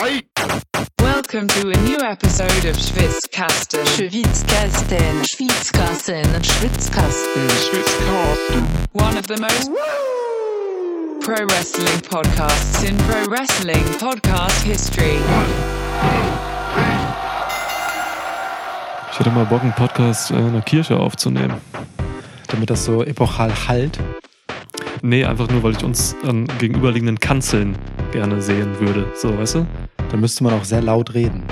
Welcome to a new episode of Schwitzkasten. Schwitzkasten, Schwitzkasten, Schwitzkasten. One of the most pro wrestling podcasts in pro wrestling podcast history. Ich hätte mal Bock, einen Podcast äh, in einer Kirche aufzunehmen. damit das so epochal halt. Nee, einfach nur, weil ich uns an gegenüberliegenden Kanzeln gerne sehen würde. So, weißt du? Dann müsste man auch sehr laut reden.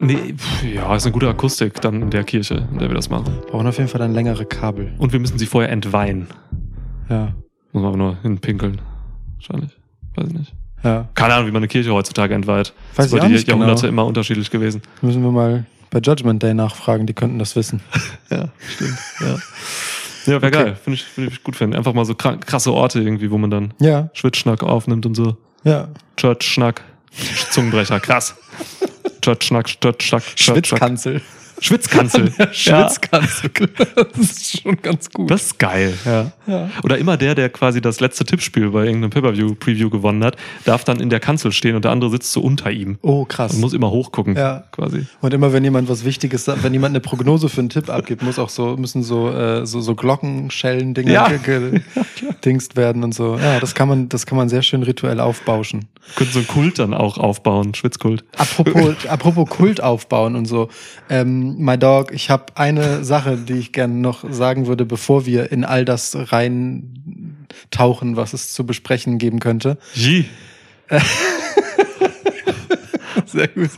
Nee, pf, ja, ist eine gute Akustik dann in der Kirche, in der wir das machen. Brauchen auf jeden Fall dann längere Kabel. Und wir müssen sie vorher entweihen. Ja. Muss man aber nur hinpinkeln. Wahrscheinlich. Weiß ich nicht. Ja. Keine Ahnung, wie man eine Kirche heutzutage entweiht. Weiß das auch die nicht genau. Jahrhunderte immer unterschiedlich gewesen. Müssen wir mal bei Judgment Day nachfragen, die könnten das wissen. Ja, stimmt. Ja, ja wäre Okay. geil. Finde ich, find ich gut finden. Einfach mal so krasse Orte irgendwie, wo man dann Ja, Schwitzschnack aufnimmt und so. ja. Church-Schnack. Zungenbrecher, krass. Church-Schnack, Church-Schnack, Church-Schnack. Schwitzkanzel. Schwitzkanzel. Ja. Das ist schon ganz gut. das ist geil, ja. Ja. Oder immer der, der quasi das letzte Tippspiel bei irgendeinem Pay-Per-View-Preview gewonnen hat, darf dann in der Kanzel stehen und der andere sitzt so unter ihm. Oh, krass. Und muss immer hochgucken, Ja. quasi. Und immer wenn jemand was Wichtiges sagt, wenn jemand eine Prognose für einen Tipp abgibt, muss auch so, müssen so, äh, so, so Glockenschellen-Dinger Ja. ge- gedingst werden und so. Ja, das kann man, das kann man sehr schön rituell aufbauschen. Könnten so einen Kult dann auch aufbauen, Schwitzkult. Apropos, apropos Kult aufbauen und so. Ähm, my Dog, ich habe eine Sache, die ich gerne noch sagen würde, bevor wir in all das reintauchen, was es zu besprechen geben könnte. Ji. Sehr gut.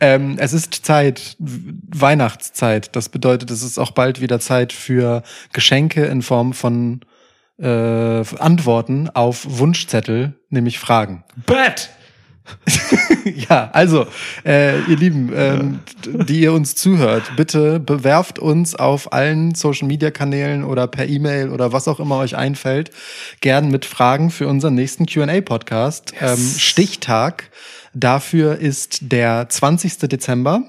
Ähm, es ist Zeit, Weihnachtszeit. Das bedeutet, es ist auch bald wieder Zeit für Geschenke in Form von äh, Antworten auf Wunschzettel, nämlich Fragen. Bett! Ja, also, äh, ihr Lieben, ähm, die ihr uns zuhört, bitte bewerft uns auf allen Social-Media-Kanälen oder per E-Mail oder was auch immer euch einfällt, gern mit Fragen für unseren nächsten Q&A-Podcast. Ähm, Stichtag dafür ist der 20. Dezember.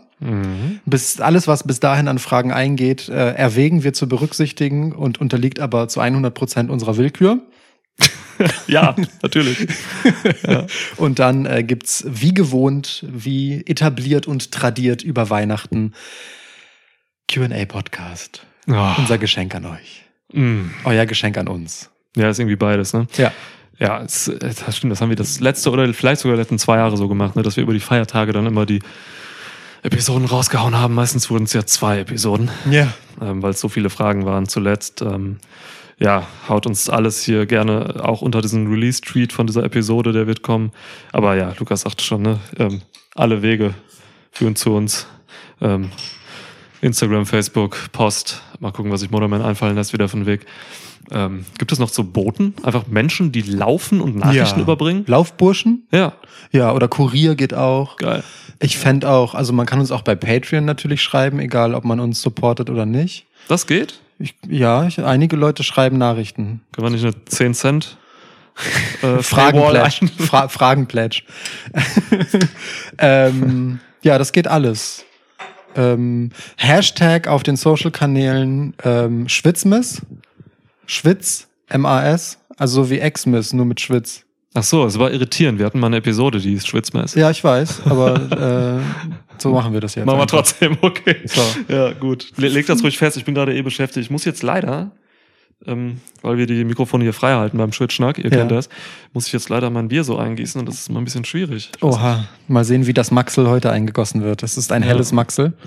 Bis alles, was bis dahin an Fragen eingeht, äh, erwägen wir zu berücksichtigen und unterliegt aber zu 100 Prozent unserer Willkür. Ja, natürlich. Und dann äh, gibt's wie gewohnt, wie etabliert und tradiert über Weihnachten Q&A-Podcast. Oh, Unser Geschenk an euch. mm. Euer Geschenk an uns. Ja, ist irgendwie beides, ne? Ja. Ja, es, äh, das stimmt. Das haben wir das letzte oder vielleicht sogar die letzten zwei Jahre so gemacht, ne, dass wir über die Feiertage dann immer die Episoden rausgehauen haben. Meistens wurden es ja zwei Episoden, Ja. ähm, weil es so viele Fragen waren zuletzt. Ähm, ja, haut uns alles hier gerne auch unter diesen Release-Tweet von dieser Episode, der wird kommen. Aber ja, Lukas sagte schon, ne, ähm, alle Wege führen zu uns. Ähm, Instagram, Facebook, Post. Mal gucken, was sich Motorman einfallen lässt, wieder von Weg. Ähm, gibt es noch so Boten? Einfach Menschen, die laufen und Nachrichten ja. überbringen? Laufburschen? Ja, Ja, oder Kurier geht auch. geil. Ich fänd auch, also man kann uns auch bei Patreon natürlich schreiben, egal ob man uns supportet oder nicht. Das geht? Ich, ja, ich, einige Leute schreiben Nachrichten. Können wir nicht eine 10 Cent äh, ein- Fra Fragenpledge. ähm, ja, das geht alles. Ähm, Hashtag auf den Social-Kanälen ähm, Schwitzmiss. Schwitz, M-A-S. Also so wie Xmiss, nur mit Schwitz. Ach so, es war irritierend. Wir hatten mal eine Episode, die ist Schwitzmess. Ja, ich weiß, aber äh, so machen wir das jetzt. Machen wir trotzdem, okay. So. Ja, gut. Le leg das ruhig fest, ich bin gerade eh beschäftigt. Ich muss jetzt leider, ähm, weil wir die Mikrofone hier frei halten beim Schwitzschnack, ihr Ja. kennt das, muss ich jetzt leider mein Bier so eingießen und das ist mal ein bisschen schwierig. Oha, mal sehen, wie das Maxel heute eingegossen wird. Das ist ein Ja. helles Maxel. nicht.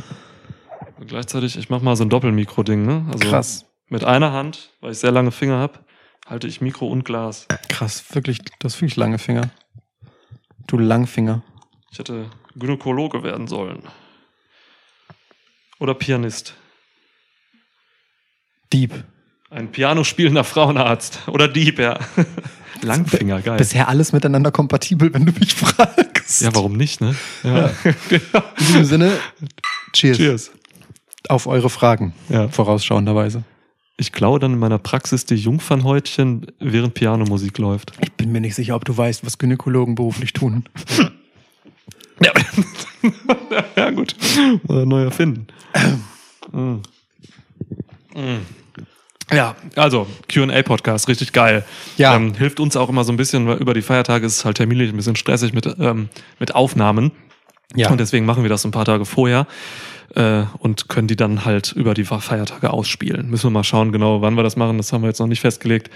Und gleichzeitig, ich mach mal so ein Doppelmikro-Ding, ne? Also Krass, Mit einer Hand, weil ich sehr lange Finger hab, halte ich Mikro und Glas. krass, wirklich, das ist wirklich lange Finger. Du Langfinger. Ich hätte Gynäkologe werden sollen. Oder Pianist. Dieb. Ein Piano spielender Frauenarzt. Oder Dieb, ja. Langfinger, geil. Bisher alles miteinander kompatibel, wenn du mich fragst. Ja, warum nicht, ne? Ja. In diesem Sinne, cheers. Cheers. Auf eure Fragen, Ja. vorausschauenderweise. Ich klaue dann in meiner Praxis die Jungfernhäutchen, während Pianomusik läuft. Ich bin mir nicht sicher, ob du weißt, was Gynäkologen beruflich tun. Ja, ja gut. Mal neu erfinden. Mm. Mm. Ja, also QA-Podcast, richtig geil. Ja. Ähm, hilft uns auch immer so ein bisschen, weil über die Feiertage ist es halt terminlich ein bisschen stressig mit, ähm, mit Aufnahmen. Ja. Und deswegen machen wir das ein paar Tage vorher äh, und können die dann halt über die Feiertage ausspielen. Müssen wir mal schauen, genau wann wir das machen. Das haben wir jetzt noch nicht festgelegt.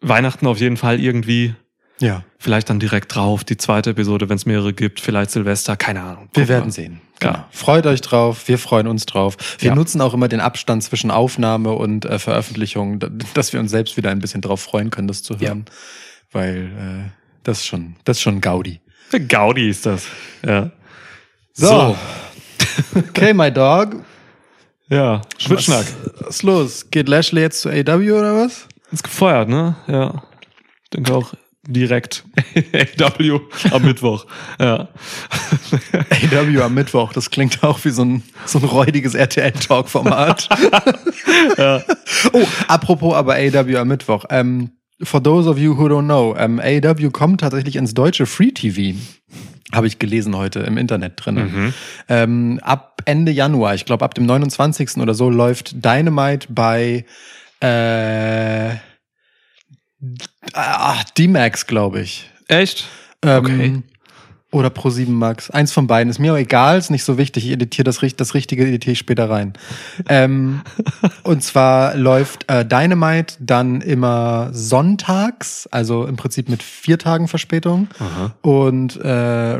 Weihnachten auf jeden Fall irgendwie. Ja. Vielleicht dann direkt drauf, die zweite Episode, wenn es mehrere gibt, vielleicht Silvester, keine Ahnung. Wir Gucken werden wir. sehen. Ja. Genau. Freut euch drauf, wir freuen uns drauf. Wir Ja. nutzen auch immer den Abstand zwischen Aufnahme und äh, Veröffentlichung, da- dass wir uns selbst wieder ein bisschen drauf freuen können, das zu hören. Weil äh, das ist schon, das ist schon Gaudi. Gaudi ist das. Ja. So. Okay, my dog. Ja, Schwitzschnack. Was ist los? Geht Lashley jetzt zu AW oder was? Ist gefeuert, ne? Ja. Denke auch direkt. AW am Mittwoch. Ja. AW am Mittwoch, das klingt auch wie so ein, so ein räudiges RTL-Talk-Format. Oh, apropos aber AW am Mittwoch. Ähm, for those of you who don't know, ähm, AW kommt tatsächlich ins deutsche Free TV. Habe ich gelesen heute im Internet drin. Ähm, ab Ende Januar, ich glaube ab dem 29. oder so, läuft Dynamite bei äh, ah, D-Max, glaube ich. Echt? Ähm, Okay. Oder Pro7 Max. Eins von beiden. Ist mir auch egal, ist nicht so wichtig. Ich editiere das, richt- das Richtige, editiere ich später rein. ähm, und zwar läuft äh, Dynamite dann immer sonntags, also im Prinzip mit vier Tagen Verspätung. Und äh,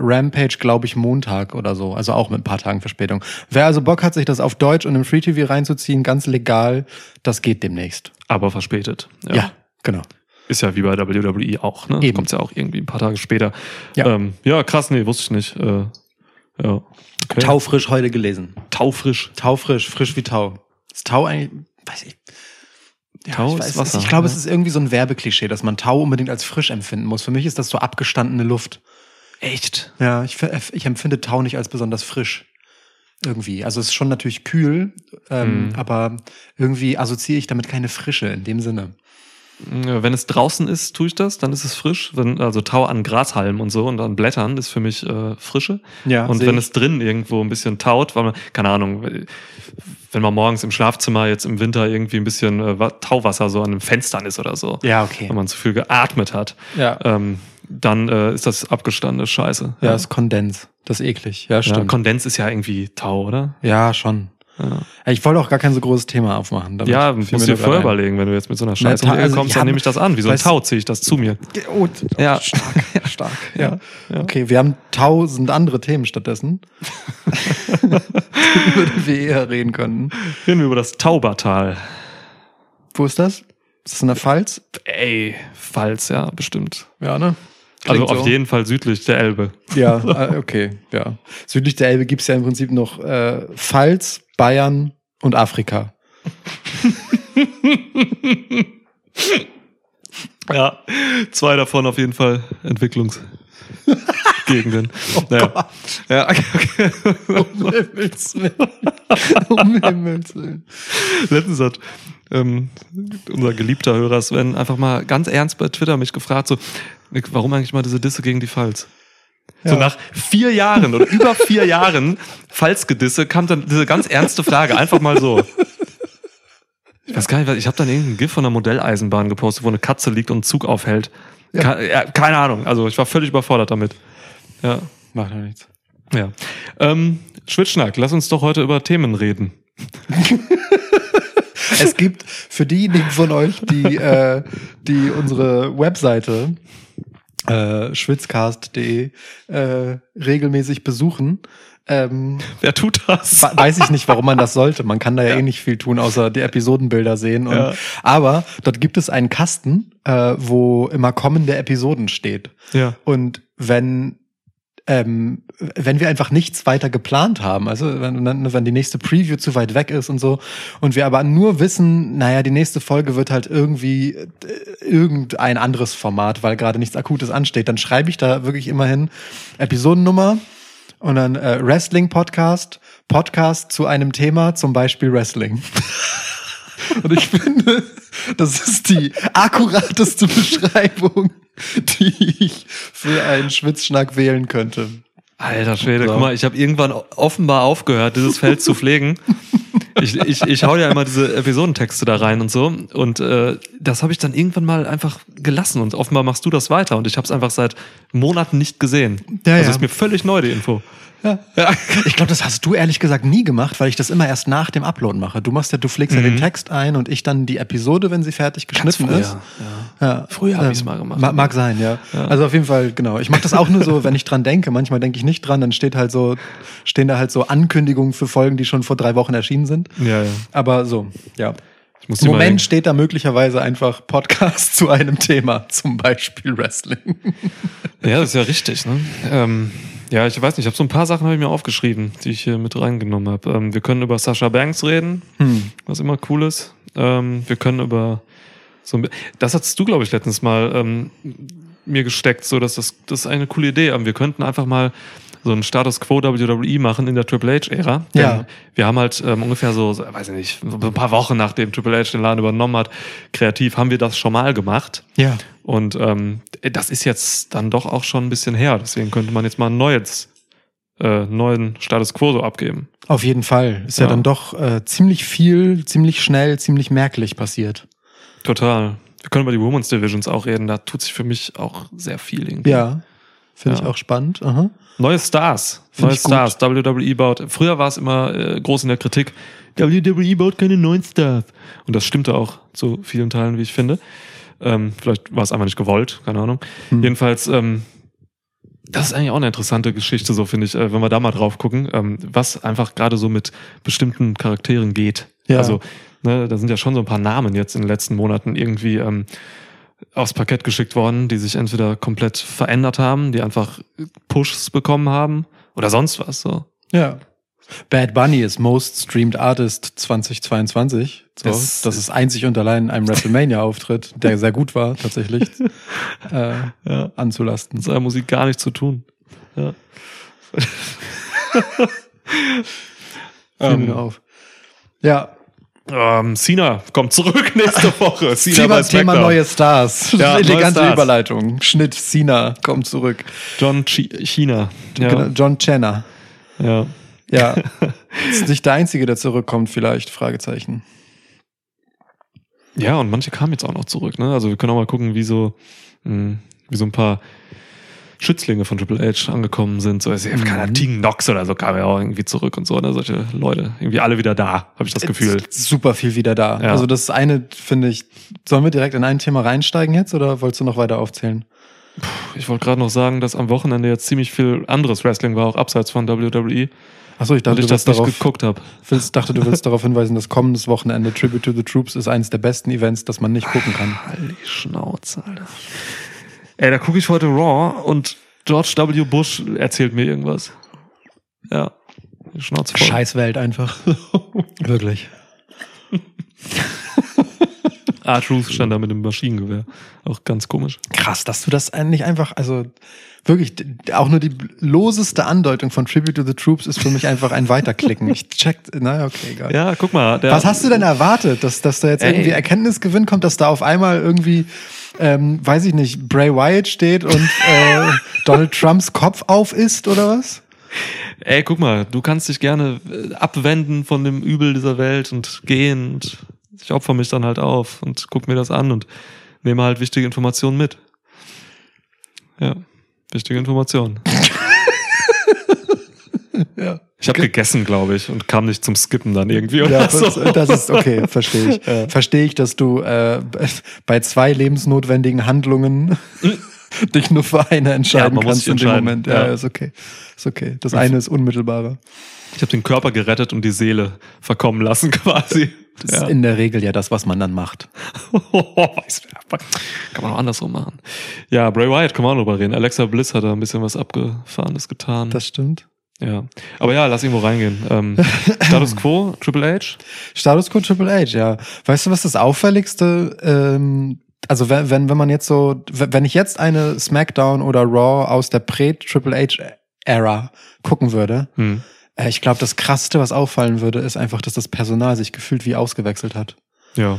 Rampage, glaube ich, Montag oder so. Also auch mit ein paar Tagen Verspätung. Wer also Bock hat, sich das auf Deutsch und im Free TV reinzuziehen, ganz legal, das geht demnächst. Aber verspätet. Ja, genau. Ist ja wie bei WWE auch, ne? Eben. Kommt ja auch irgendwie ein paar Tage später. Ja. ähm, ja krass, nee, wusste ich nicht. Äh, ja. Okay. Taufrisch heute gelesen. Taufrisch. Taufrisch, frisch wie Tau. Ist Tau eigentlich, weiß ich. Ja, Tau ich ist weiß, es. Wasser, Ich glaube, ja. es ist irgendwie so ein Werbeklischee, dass man Tau unbedingt als frisch empfinden muss. Für mich ist das so abgestandene Luft. Echt? Ja, ich, ich empfinde Tau nicht als besonders frisch. Irgendwie. Also es ist schon natürlich kühl, ähm, Mhm. aber irgendwie assoziiere ich damit keine Frische in dem Sinne. Ja, Wenn es draußen ist, tue ich das, dann ist es frisch. Wenn, also Tau an Grashalmen und so und an Blättern ist für mich äh, Frische. Ja, und wenn ich. es drin irgendwo ein bisschen taut, weil man, keine Ahnung, wenn man morgens im Schlafzimmer jetzt im Winter irgendwie ein bisschen äh, Wa- Tauwasser so an den Fenstern ist oder so, Ja, okay. wenn man zu viel geatmet hat, Ja. ähm, dann äh, ist das abgestandene Scheiße. Ja, ist Kondens. Das ist eklig. Ja, ja, stimmt. Kondens ist ja irgendwie Tau, oder? Ja, schon. Ja, Ich wollte auch gar kein so großes Thema aufmachen. damit ja musst mir dir vorher überlegen, wenn du jetzt mit so einer Scheiße Na, also kommst, dann nehme ich das an. Wie so ein Tau ziehe ich das zu mir. Oh, Ja. stark, stark. Ja. ja. Okay, wir haben tausend andere Themen stattdessen, über die wir eher reden könnten. Reden wir über das Taubertal. Wo ist das? Ist das in der Pfalz? Ey, Pfalz, ja, bestimmt. Ja, ne? Also Klingt auf so. jeden Fall südlich der Elbe. Ja, äh, okay, ja. Südlich der Elbe gibt's ja im Prinzip noch äh, Pfalz, Bayern und Afrika. Ja, zwei davon auf jeden Fall Entwicklungsgegenden. naja. Ja, okay, okay. Um Himmels Willen. Um Himmels Willen. Letztens hat ähm, unser geliebter Hörer Sven einfach mal ganz ernst bei Twitter mich gefragt, so, Nick, warum eigentlich mal diese Disse gegen die Pfalz? So Ja. nach vier Jahren oder über vier Jahren Pfalzgedisse kam dann diese ganz ernste Frage, einfach mal so. Ich weiß gar nicht, was- ich habe dann irgendein GIF von einer Modelleisenbahn gepostet, wo eine Katze liegt und einen Zug aufhält. Ja, keine Ahnung, also ich war völlig überfordert damit. Ja, Macht doch nichts. ja. Ähm, Schwitzschnack, lass uns doch heute über Themen reden. Es gibt für diejenigen von euch, die, äh, die unsere Webseite äh, schwitzcast.de äh, regelmäßig besuchen, ähm, Wer tut das? we- weiß ich nicht, warum man das sollte. Man kann da ja, eh nicht viel tun, außer die Episodenbilder sehen. Und, Ja. Aber dort gibt es einen Kasten, äh, wo immer kommende Episoden steht. Ja. Und wenn ähm, wenn wir einfach nichts weiter geplant haben, also wenn, wenn die nächste Preview zu weit weg ist und so, und wir aber nur wissen, naja, die nächste Folge wird halt irgendwie äh, irgendein anderes Format, weil gerade nichts Akutes ansteht, dann schreibe ich da wirklich immerhin Episodennummer und dann äh, Wrestling-Podcast, Podcast zu einem Thema, zum Beispiel Wrestling. Und ich finde, das ist die akkurateste Beschreibung, die ich für einen Schwitzschnack wählen könnte. Alter Schwede, So. guck mal, ich habe irgendwann offenbar aufgehört, dieses Feld zu pflegen. ich, ich, ich hau ja immer diese Episodentexte da rein und so. Und äh, das habe ich dann irgendwann mal einfach gelassen. Und offenbar machst du das weiter. Und ich habe es einfach seit Monaten nicht gesehen. Ja, also ja. ist mir völlig neu, die Info. Ja. Ich glaube, das hast du ehrlich gesagt nie gemacht, weil ich das immer erst nach dem Upload mache. Du machst ja, du pflegst ja den Text ein und ich dann die Episode, wenn sie fertig geschnitten früher, ist. Ja. Früher hab Ähm, ich's mal gemacht. ma- Mag sein, ja. Also auf jeden Fall, genau. Ich mache das auch nur so, wenn ich dran denke. Manchmal denke ich nicht dran, dann steht halt so, stehen da halt so Ankündigungen für Folgen, die schon vor drei Wochen erschienen sind. Ja, ja. Aber so, ja. Ich Im Moment steht da möglicherweise einfach Podcast zu einem Thema, zum Beispiel Wrestling. Ja, das ist ja richtig. Ne? Ähm, ja, ich weiß nicht, ich habe so ein paar Sachen habe ich mir aufgeschrieben, die ich hier mit reingenommen habe. Ähm, wir können über Sasha Banks reden, Hm. was immer cool ist. Ähm, wir können über so ein, das hattest du, glaube ich, letztens mal ähm, mir gesteckt, so dass das, das ist eine coole Idee. Aber wir könnten einfach mal so einen Status Quo WWE machen in der Triple H-Ära. Ja. Wir haben halt ähm, ungefähr so, so, weiß ich nicht, so ein paar Wochen nachdem Triple H den Laden übernommen hat, kreativ haben wir das schon mal gemacht. Ja. Und ähm, das ist jetzt dann doch auch schon ein bisschen her. Deswegen könnte man jetzt mal ein neues, äh, neuen Status Quo so abgeben. Auf jeden Fall. Ist ja, Ja. dann doch äh, ziemlich viel, ziemlich schnell, ziemlich merklich passiert. Total. Wir können über die Women's Divisions auch reden. Da tut sich für mich auch sehr viel irgendwie. Ja. Finde Ja. ich auch spannend. Aha. Neue Stars. Find Neue ich gut. Stars. WWE baut. Früher war es immer äh, groß in der Kritik. WWE baut keine neuen Stars. Und das stimmte auch zu vielen Teilen, wie ich finde. Ähm, vielleicht war es einfach nicht gewollt, keine Ahnung. Hm. Jedenfalls, ähm, das ist eigentlich auch eine interessante Geschichte, so finde ich, äh, wenn wir da mal drauf gucken, ähm, was einfach gerade so mit bestimmten Charakteren geht. Ja. Also, ne, da sind ja schon so ein paar Namen jetzt in den letzten Monaten irgendwie ähm, aufs Parkett geschickt worden, die sich entweder komplett verändert haben, die einfach Pushs bekommen haben oder sonst was. So. Ja. Bad Bunny ist Most Streamed Artist 2022. So, Das- das, ist einzig und allein einem WrestleMania-Auftritt, der sehr gut war, tatsächlich, äh, Ja. anzulasten. Mit seiner Musik gar nichts zu tun. Ja. Ähm, auf. Ja, Ähm, Cena kommt zurück nächste Woche. Cena Thema, bei Thema neue Stars. Ja, neue Elegante Stars. Überleitung. Schnitt, Cena, kommt zurück. John Chi China. Ja. Genau, John Chenna. ja. Ja. ist nicht der Einzige, der zurückkommt, vielleicht? Fragezeichen. Ja, und manche kamen jetzt auch noch zurück. Ne? Also wir können auch mal gucken, wie so, mh, wie so ein paar Schützlinge von Triple H angekommen sind. So ja Mhm. keiner Tegan Nox oder so kam ja auch irgendwie zurück und so. Ne? Solche Leute. Irgendwie alle wieder da, habe ich das Gefühl. Super viel wieder da. Ja. Also das eine, finde ich, sollen wir direkt in ein Thema reinsteigen jetzt oder wolltest du noch weiter aufzählen? Ich wollte gerade noch sagen, dass am Wochenende jetzt ziemlich viel anderes Wrestling war, auch abseits von WWE, Achso, ich dachte, ich du das darauf, geguckt habe. willst, dachte, du willst darauf hinweisen, dass kommendes Wochenende Tribute to the Troops ist eines der besten Events, das man nicht gucken kann. Halt die Schnauze, Alter. Ey, da gucke ich heute Raw und George W. Bush erzählt mir irgendwas. Ja. Schnauze voll. Scheißwelt einfach. Wirklich. R-Truth stand da mit dem Maschinengewehr. Auch ganz komisch. Krass, dass du das nicht einfach, also wirklich, auch nur die loseste Andeutung von Tribute to the Troops ist für mich einfach ein Weiterklicken. Ich check, naja, okay, egal. Ja, guck mal. Der, Was hast du denn erwartet, dass, dass da jetzt Ey. irgendwie Erkenntnisgewinn kommt, dass da auf einmal irgendwie, ähm, weiß ich nicht, Bray Wyatt steht und äh, Donald Trumps Kopf auf ist oder was? Ey, guck mal, du kannst dich gerne äh, abwenden von dem Übel dieser Welt und gehen und ich opfer mich dann halt auf und guck mir das an und nehme halt wichtige Informationen mit. Ja, wichtige Informationen. Ja. Ich habe gegessen, glaube ich, und kam nicht zum Skippen dann irgendwie oder Ja, so. das, ist okay, verstehe ich. Ja. Verstehe ich, dass du äh, bei zwei lebensnotwendigen Handlungen dich nur für eine entscheiden Ja, kannst in dem Moment. Ja, ja. ist okay. Ist okay. Das eine ist unmittelbarer. Ich habe den Körper gerettet und die Seele verkommen lassen quasi. Das ja. ist in der Regel ja das, was man dann macht. Kann man auch andersrum machen. Ja, Bray Wyatt, kann man auch drüber reden. Alexa Bliss hat da ein bisschen was Abgefahrenes getan. Das stimmt. Ja. Aber ja, lass irgendwo reingehen. Ähm, Status Quo, Triple H. Status Quo Triple H, ja. Weißt du, was das auffälligste, ähm, also wenn, wenn, wenn man jetzt so, wenn ich jetzt eine SmackDown oder Raw aus der Prä-Triple H-Ära gucken würde, Hm. äh, ich glaube, das krasseste, was auffallen würde, ist einfach, dass das Personal sich gefühlt wie ausgewechselt hat. Ja.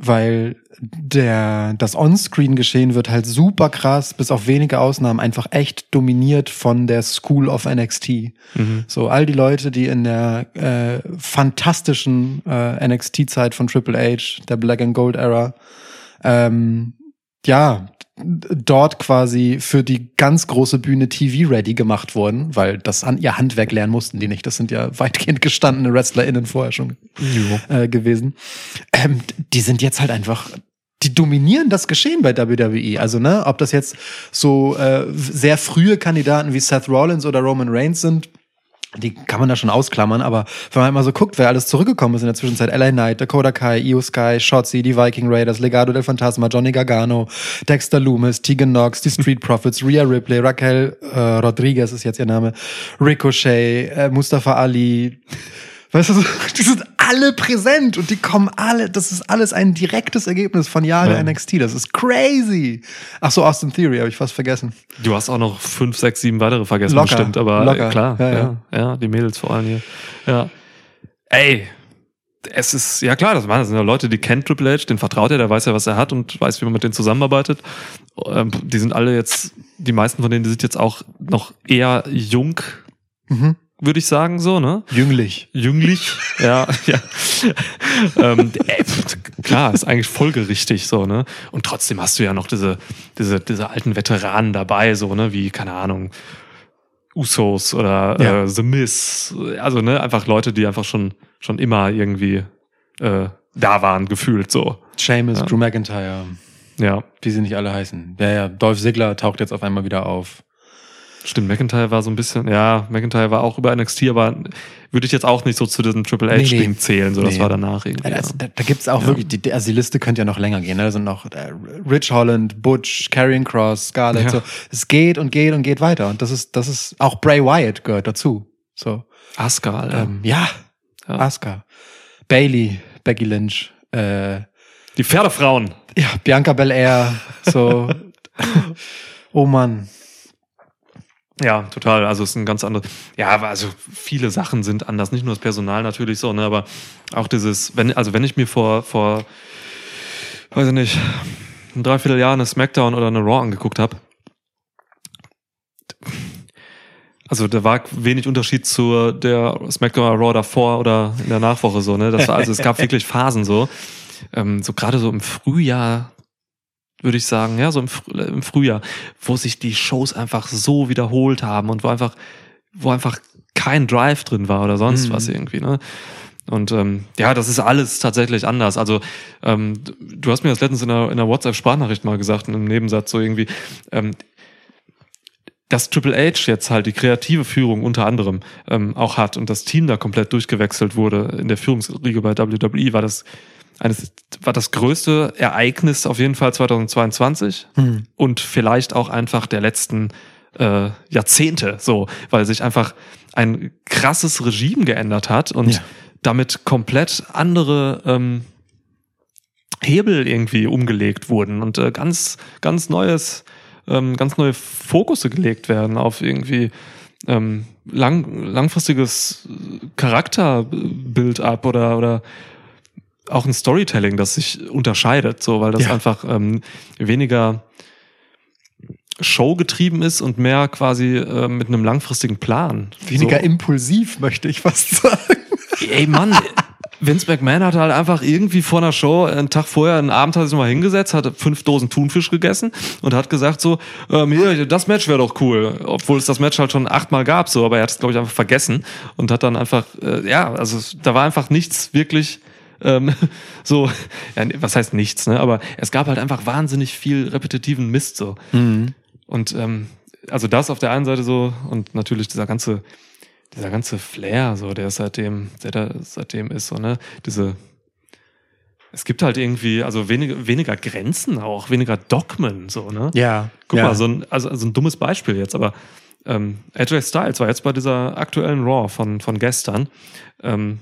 Weil der, das On-Screen-Geschehen wird halt super krass, bis auf wenige Ausnahmen einfach echt dominiert von der School of NXT. Mhm. So all die Leute, die in der äh, fantastischen äh, NXT-Zeit von Triple H, der Black and Gold Era, ähm, ja, dort quasi für die ganz große Bühne TV-ready gemacht wurden, weil das an ihr Handwerk lernen mussten die nicht. Das sind ja weitgehend gestandene WrestlerInnen vorher schon äh, gewesen. Ähm, die sind jetzt halt einfach die dominieren das Geschehen bei WWE. Also, ne, ob das jetzt so äh, sehr frühe Kandidaten wie Seth Rollins oder Roman Reigns sind, die kann man da schon ausklammern, aber wenn man halt mal so guckt, wer alles zurückgekommen ist in der Zwischenzeit, LA Knight, Dakota Kai, Io Sky, Shotzi, die Viking Raiders, Legado del Fantasma, Johnny Gargano, Dexter Loomis, Tegan Knox, die Street Profits, Rhea Ripley, Raquel äh, Rodriguez ist jetzt ihr Name, Ricochet, äh, Mustafa Ali, Weißt du, die sind alle präsent und die kommen alle, das ist alles ein direktes Ergebnis von Jahren Ja. NXT. Das ist crazy. Ach so, Austin Theory habe ich fast vergessen. Du hast auch noch fünf, sechs, sieben weitere vergessen, Locker, bestimmt, aber locker. äh, klar, Ja, ja, ja. ja, die Mädels vor allem hier. Ja. Ey, es ist, ja klar, das, waren- das sind ja Leute, die kennt Triple H, den vertraut er, der weiß ja, was er hat und weiß, wie man mit denen zusammenarbeitet. Ähm, die sind alle jetzt, die meisten von denen, die sind jetzt auch noch eher jung, Mhm. Würde ich sagen, so, ne? Jünglich. jünglich, ja, ja. ähm, pf, klar, ist eigentlich folgerichtig so, ne? Und trotzdem hast du ja noch diese, diese, diese alten Veteranen dabei, so, ne, wie, keine Ahnung, Usos oder Ja. äh, The Miz. Also, ne, einfach Leute, die einfach schon, schon immer irgendwie äh, da waren, gefühlt so. Seamus, Ja. Drew McIntyre, Ja, wie sie nicht alle heißen. Ja, ja, Dolph Ziggler taucht jetzt auf einmal wieder auf. Stimmt. McIntyre war so ein bisschen, ja, McIntyre war auch über NXT, aber würde ich jetzt auch nicht so zu diesem Triple Nee, H-Ding nee. zählen, so, das Nee. war danach irgendwie. Ja, Ja. da, da gibt's auch Ja. wirklich, die, also die Liste könnte ja noch länger gehen. Ne? Da sind noch äh, Rich Holland, Butch, Karrion Cross, Scarlett. Ja. So. Es geht und geht und geht weiter. Und das ist, das ist auch Bray Wyatt gehört dazu. So, Asuka, Alter. ähm, ja, Ja. Asuka, Bailey, Becky Lynch, äh, Die Pferdefrauen. ja, Bianca Belair. So, oh Mann. Ja, total. Also es ist ein ganz anderes. Ja, aber also viele Sachen sind anders. Nicht nur das Personal natürlich so, ne, aber auch dieses, wenn, also wenn ich mir vor, vor, weiß ich nicht, ein Dreivierteljahr eine Smackdown oder eine Raw angeguckt habe, also da war wenig Unterschied zu der Smackdown oder Raw davor oder in der Nachwoche so, ne? Das war, also es gab wirklich Phasen so. Ähm, so gerade so im Frühjahr würde ich sagen, ja, so im, im Frühjahr, wo sich die Shows einfach so wiederholt haben und wo einfach, wo einfach kein Drive drin war oder sonst Mhm. was irgendwie, ne? Und ähm, ja, das ist alles tatsächlich anders. Also ähm, du hast mir das letztens in einer, in einer WhatsApp-Sprachnachricht mal gesagt, in einem Nebensatz so irgendwie, ähm, dass Triple H jetzt halt die kreative Führung unter anderem ähm, auch hat und das Team da komplett durchgewechselt wurde in der Führungsriege bei WWE, war das eines, war das größte Ereignis auf jeden Fall 2022 Hm. und vielleicht auch einfach der letzten äh, Jahrzehnte so, weil sich einfach ein krasses Regime geändert hat und Ja. damit komplett andere ähm, Hebel irgendwie umgelegt wurden und äh, ganz, ganz neues, ähm, ganz neue Fokusse gelegt werden auf irgendwie ähm, lang, langfristiges Charakterbild ab oder, oder auch ein Storytelling, das sich unterscheidet, so, weil das Ja. einfach ähm, weniger showgetrieben ist und mehr quasi äh, mit einem langfristigen Plan. Weniger so. impulsiv, möchte ich fast sagen. Ey, Mann, Vince McMahon hat halt einfach irgendwie vor einer Show einen Tag vorher, einen Abend hat er sich mal hingesetzt, hat fünf Dosen Thunfisch gegessen und hat gesagt so, ähm, hier, das Match wäre doch cool. Obwohl es das Match halt schon achtmal gab, so, aber er hat es, glaube ich, einfach vergessen und hat dann einfach, äh, ja, also da war einfach nichts wirklich ähm, so, ja, was heißt nichts, ne? Aber es gab halt einfach wahnsinnig viel repetitiven Mist so. Und ähm, also das auf der einen Seite so und natürlich dieser ganze, dieser ganze Flair, so, der seitdem, der da seitdem ist, so, ne, diese, es gibt halt irgendwie, also weniger, weniger Grenzen auch, weniger Dogmen, so, ne? Ja. Guck ja. mal, so ein, also, also ein dummes Beispiel jetzt, aber ähm, AJ Styles war jetzt bei dieser aktuellen Raw von, von gestern, ähm,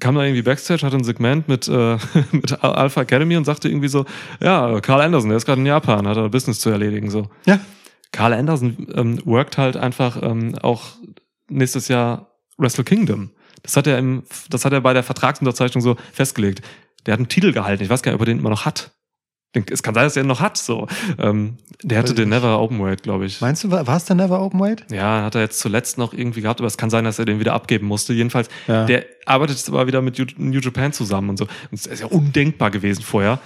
kam da irgendwie Backstage, hatte ein Segment mit, äh, mit Alpha Academy und sagte irgendwie so, ja, Carl Anderson, der ist gerade in Japan, hat er Business zu erledigen, so. Ja. Carl Anderson ähm, workt halt einfach ähm, auch nächstes Jahr Wrestle Kingdom. Das hat er im, das hat er bei der Vertragsunterzeichnung so festgelegt. der hat einen Titel gehalten. Ich weiß gar nicht, ob er den immer noch hat. Es kann sein, dass er ihn noch hat. So, ähm, der hatte den Never Openweight, glaube ich. Meinst du, war es der Never Openweight? Ja, hat er jetzt zuletzt noch irgendwie gehabt, aber es kann sein, dass er den wieder abgeben musste. Jedenfalls, Ja. der arbeitet jetzt aber wieder mit New- New Japan zusammen und so. Und das ist ja undenkbar gewesen vorher.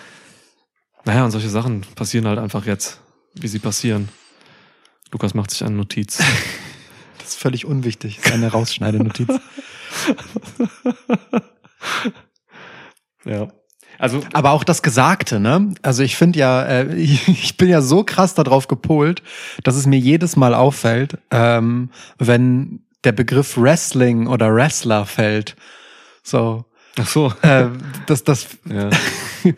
Naja, und solche Sachen passieren halt einfach jetzt, wie sie passieren. Lukas macht sich eine Notiz. Das ist völlig unwichtig. Das ist eine Rausschneidenotiz. ja. Also, Aber auch das Gesagte, ne? Also ich finde ja, äh, ich bin ja so krass darauf gepolt, dass es mir jedes Mal auffällt, ähm, wenn der Begriff Wrestling oder Wrestler fällt. So, ach so. äh, das, das Ja.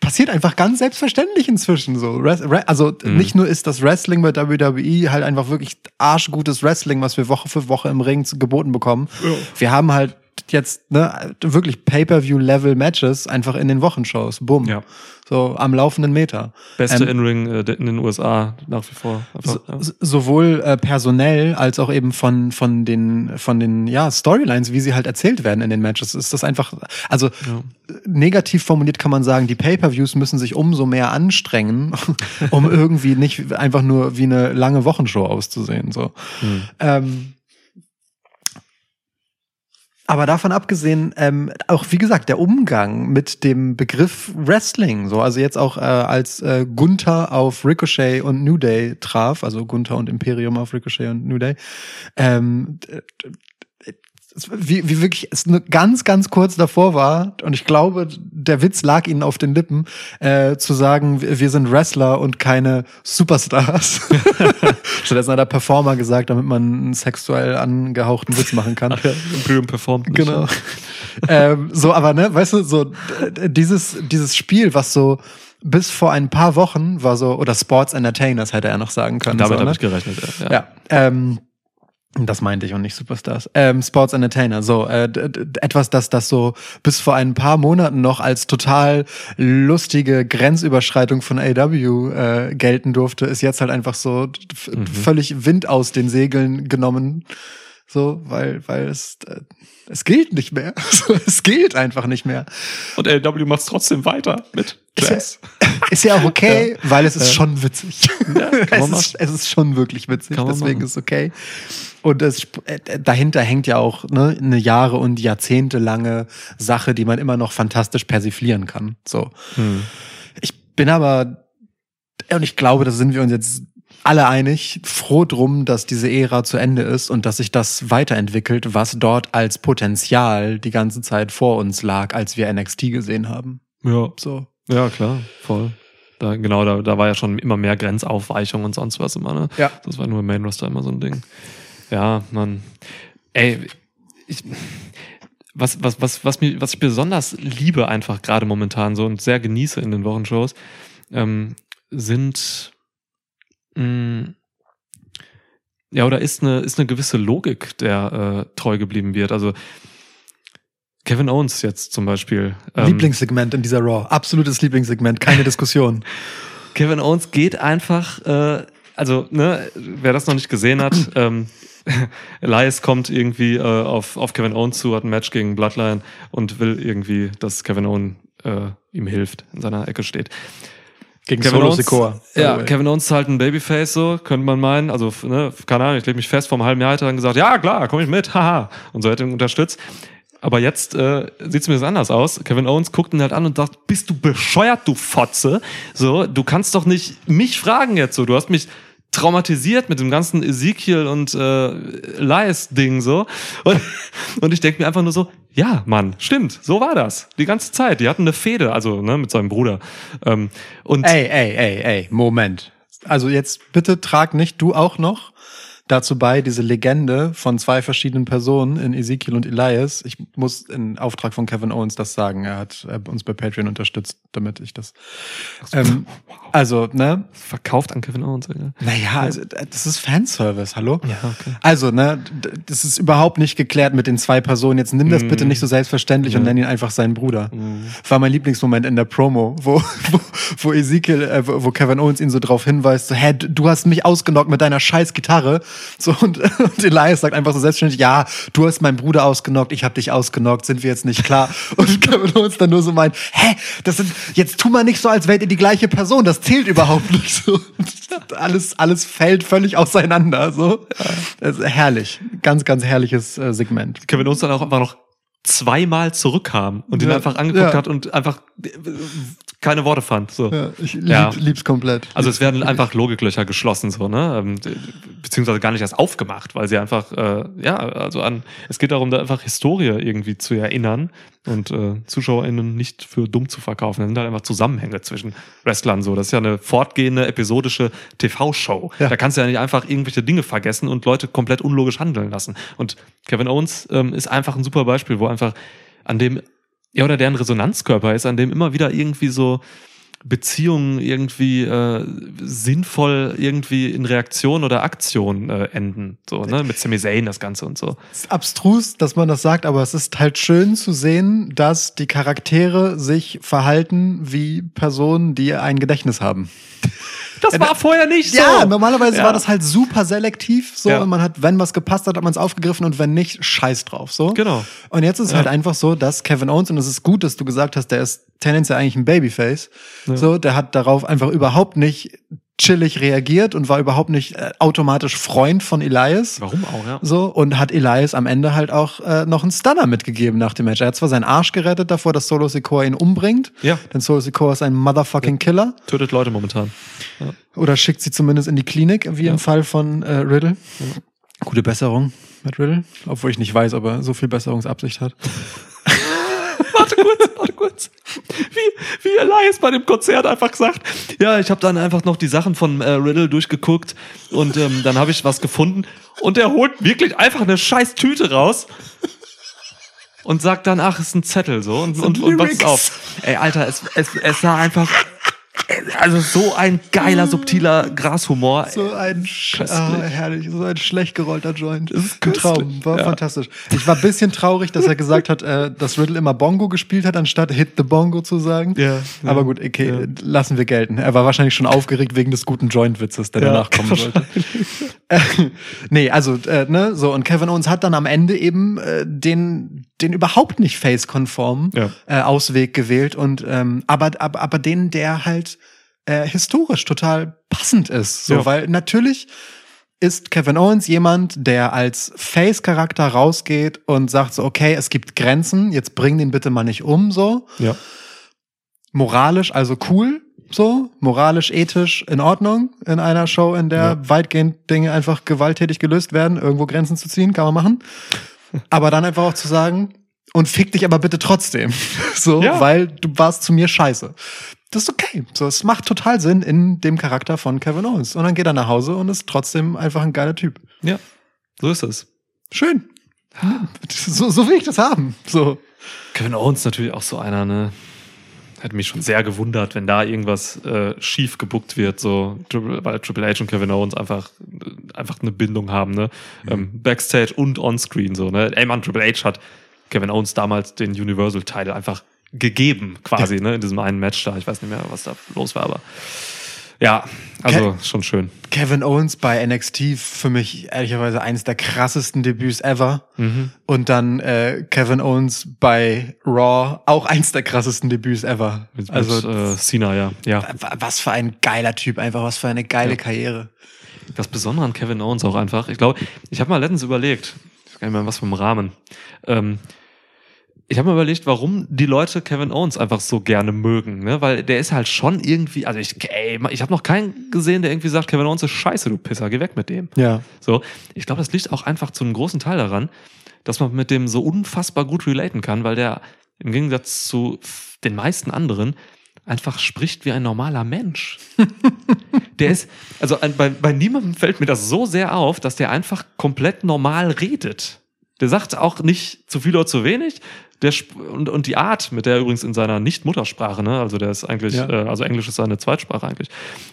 passiert einfach ganz selbstverständlich inzwischen so. Also Mhm. nicht nur ist das Wrestling bei WWE halt einfach wirklich arschgutes Wrestling, was wir Woche für Woche im Ring geboten bekommen. Wir haben halt jetzt ne, wirklich Pay-per-view-Level-Matches einfach in den Wochenshows. Bumm. Ja. So am laufenden Meter. Beste Ähm, In-Ring äh, in den USA nach wie vor. Einfach, So, ja. sowohl äh, personell als auch eben von von den von den ja Storylines, wie sie halt erzählt werden in den Matches, ist das einfach also Ja. negativ formuliert kann man sagen, die Pay-per-Views müssen sich umso mehr anstrengen, um irgendwie nicht einfach nur wie eine lange Wochenshow auszusehen so. Hm. Ähm, aber davon abgesehen, ähm, auch wie gesagt, der Umgang mit dem Begriff Wrestling, so also jetzt auch äh, als äh, Gunther auf Ricochet und New Day traf, also Gunther und Imperium auf Ricochet und New Day, ähm, wie, wie wirklich es nur ganz, ganz kurz davor war, und ich glaube, der Witz lag ihnen auf den Lippen, äh, zu sagen, wir sind Wrestler und keine Superstars. Stattdessen hat er Performer gesagt, damit man einen sexuell angehauchten Witz machen kann. Ach ja, Imperium performt nicht. Genau. ähm, so, aber ne, weißt du, so d- dieses, dieses Spiel, was so bis vor ein paar Wochen war so, oder Sports Entertainers hätte er noch sagen können. Damit so, habe ne? ich gerechnet. Ja. Ja, ähm, das meinte ich und nicht Superstars. Ähm, Sports Entertainer, so äh, etwas, das das so bis vor ein paar Monaten noch als total lustige Grenzüberschreitung von AW äh, gelten durfte, ist jetzt halt einfach so Mhm. völlig Wind aus den Segeln genommen, so weil weil es äh, es gilt nicht mehr. Es gilt einfach nicht mehr. Und LW macht trotzdem weiter mit Ist ja, Jazz. ist ja auch okay, weil es ist Ja. schon witzig. Ja, es, ist, es ist schon wirklich witzig, deswegen machen. ist es okay. Und es, äh, dahinter hängt ja auch ne, eine Jahre- und jahrzehntelange Sache, die man immer noch fantastisch persiflieren kann. So. Hm. Ich bin aber, und ich glaube, da sind wir uns jetzt alle einig, froh drum, dass diese Ära zu Ende ist und dass sich das weiterentwickelt, was dort als Potenzial die ganze Zeit vor uns lag, als wir NXT gesehen haben. Ja. So. Ja, klar, voll. Da, genau, da, da war ja schon immer mehr Grenzaufweichung und sonst was immer, ne? Ja. Das war nur im Main Roster immer so ein Ding. Ja, man. Ey, ich, was, was, was, was, mir, was ich besonders liebe einfach gerade momentan so und sehr genieße in den Wochenshows, ähm, sind mh, ja, oder ist eine, ist eine gewisse Logik, der äh, treu geblieben wird. Also Kevin Owens jetzt zum Beispiel. ähm, Lieblingssegment in dieser Raw. Absolutes Lieblingssegment, keine Diskussion. Kevin Owens geht einfach, äh, also, ne, wer das noch nicht gesehen hat, ähm, Elias kommt irgendwie äh, auf, auf Kevin Owens zu, hat ein Match gegen Bloodline und will irgendwie, dass Kevin Owens äh, ihm hilft, in seiner Ecke steht. Gegen Kevin Solo Owens, Sikoa. ja, way. Kevin Owens ist halt ein Babyface, so, könnte man meinen. Also, ne, keine Ahnung, ich lege mich fest, vor einem halben Jahr hat er dann gesagt, ja, klar, komm ich mit, haha. Und so hätte ihn unterstützt. Aber jetzt äh, sieht es mir das anders aus. Kevin Owens guckt ihn halt an und sagt, bist du bescheuert, du Fotze? So, du kannst doch nicht mich fragen jetzt so. Du hast mich traumatisiert mit dem ganzen Ezekiel und äh, Elias-Ding so. Und, und ich denke mir einfach nur so, ja, Mann, stimmt, so war das. Die ganze Zeit. Die hatten eine Fehde, also ne, mit seinem Bruder. Ähm, und Ey, ey, ey, ey, Moment. Also jetzt bitte trag nicht du auch noch dazu bei, diese Legende von zwei verschiedenen Personen in Ezekiel und Elias. Ich muss in Auftrag von Kevin Owens das sagen. Er hat uns bei Patreon unterstützt, damit ich das. Ähm, also, ne? verkauft an Kevin Owens. Ja, Naja, also, das ist Fanservice, hallo? ja okay. Also, ne, das ist überhaupt nicht geklärt mit den zwei Personen. Jetzt nimm das Mhm. bitte nicht so selbstverständlich und Ja. nenn ihn einfach seinen Bruder. Mhm. War mein Lieblingsmoment in der Promo, wo, wo, wo Ezekiel, äh, wo wo Kevin Owens ihn so drauf hinweist, so, hä, du hast mich ausgenockt mit deiner scheiß Gitarre So, und, und Elias sagt einfach so selbstständig, ja, du hast meinen Bruder ausgenockt, ich habe dich ausgenockt, sind wir jetzt nicht klar? Und Kevin Owens dann nur so meint, hä, das sind, jetzt tu mal nicht so, als wärt ihr die gleiche Person, das zählt überhaupt nicht so. alles, alles fällt völlig auseinander, so. Herrlich. Ganz, ganz herrliches äh, Segment. Kevin Owens dann auch einfach noch zweimal zurückkam und ihn Ja, einfach angeguckt ja. hat und einfach äh, keine Worte fand. So. Ja, ich lieb, Ja. lieb's komplett. Also es werden einfach Logiklöcher geschlossen, so, ne? Ähm, Beziehungsweise gar nicht erst aufgemacht, weil sie einfach, äh, ja, also an, es geht darum, da einfach Historie irgendwie zu erinnern und äh, ZuschauerInnen nicht für dumm zu verkaufen. Da sind halt einfach Zusammenhänge zwischen Wrestlern so. Das ist ja eine fortgehende, episodische TV-Show. Ja. Da kannst du ja nicht einfach irgendwelche Dinge vergessen und Leute komplett unlogisch handeln lassen. Und Kevin Owens ähm, ist einfach ein super Beispiel, wo einfach an dem, ja, oder der ein Resonanzkörper ist, an dem immer wieder irgendwie so Beziehungen irgendwie äh, sinnvoll irgendwie in Reaktion oder Aktion äh, enden. So, ne? Mit Sami Zayn das Ganze und so. Es ist abstrus, dass man das sagt, aber es ist halt schön zu sehen, dass die Charaktere sich verhalten wie Personen, die ein Gedächtnis haben. Das war vorher nicht so. Ja, normalerweise Ja. war das halt super selektiv. So, Ja. und man hat, wenn was gepasst hat, hat man es aufgegriffen und wenn nicht, scheiß drauf. So. Genau. Und jetzt ist Ja. halt einfach so, dass Kevin Owens, und es ist gut, dass du gesagt hast, der ist tendenziell eigentlich ein Babyface. So, der hat darauf einfach überhaupt nicht chillig reagiert und war überhaupt nicht äh, automatisch Freund von Elias. Warum auch, ja. So, und hat Elias am Ende halt auch äh, noch einen Stunner mitgegeben nach dem Match. Er hat zwar seinen Arsch gerettet davor, dass Solo Sikoa ihn umbringt. Ja. Denn Solo Sikoa ist ein motherfucking Killer. Tötet Leute momentan. Oder schickt sie zumindest in die Klinik, wie im Fall von äh, Riddle. Gute Besserung mit Riddle. Obwohl ich nicht weiß, ob er so viel Besserungsabsicht hat. warte kurz, kurz. Wie, wie Elias bei dem Konzert einfach gesagt, ja, ich habe dann einfach noch die Sachen von äh, Riddle durchgeguckt und ähm, dann habe ich was gefunden und er holt wirklich einfach eine scheiß Tüte raus und sagt dann, ach, ist ein Zettel so und, und, und macht's Lyrics. auf. Ey, Alter, es, es, es sah einfach, also so ein geiler, subtiler Grashumor. So ein, ah, herrlich, so ein schlecht gerollter Joint. Das ist ein. Traum, war Ja. fantastisch. Ich war ein bisschen traurig, dass er gesagt hat, äh, dass Riddle immer Bongo gespielt hat, anstatt Hit the Bongo zu sagen. Ja, ja. Aber gut, okay, lassen wir gelten. Er war wahrscheinlich schon aufgeregt wegen des guten Joint-Witzes, der Ja, danach kommen sollte. Äh, nee, also, äh, ne, so, und Kevin Owens hat dann am Ende eben äh, den, den überhaupt nicht face-konformen Ja. äh, Ausweg gewählt und ähm, aber, aber, aber den, der halt äh, historisch total passend ist. So, Ja. weil natürlich ist Kevin Owens jemand, der als Face-Charakter rausgeht und sagt so, okay, es gibt Grenzen, jetzt bring den bitte mal nicht um, so. Ja. Moralisch, also cool, so. Moralisch, ethisch in Ordnung in einer Show, in der Ja. weitgehend Dinge einfach gewalttätig gelöst werden, irgendwo Grenzen zu ziehen, kann man machen. Aber dann einfach auch zu sagen, und fick dich aber bitte trotzdem. So, Ja. weil du warst zu mir scheiße. Das ist okay. So, es macht total Sinn in dem Charakter von Kevin Owens. Und dann geht er nach Hause und ist trotzdem einfach ein geiler Typ. Ja, so ist es. Schön. So, so will ich das haben. So. Kevin Owens natürlich auch so einer, ne? Hätte mich schon sehr gewundert, wenn da irgendwas äh, schief gebuckt wird, so, weil Triple H und Kevin Owens einfach, äh, einfach eine Bindung haben, ne? Ähm, Backstage und onscreen, so, ne? Ey, Mann, Triple H hat Kevin Owens damals den Universal-Title einfach gegeben, quasi, ne? In diesem einen Match da. Ich weiß nicht mehr, was da los war, aber ja, also schon schön. Kevin Owens bei NXT für mich ehrlicherweise eines der krassesten Debüts ever. Mhm. Und dann äh, Kevin Owens bei Raw auch eins der krassesten Debüts ever. Mit, also mit, äh, Cena, ja. Ja. wa- was für ein geiler Typ, einfach was für eine geile Ja. Karriere. Das Besondere an Kevin Owens auch einfach, ich glaube, ich habe mal letztens überlegt, ich weiß gar nicht mehr, was ein Rahmen. Ähm, ich habe mir überlegt, warum die Leute Kevin Owens einfach so gerne mögen, ne? Weil der ist halt schon irgendwie, also ich, ey, ich habe noch keinen gesehen, der irgendwie sagt, Kevin Owens ist scheiße, du Pisser, geh weg mit dem. Ja. So, ich glaube, das liegt auch einfach zu einem großen Teil daran, dass man mit dem so unfassbar gut relaten kann, weil der im Gegensatz zu den meisten anderen einfach spricht wie ein normaler Mensch. der ist, also bei, bei niemandem fällt mir das so sehr auf, dass der einfach komplett normal redet. Der sagt auch nicht zu viel oder zu wenig. Der und, und die Art, mit der er übrigens in seiner Nicht-Muttersprache, ne, also der ist eigentlich, Ja. äh, also Englisch ist seine Zweitsprache eigentlich,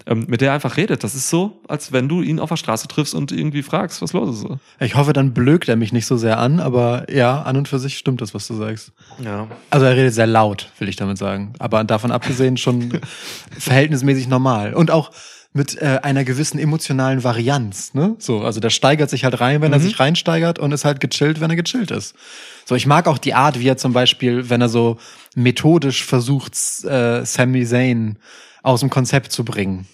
ähm, mit der er einfach redet. Das ist so, als wenn du ihn auf der Straße triffst und irgendwie fragst, was los ist. Ich hoffe, dann blökt er mich nicht so sehr an, aber ja, an und für sich stimmt das, was du sagst. Ja. Also er redet sehr laut, will ich damit sagen. Aber davon abgesehen schon verhältnismäßig normal. Und auch mit äh, einer gewissen emotionalen Varianz. Ne? So, also der steigert sich halt rein, wenn er sich reinsteigert und ist halt gechillt, wenn er gechillt ist. So, ich mag auch die Art, wie er zum Beispiel, wenn er so methodisch versucht, äh, Sami Zayn aus dem Konzept zu bringen.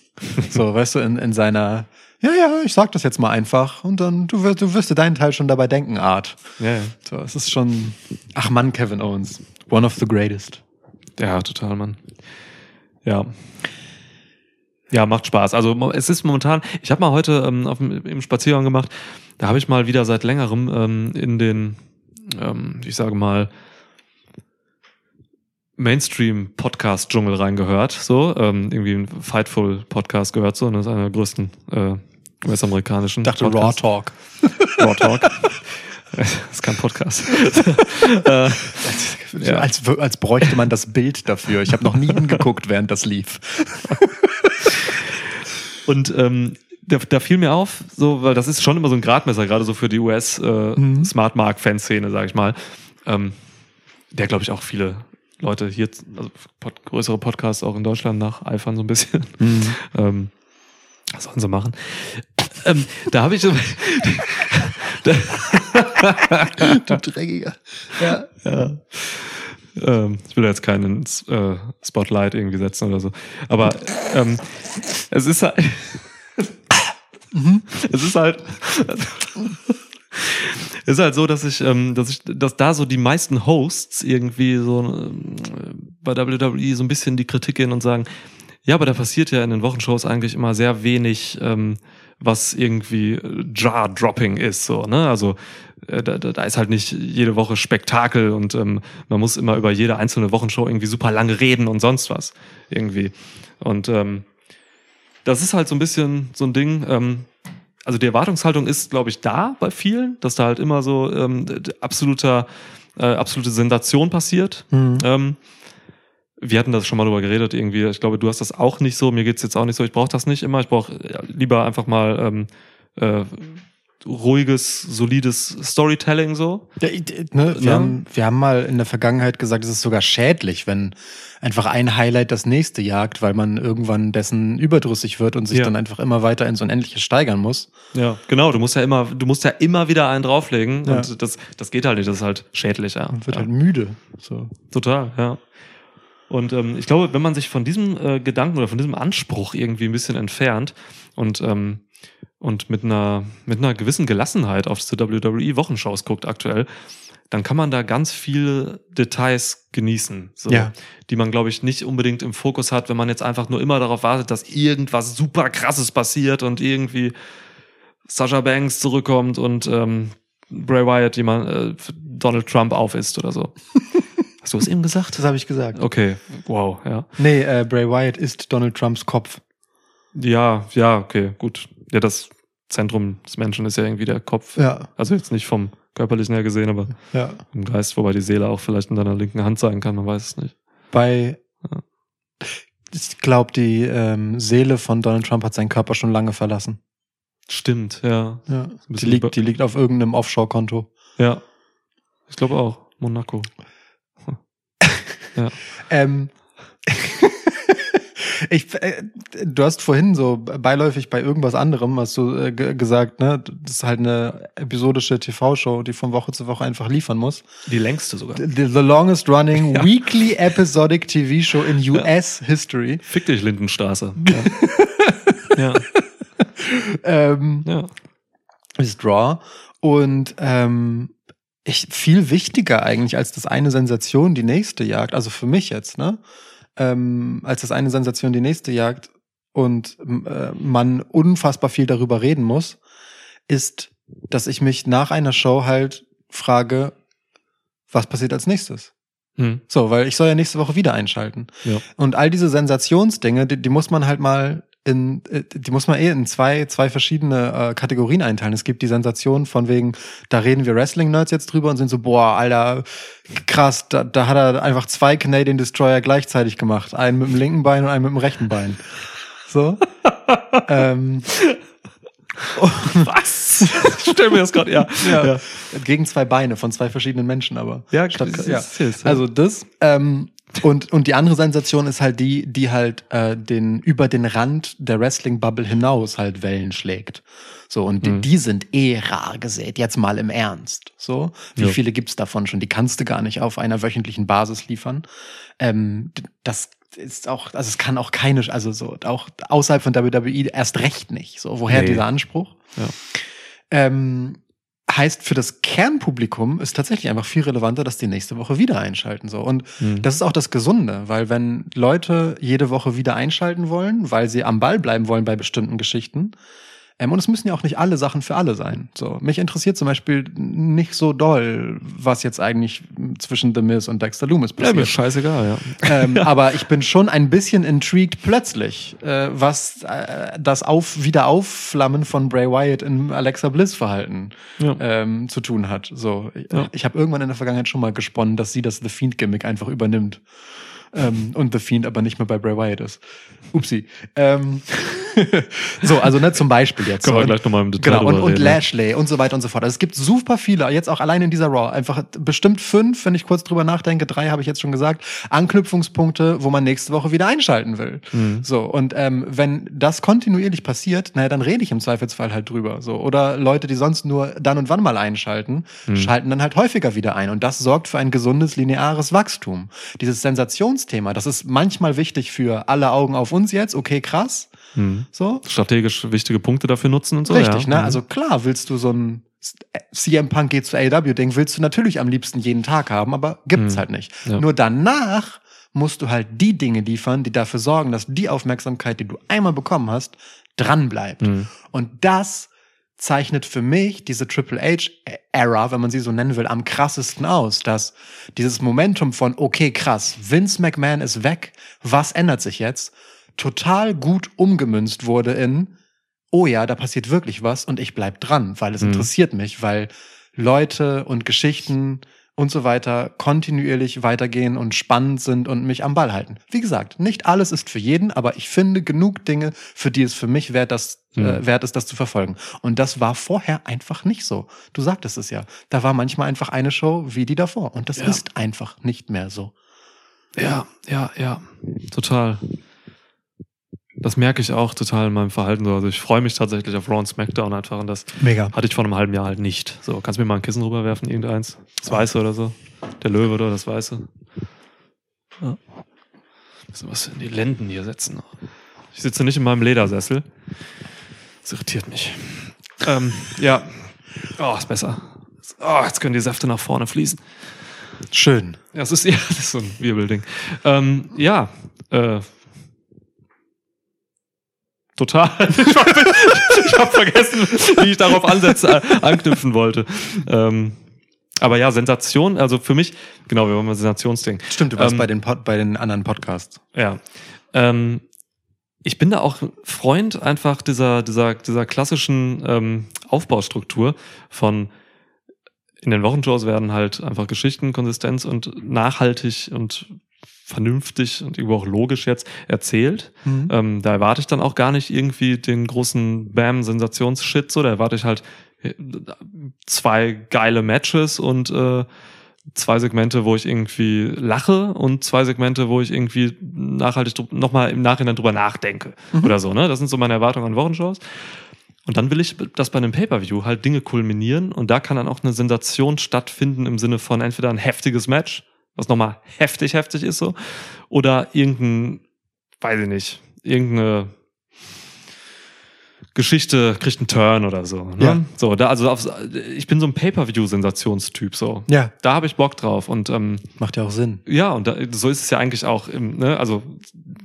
So, weißt du, in, in seiner, ja, ja, ich sag das jetzt mal einfach und dann, du wirst, du wirst dir deinen Teil schon dabei denken, Art. Ja, ja. So, es ist schon, ach Mann, Kevin Owens. One of the greatest. Ja, total, Mann. Ja. Ja, macht Spaß. Also es ist momentan, ich habe mal heute ähm, auf im Spaziergang gemacht, da habe ich mal wieder seit längerem ähm, in den, ähm, ich sage mal, Mainstream-Podcast-Dschungel reingehört. So, ähm, irgendwie ein Fightful-Podcast gehört so, und das ist einer der größten äh, US-amerikanischen. Ich dachte Raw Podcasts. Talk. Raw Talk. das ist kein Podcast. äh, Ja. Als, als bräuchte man das Bild dafür. Ich habe noch nie hingeguckt, während das lief. Und ähm, da, da fiel mir auf, so, weil das ist schon immer so ein Gradmesser, gerade so für die US äh, Smart Mark Fanszene, sag ich mal. Ähm, der glaube ich auch viele Leute hier, also pod, größere Podcasts auch in Deutschland nacheifern so ein bisschen. ähm, was sollen sie machen? Ähm, da habe ich so, Du Dreckiger. Ja. ja. Ähm, ich will da jetzt keinen äh, Spotlight irgendwie setzen oder so. Aber ähm, es ist halt. es ist halt. es ist halt so, dass ich, ähm, dass ich, dass da so die meisten Hosts irgendwie so ähm, bei WWE so ein bisschen die Kritik gehen und sagen, ja, aber da passiert ja in den Wochenshows eigentlich immer sehr wenig, ähm, was irgendwie äh, Jar-Dropping ist, so, ne? Also äh, da, da da ist halt nicht jede Woche Spektakel und ähm, man muss immer über jede einzelne Wochenshow irgendwie super lange reden und sonst was irgendwie. Und ähm, das ist halt so ein bisschen so ein Ding. Ähm, also die Erwartungshaltung ist, glaube ich, da bei vielen, dass da halt immer so ähm, absoluter, äh, absolute Sensation passiert. Ähm, wir hatten das schon mal drüber geredet irgendwie. Ich glaube, du hast das auch nicht so. Mir geht's jetzt auch nicht so. Ich brauche das nicht immer. Ich brauche lieber einfach mal ähm, äh, ruhiges, solides Storytelling so. Ja, ne, wir, Ja. haben, wir haben mal in der Vergangenheit gesagt, es ist sogar schädlich, wenn einfach ein Highlight das nächste jagt, weil man irgendwann dessen überdrüssig wird und sich Ja. dann einfach immer weiter ins Unendliche steigern muss. Ja, genau. Du musst ja immer, du musst ja immer wieder einen drauflegen Ja. und das, das geht halt nicht. Das ist halt schädlich. Ja. Man wird halt müde. So. Total, ja. Und ähm, ich glaube, wenn man sich von diesem äh, Gedanken oder von diesem Anspruch irgendwie ein bisschen entfernt und ähm, und mit einer mit einer gewissen Gelassenheit auf diese WWE Wochenshows guckt aktuell, dann kann man da ganz viele Details genießen, so, Ja. die man glaube ich nicht unbedingt im Fokus hat, wenn man jetzt einfach nur immer darauf wartet, dass irgendwas super krasses passiert und irgendwie Sasha Banks zurückkommt und ähm, Bray Wyatt jemand äh, Donald Trump auf ist oder so. Hast du es eben gesagt? Das habe ich gesagt. Okay, wow, ja. Nee, äh, Bray Wyatt ist Donald Trumps Kopf. Ja, ja, okay, gut. Ja, das Zentrum des Menschen ist ja irgendwie der Kopf. Ja, Also jetzt nicht vom körperlichen her gesehen, aber ja. im Geist, wobei die Seele auch vielleicht in deiner linken Hand sein kann, man weiß es nicht. Bei, Ja. ich glaube, die ähm, Seele von Donald Trump hat seinen Körper schon lange verlassen. Stimmt, ja. Ja. Die liegt, die liegt auf irgendeinem Offshore-Konto. Ja. Ich glaube auch. Monaco. Ja. Ähm, ich, äh, du hast vorhin so beiläufig bei irgendwas anderem hast du äh, ge- gesagt, ne, das ist halt eine episodische TV-Show, die von Woche zu Woche einfach liefern muss. Die längste sogar. The, the longest running Ja. weekly episodic TV show in US history. Fick dich, Lindenstraße. Ja. ja. Ähm, ja. ist Draw. Und ähm, ich, viel wichtiger eigentlich als das eine Sensation die nächste jagt, also für mich jetzt, ne? Ähm, als das eine Sensation die nächste jagt und äh, man unfassbar viel darüber reden muss, ist, dass ich mich nach einer Show halt frage, was passiert als nächstes? Hm. So, weil ich soll ja nächste Woche wieder einschalten. Ja. Und all diese Sensationsdinge, die, die muss man halt mal in, äh, die muss man eh in zwei, zwei verschiedene äh, Kategorien einteilen. Es gibt die Sensation von wegen, da reden wir Wrestling-Nerds jetzt drüber und sind so, boah, Alter, krass, da, da hat er einfach zwei Canadian Destroyer gleichzeitig gemacht. Einen mit dem linken Bein und einen mit dem rechten Bein. So. ähm, Was? Ich stell mir das gerade, ja. ja. ja. Gegen zwei Beine von zwei verschiedenen Menschen, aber. Ja, Statt, ist- ja. das ist- ja. Also das. Ähm, Und, und die andere Sensation ist halt die, die halt äh, den über den Rand der Wrestling-Bubble hinaus halt Wellen schlägt. So, und die, Mhm. die sind eh rar gesät, jetzt mal im Ernst. So, wie Ja. viele gibt's davon schon? Die kannst du gar nicht auf einer wöchentlichen Basis liefern. Ähm, das ist auch, also es kann auch keine, also so, auch außerhalb von WWE erst recht nicht. So, woher Nee. dieser Anspruch? Ja. Ähm, heißt für das Kernpublikum ist tatsächlich einfach viel relevanter, dass die nächste Woche wieder einschalten. So. Und Mhm. das ist auch das Gesunde, weil wenn Leute jede Woche wieder einschalten wollen, weil sie am Ball bleiben wollen bei bestimmten Geschichten, ähm, und es müssen ja auch nicht alle Sachen für alle sein. So, mich interessiert zum Beispiel nicht so doll, was jetzt eigentlich zwischen The Miz und Dexter Loomis Ja, mir passiert. ist scheißegal, ja. ähm, aber ich bin schon ein bisschen intrigued plötzlich, äh, was äh, das auf Wiederaufflammen von Bray Wyatt im Alexa Bliss Verhalten Ja. ähm, zu tun hat. So, ich, Ja. ich habe irgendwann in der Vergangenheit schon mal gesponnen, dass sie das The Fiend Gimmick einfach übernimmt. Ähm, und The Fiend aber nicht mehr bei Bray Wyatt ist. Upsi. Ähm, so, also ne, zum Beispiel jetzt. Können wir Und- gleich nochmal im Detail Genau, und, und reden. Lashley und so weiter und so fort. Also es gibt super viele, jetzt auch allein in dieser Raw, einfach bestimmt fünf, wenn ich kurz drüber nachdenke, drei habe ich jetzt schon gesagt, Anknüpfungspunkte, wo man nächste Woche wieder einschalten will. Mhm. So, und ähm, wenn das kontinuierlich passiert, naja, dann rede ich im Zweifelsfall halt drüber. So. Oder Leute, die sonst nur dann und wann mal einschalten, Mhm. schalten dann halt häufiger wieder ein. Und das sorgt für ein gesundes, lineares Wachstum. Dieses Sensationsthema, das ist manchmal wichtig für alle Augen auf uns jetzt, okay, krass. Mhm. So, Strategisch wichtige Punkte dafür nutzen und so. Richtig, ja. ne? Mhm. Also klar, willst du so ein CM Punk geht zu AEW-Ding, willst du natürlich am liebsten jeden Tag haben, aber gibt's Mhm. halt nicht. Ja. Nur danach musst du halt die Dinge liefern, die dafür sorgen, dass die Aufmerksamkeit, die du einmal bekommen hast, dran bleibt. Mhm. Und das zeichnet für mich diese Triple H-Era, wenn man sie so nennen will, am krassesten aus, dass dieses Momentum von, okay, krass, Vince McMahon ist weg, was ändert sich jetzt, total gut umgemünzt wurde in, oh ja, da passiert wirklich was und ich bleib dran, weil es Mhm. interessiert mich, weil Leute und Geschichten und so weiter kontinuierlich weitergehen und spannend sind und mich am Ball halten. Wie gesagt, nicht alles ist für jeden, aber ich finde genug Dinge, für die es für mich wert, das, Mhm. äh, wert ist, das zu verfolgen. Und das war vorher einfach nicht so. Du sagtest es ja. Da war manchmal einfach eine Show wie die davor. Und das Ja. ist einfach nicht mehr so. Ja, ja, ja. Total. Das merke ich auch total in meinem Verhalten. so. Also ich freue mich tatsächlich auf Raw und SmackDown einfach und das Mega. hatte ich vor einem halben Jahr halt nicht. So, kannst du mir mal ein Kissen rüberwerfen, irgendeins? Das Weiße oder so? Der Löwe oder das Weiße? Ja. Müssen was in die Lenden hier setzen. Ich sitze nicht in meinem Ledersessel. Das irritiert mich. Ähm, ja. Oh, ist besser. Oh, jetzt können die Säfte nach vorne fließen. Schön. Ja, das ist, ja, das ist so ein Wirbelding. Ähm, ja, äh, total. Ich habe hab vergessen, wie ich darauf ansetzen, äh, anknüpfen wollte. Ähm, aber ja, Sensation, also für mich, genau, wir wollen mal Sensationsding. Stimmt, du warst Ähm, bei, den Pod, bei den anderen Podcasts. Ja. Ähm, ich bin da auch Freund einfach dieser, dieser, dieser klassischen ähm, Aufbaustruktur von in den Wochenshows werden halt einfach Geschichten, Konsistenz und nachhaltig und vernünftig und irgendwo auch logisch jetzt erzählt. Mhm. Ähm, da erwarte ich dann auch gar nicht irgendwie den großen Bam-Sensations-Shit, so. Da erwarte ich halt äh, zwei geile Matches und äh, zwei Segmente, wo ich irgendwie lache und zwei Segmente, wo ich irgendwie nachhaltig nochmal im Nachhinein drüber nachdenke Mhm. oder so. Ne? Das sind so meine Erwartungen an Wochenshows. Und dann will ich, dass bei einem Pay-Per-View halt Dinge kulminieren und da kann dann auch eine Sensation stattfinden im Sinne von entweder ein heftiges Match, was nochmal heftig, heftig ist so, oder irgendein, weiß ich nicht, irgendeine Geschichte kriegt einen Turn oder so. Ne? Ja. So, da, also aufs, ich bin so ein Pay-Per-View-Sensationstyp so. Ja, Da habe ich Bock drauf und ähm, macht ja auch Sinn. ja, und da, so ist es ja eigentlich auch im, ne, also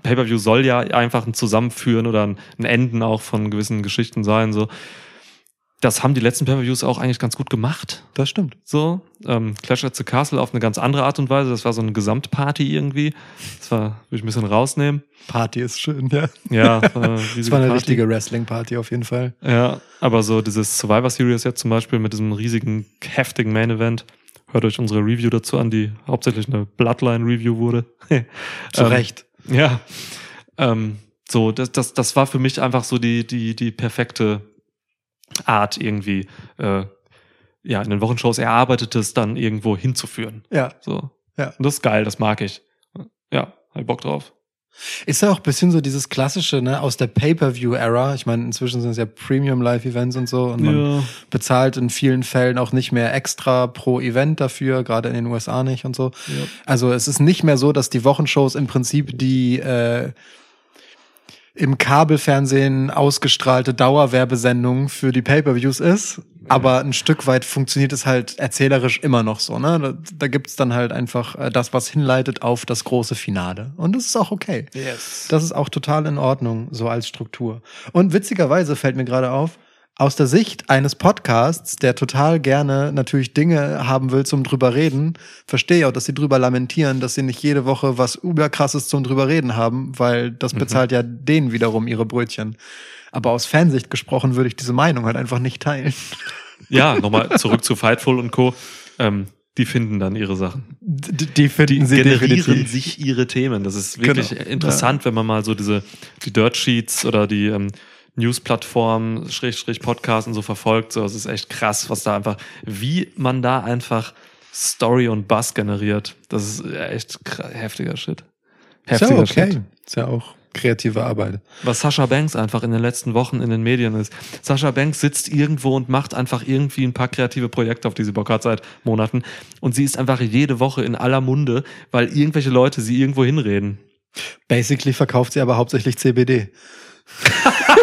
Pay-Per-View soll ja einfach ein Zusammenführen oder ein, ein Enden auch von gewissen Geschichten sein, so. Das haben die letzten Pay-Per-Views auch eigentlich ganz gut gemacht, Das stimmt. so. Ähm, Clash at the Castle auf eine ganz andere Art und Weise, das war so eine Gesamtparty irgendwie. Das war, würde ich ein bisschen rausnehmen. Party ist schön, ja. Ja, Das riesige war eine Party. richtige Wrestling-Party auf jeden Fall. Ja, aber so dieses Survivor Series jetzt zum Beispiel mit diesem riesigen, heftigen Main Event. Hört euch unsere Review dazu an, die hauptsächlich eine Bloodline-Review wurde. Zu Ähm, Recht. Ja. Ähm, so, das, das, das war für mich einfach so die, die, die perfekte Art, irgendwie, äh, ja, in den Wochenshows Erarbeitetes dann irgendwo hinzuführen. Ja, So. Ja. Und das ist geil, das mag ich. ja, hab ich Bock drauf. Ist ja auch ein bisschen so dieses klassische, ne, aus der Pay-Per-View-Era. Ich meine, inzwischen sind es ja Premium-Live-Events und so und man bezahlt in vielen Fällen auch nicht mehr extra pro Event dafür, gerade in den USA nicht und so. Ja. Also es ist nicht mehr so, dass die Wochenshows im Prinzip die äh, im Kabelfernsehen ausgestrahlte Dauerwerbesendung für die Pay-per-Views ist. Aber ein Stück weit funktioniert es halt erzählerisch immer noch so. Ne? Da, da gibt's dann halt einfach äh, das, was hinleitet auf das große Finale. Und das ist auch okay. Yes. Das ist auch total in Ordnung, so als Struktur. Und witzigerweise fällt mir gerade auf, aus der Sicht eines Podcasts, der total gerne natürlich Dinge haben will zum drüber reden, verstehe ich auch, dass sie drüber lamentieren, dass sie nicht jede Woche was überkrasses zum drüber reden haben, weil das bezahlt ja denen wiederum ihre Brötchen. Aber aus Fansicht gesprochen würde ich diese Meinung halt einfach nicht teilen. Ja, nochmal zurück zu Fightful und Co. Ähm, die finden dann ihre Sachen. D die finden Die sie generieren definitiv. sich ihre Themen. Das ist wirklich Genau. interessant, wenn man mal so diese die Dirt Sheets oder die ähm, News-Plattformen, Schrägstrich Podcast und so verfolgt. So, es ist echt krass, was da einfach, wie man da einfach Story und Buzz generiert. Das ist echt kra- heftiger Shit. Ist ja Heftiger okay. Shit. Ist ja auch kreative Arbeit. Was Sascha Banks einfach in den letzten Wochen in den Medien ist. Sascha Banks sitzt irgendwo und macht einfach irgendwie ein paar kreative Projekte, auf die sie Bock hat seit Monaten. Und sie ist einfach jede Woche in aller Munde, weil irgendwelche Leute sie irgendwo hinreden. Basically verkauft sie aber hauptsächlich CBD.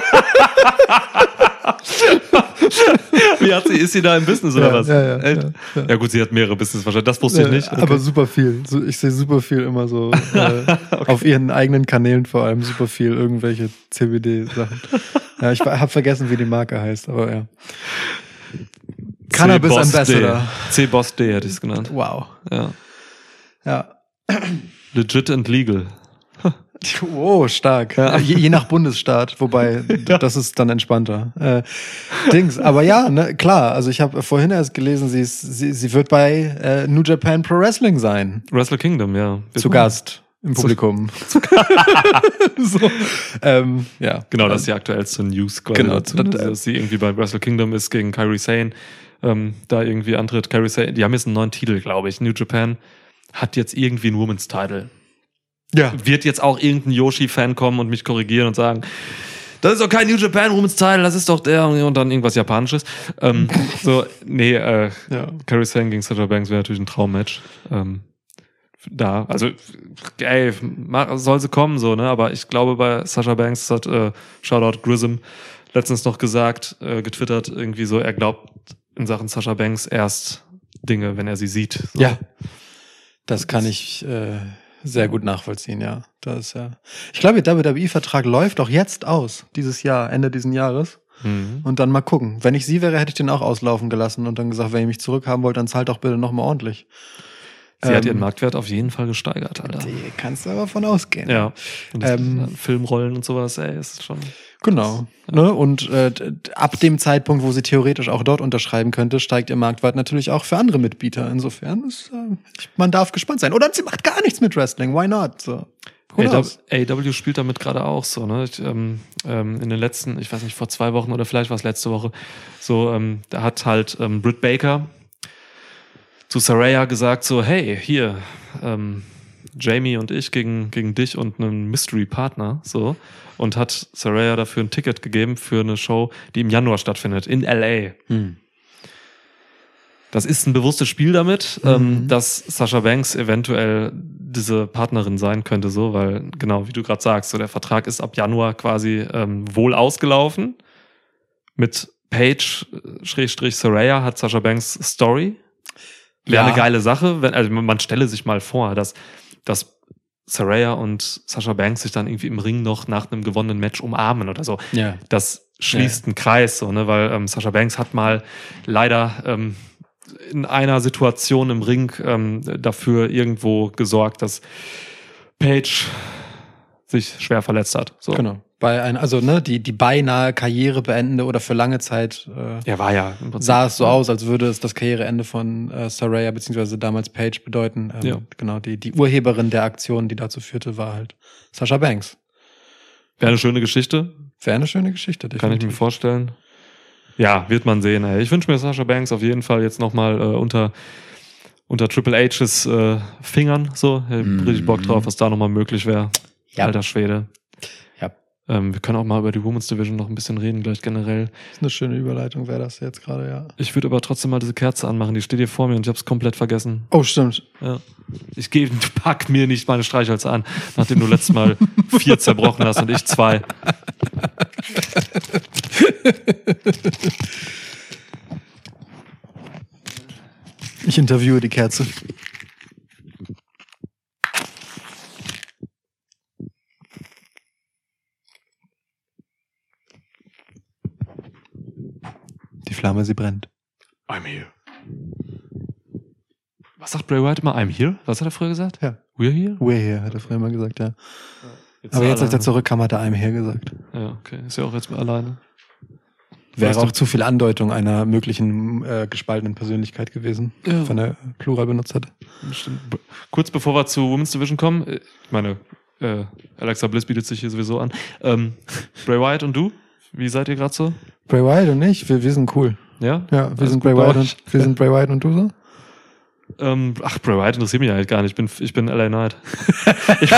Wie hat sie, ist sie da im Business oder Ja, was? ja, ja, Echt? ja, ja. gut, sie hat mehrere Business wahrscheinlich. Das wusste ich nicht. Aber super viel. Ich sehe super viel immer so äh, auf ihren eigenen Kanälen vor allem super viel irgendwelche CBD-Sachen. Ja, ich habe vergessen, wie die Marke heißt, aber ja. Cannabis Ambassador. C-Boss D hätte ich es genannt. Wow. Ja. Ja. Legit and legal. Oh, stark. Je, je nach Bundesstaat, wobei d- das ist dann entspannter. Äh, Dings, aber ja, ne, klar. Also ich habe vorhin erst gelesen, sie, ist, sie, sie wird bei äh, New Japan Pro Wrestling sein. Wrestle Kingdom, ja. Zu Gast im Publikum. so, ähm, ja. Genau, das ist die aktuellste News quasi Genau, dazu, ne? das- dass sie irgendwie bei Wrestle Kingdom ist gegen Kairi Sane, ähm, da irgendwie antritt. Kairi Sane, die haben jetzt einen neuen Titel, glaube ich. New Japan hat jetzt irgendwie einen Women's Title. Ja. Wird jetzt auch irgendein Yoshi-Fan kommen und mich korrigieren und sagen, das ist doch kein New Japan Women's Title, das ist doch der und dann irgendwas Japanisches. Ähm, so, nee, äh, Ja. Kairi Sane gegen Sasha Banks wäre natürlich ein Traummatch. Ähm, da, also, ey, soll sie kommen, so, ne? Aber ich glaube, bei Sasha Banks hat äh, Shoutout Grism letztens noch gesagt, äh, getwittert, irgendwie so, er glaubt in Sachen Sasha Banks erst Dinge, wenn er sie sieht. So. Ja. Das kann ich äh, sehr gut nachvollziehen, ja. Das ist ja. Ich glaube, der WWE-Vertrag läuft auch jetzt aus, dieses Jahr, Ende diesen Jahres. Mhm. Und dann mal gucken. Wenn ich sie wäre, hätte ich den auch auslaufen gelassen und dann gesagt, wenn ihr mich zurückhaben wollt, dann zahlt doch bitte nochmal ordentlich. Sie hat Ähm, ihren Marktwert auf jeden Fall gesteigert, Alter. Die kannst du aber von ausgehen. Ja. Und Ähm, Filmrollen und sowas, ey, ist schon. Genau. Ne? Und äh, ab dem Zeitpunkt, wo sie theoretisch auch dort unterschreiben könnte, steigt ihr Marktwert natürlich auch für andere Mitbieter. Insofern ist, äh, man darf gespannt sein. Oder sie macht gar nichts mit Wrestling. Why not? So. AW spielt damit gerade auch so, ne? Ich, ähm, ähm, in den letzten, ich weiß nicht, vor zwei Wochen oder vielleicht war es letzte Woche, so, ähm, da hat halt ähm, Britt Baker zu Saraya gesagt, so, hey, hier, ähm, Jamie und ich gegen, gegen dich und einen Mystery-Partner, so, und hat Saraya dafür ein Ticket gegeben für eine Show, die im Januar stattfindet, in LA. Hm. Das ist ein bewusstes Spiel damit, ähm, dass Sasha Banks eventuell diese Partnerin sein könnte, so, weil genau wie du gerade sagst, so der Vertrag ist ab Januar quasi ähm, wohl ausgelaufen. Mit Paige äh, Schrägstrich Saraya hat Sasha Banks Story. Wäre Ja. eine geile Sache, wenn, also man stelle sich mal vor, dass, dass Saraya und Sasha Banks sich dann irgendwie im Ring noch nach einem gewonnenen Match umarmen oder so Ja. das schließt einen Kreis, so, ne? weil ähm, Sascha Banks hat mal leider ähm, in einer Situation im Ring ähm, dafür irgendwo gesorgt, dass Paige sich schwer verletzt hat. So. Genau. Bei ein, also ne, die, die beinahe Karriere beendende oder für lange Zeit äh, Er war ja sah es so aus, als würde es das Karriereende von äh, Saraya beziehungsweise damals Paige bedeuten. Ähm, Ja. Genau, die, die Urheberin der Aktion, die dazu führte, war halt Sasha Banks. Wäre eine schöne Geschichte, Wäre eine schöne Geschichte, kann ich mir vorstellen. Ja, wird man sehen. Ey. Ich wünsche mir Sascha Banks auf jeden Fall jetzt nochmal äh, unter unter Triple H's äh, Fingern. So, ich hab Mhm. richtig Bock drauf, was da nochmal möglich wäre. Ja. Alter Schwede. Ähm, wir können auch mal über die Women's Division noch ein bisschen reden, gleich generell. Das ist eine schöne Überleitung, wäre das jetzt gerade, ja. Ich würde aber trotzdem mal diese Kerze anmachen. Die steht hier vor mir und ich habe es komplett vergessen. Oh, stimmt. Ja. Ich gebe, pack mir nicht meine Streichhölzer an, nachdem du letztes Mal vier zerbrochen hast und ich zwei. Ich interviewe die Kerze. Flamme, sie brennt. I'm here. Was sagt Bray Wyatt immer? I'm here? Was hat er früher gesagt? Ja. We're here? We're here, hat er früher mal gesagt, ja. Jetzt Aber jetzt, als er zurückkam, hat er einem her gesagt. Ja, okay. Ist ja auch jetzt alleine. Wäre Weißt du- auch zu viel Andeutung einer möglichen äh, gespaltenen Persönlichkeit gewesen, Ja. wenn er Plural benutzt hätte. Bestimmt. B- Kurz bevor wir zu Women's Division kommen, äh, ich meine, äh, Alexa Bliss bietet sich hier sowieso an. Ähm, Bray Wyatt und du? Wie seid ihr gerade so? Bray Wyatt und ich, wir, wir sind cool. Ja? Ja, wir sind Bray Wyatt und wir sind Bray Wyatt und du so? Ähm, ach, Bray Wyatt interessiert mich eigentlich gar nicht. Ich bin, ich bin LA Knight. ich,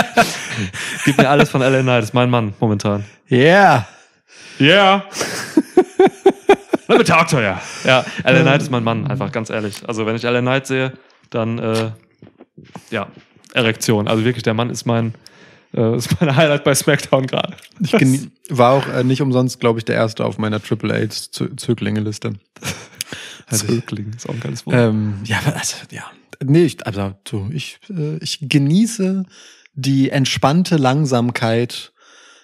gib mir alles von LA Knight. ist mein Mann momentan. Yeah! Yeah. Let me talk to you. Ja, LA Knight ist mein Mann, einfach ganz ehrlich. Also wenn ich LA Knight sehe, dann äh, ja, Erektion. Also wirklich, der Mann ist mein äh, ist mein Highlight bei SmackDown gerade. Ich war auch äh, nicht umsonst, glaube ich, der erste auf meiner Triple A Zöglinge-Liste. Also Zögling ist auch ein geiles Wort. Ähm, ja, also, ja. Nee, ich, also, so, ich, äh, ich genieße die entspannte Langsamkeit,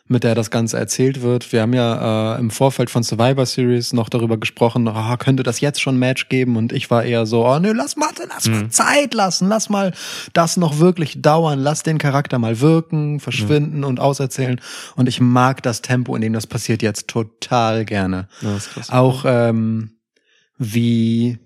mit der das Ganze erzählt wird. Wir haben ja äh, im Vorfeld von Survivor Series noch darüber gesprochen, oh, könnte das jetzt schon Match geben? Und ich war eher so, oh nö, lass mal, lass mal Zeit lassen, lass mal das noch wirklich dauern, lass den Charakter mal wirken, verschwinden und auserzählen. Und ich mag das Tempo, in dem das passiert jetzt total gerne ja, auch ähm, wie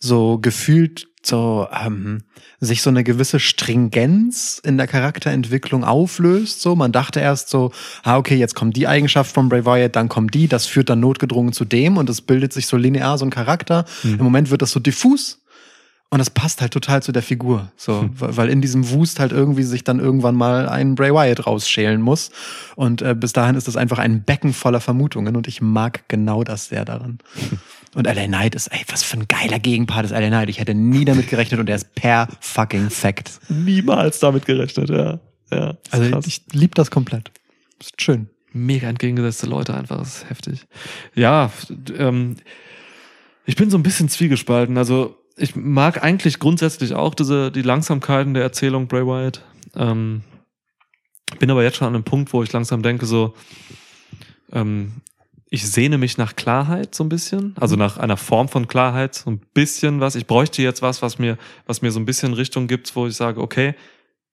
so gefühlt so ähm, sich so eine gewisse Stringenz in der Charakterentwicklung auflöst. So, man dachte erst so, ah okay, jetzt kommt die Eigenschaft von Bray Wyatt, dann kommt die, das führt dann notgedrungen zu dem und es bildet sich so linear so ein Charakter. Im Moment wird das so diffus. Und das passt halt total zu der Figur. So, weil weil in diesem Wust halt irgendwie sich dann irgendwann mal ein Bray Wyatt rausschälen muss. Und äh, bis dahin ist das einfach ein Becken voller Vermutungen und ich mag genau das sehr daran. Und LA Knight ist, ey, was für ein geiler Gegenpart ist LA Knight. Ich hätte nie damit gerechnet und er ist per fucking Fact. Niemals damit gerechnet, ja. Ja, Also krass. ich lieb das komplett. Ist schön. mega entgegengesetzte Leute einfach. Das ist heftig. Ja, ähm, ich bin so ein bisschen zwiegespalten. Also ich mag eigentlich grundsätzlich auch diese die Langsamkeiten der Erzählung Bray Wyatt. Ähm, bin aber jetzt schon an einem Punkt, wo ich langsam denke so, ähm, ich sehne mich nach Klarheit so ein bisschen, also nach einer Form von Klarheit, so ein bisschen was. Ich bräuchte jetzt was, was mir, was mir so ein bisschen Richtung gibt, wo ich sage, okay,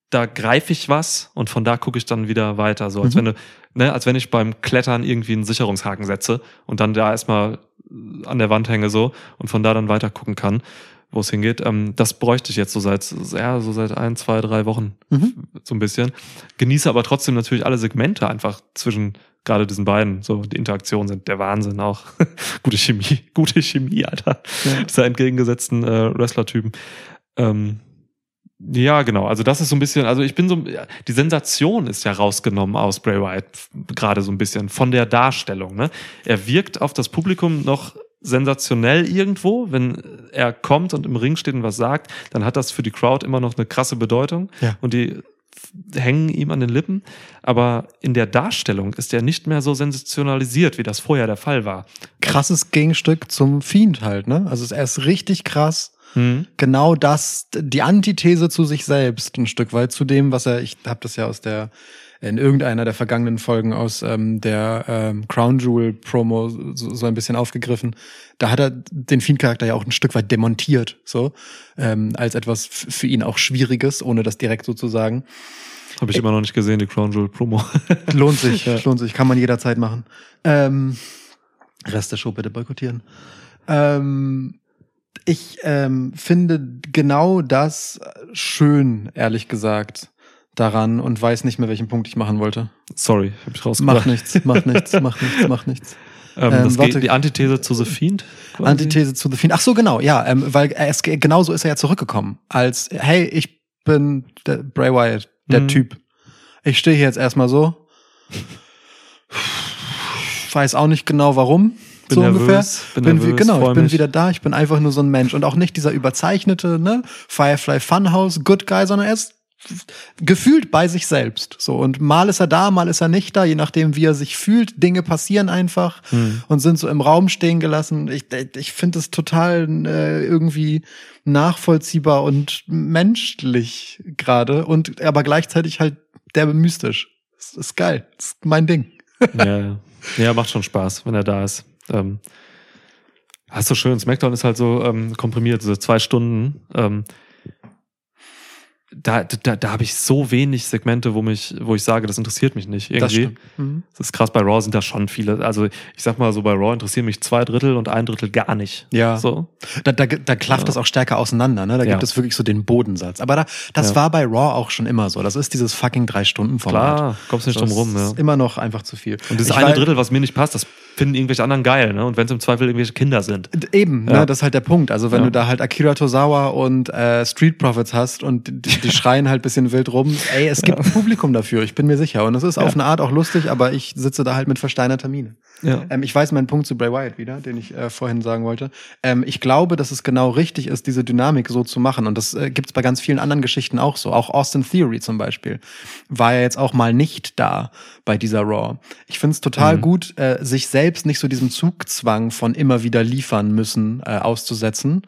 da greife ich was und von da gucke ich dann wieder weiter. So als Mhm. wenn du, ne, als wenn ich beim Klettern irgendwie einen Sicherungshaken setze und dann da erstmal an der Wand hänge so und von da dann weiter gucken kann, wo es hingeht. Ähm, das bräuchte ich jetzt so seit, ja, so seit ein, zwei, drei Wochen Mhm. so ein bisschen. Genieße aber trotzdem natürlich alle Segmente einfach zwischen gerade diesen beiden. So, die Interaktionen sind der Wahnsinn auch. gute Chemie, gute Chemie, Alter. Ja. Dieser entgegengesetzten äh, Wrestler-Typen. Ähm, ja, genau. Also das ist so ein bisschen, also ich bin so, die Sensation ist ja rausgenommen aus Bray Wyatt gerade so ein bisschen von der Darstellung. Ne? Er wirkt auf das Publikum noch sensationell irgendwo, wenn er kommt und im Ring steht und was sagt, dann hat das für die Crowd immer noch eine krasse Bedeutung Ja. und die hängen ihm an den Lippen. Aber in der Darstellung ist er nicht mehr so sensationalisiert, wie das vorher der Fall war. Krasses Gegenstück zum Fiend halt, ne? Also er ist richtig krass. Hm? genau das, die Antithese zu sich selbst ein Stück weit zu dem, was er, ich habe das ja aus der, in irgendeiner der vergangenen Folgen aus ähm, der ähm, Crown Jewel Promo so, so ein bisschen aufgegriffen. Da hat er den Fiend-Charakter ja auch ein Stück weit demontiert, so, ähm, als etwas für ihn auch Schwieriges, ohne das direkt so zu sagen. Habe ich immer noch nicht gesehen, die Crown Jewel Promo. Lohnt sich, lohnt sich, kann man jederzeit machen. Ähm, Rest der Show bitte boykottieren. Ähm, ich ähm, finde genau das schön, ehrlich gesagt, daran und weiß nicht mehr, welchen Punkt ich machen wollte. Sorry, habe ich rausgebracht. Mach nichts, mach nichts, mach nichts, mach nichts. Ähm, Ähm, das warte. geht, die Antithese zu The Fiend? quasi? Antithese zu The Fiend. Ach so, genau, ja, ähm, weil ist, genauso ist er ja zurückgekommen. Als, hey, ich bin der Bray Wyatt, der Mhm. Typ. Ich stehe hier jetzt erstmal so. Weiß auch nicht genau warum. Bin so nervös, ungefähr. bin Bin, nervös, genau, ich bin mich. wieder da. Ich bin einfach nur so ein Mensch und auch nicht dieser überzeichnete, ne, Firefly Funhouse Good Guy, sondern er ist gefühlt bei sich selbst. So und mal ist er da, mal ist er nicht da, je nachdem wie er sich fühlt. Dinge passieren einfach Hm. und sind so im Raum stehen gelassen. Ich, ich finde es total äh, irgendwie nachvollziehbar und menschlich gerade und aber gleichzeitig halt derbe mystisch. Das ist geil. Das ist mein Ding. ja, ja. macht schon Spaß, wenn er da ist. Ähm, hast du schön, Smackdown ist halt so ähm, komprimiert, so zwei Stunden. Ähm, da da, da habe ich so wenig Segmente, wo mich, wo ich sage, das interessiert mich nicht. Irgendwie. Das. Mhm. Das ist krass, bei Raw sind da schon viele. Also ich sag mal so, bei Raw interessieren mich zwei Drittel und ein Drittel gar nicht. Ja. So. Da, da, da klafft Ja. das auch stärker auseinander, ne? Da Ja. gibt es wirklich so den Bodensatz. Aber da, das Ja. war bei Raw auch schon immer so. Das ist dieses fucking drei Stunden Format. Klar, kommst nicht drum rum. Das Ja. ist immer noch einfach zu viel. Und das Ich eine war- Drittel, was mir nicht passt, das finden irgendwelche anderen geil. Ne? Und wenn es im Zweifel irgendwelche Kinder sind. Eben, ne, das ist halt der Punkt. Also wenn du da halt Akira Tozawa und äh, Street Profits hast und die, die schreien halt bisschen wild rum, ey, es gibt ein Publikum dafür, ich bin mir sicher. Und es ist auf Ja. eine Art auch lustig, aber ich sitze da halt mit versteinerter Miene. Ja. Ähm, ich weiß meinen Punkt zu Bray Wyatt wieder, den ich äh, vorhin sagen wollte. Ähm, ich glaube, dass es genau richtig ist, diese Dynamik so zu machen. Und das äh, gibt es bei ganz vielen anderen Geschichten auch so. Auch Austin Theory zum Beispiel war ja jetzt auch mal nicht da bei dieser Raw. Ich finde es total Mhm. gut, äh, sich selbst nicht so diesem Zugzwang von immer wieder liefern müssen äh, auszusetzen.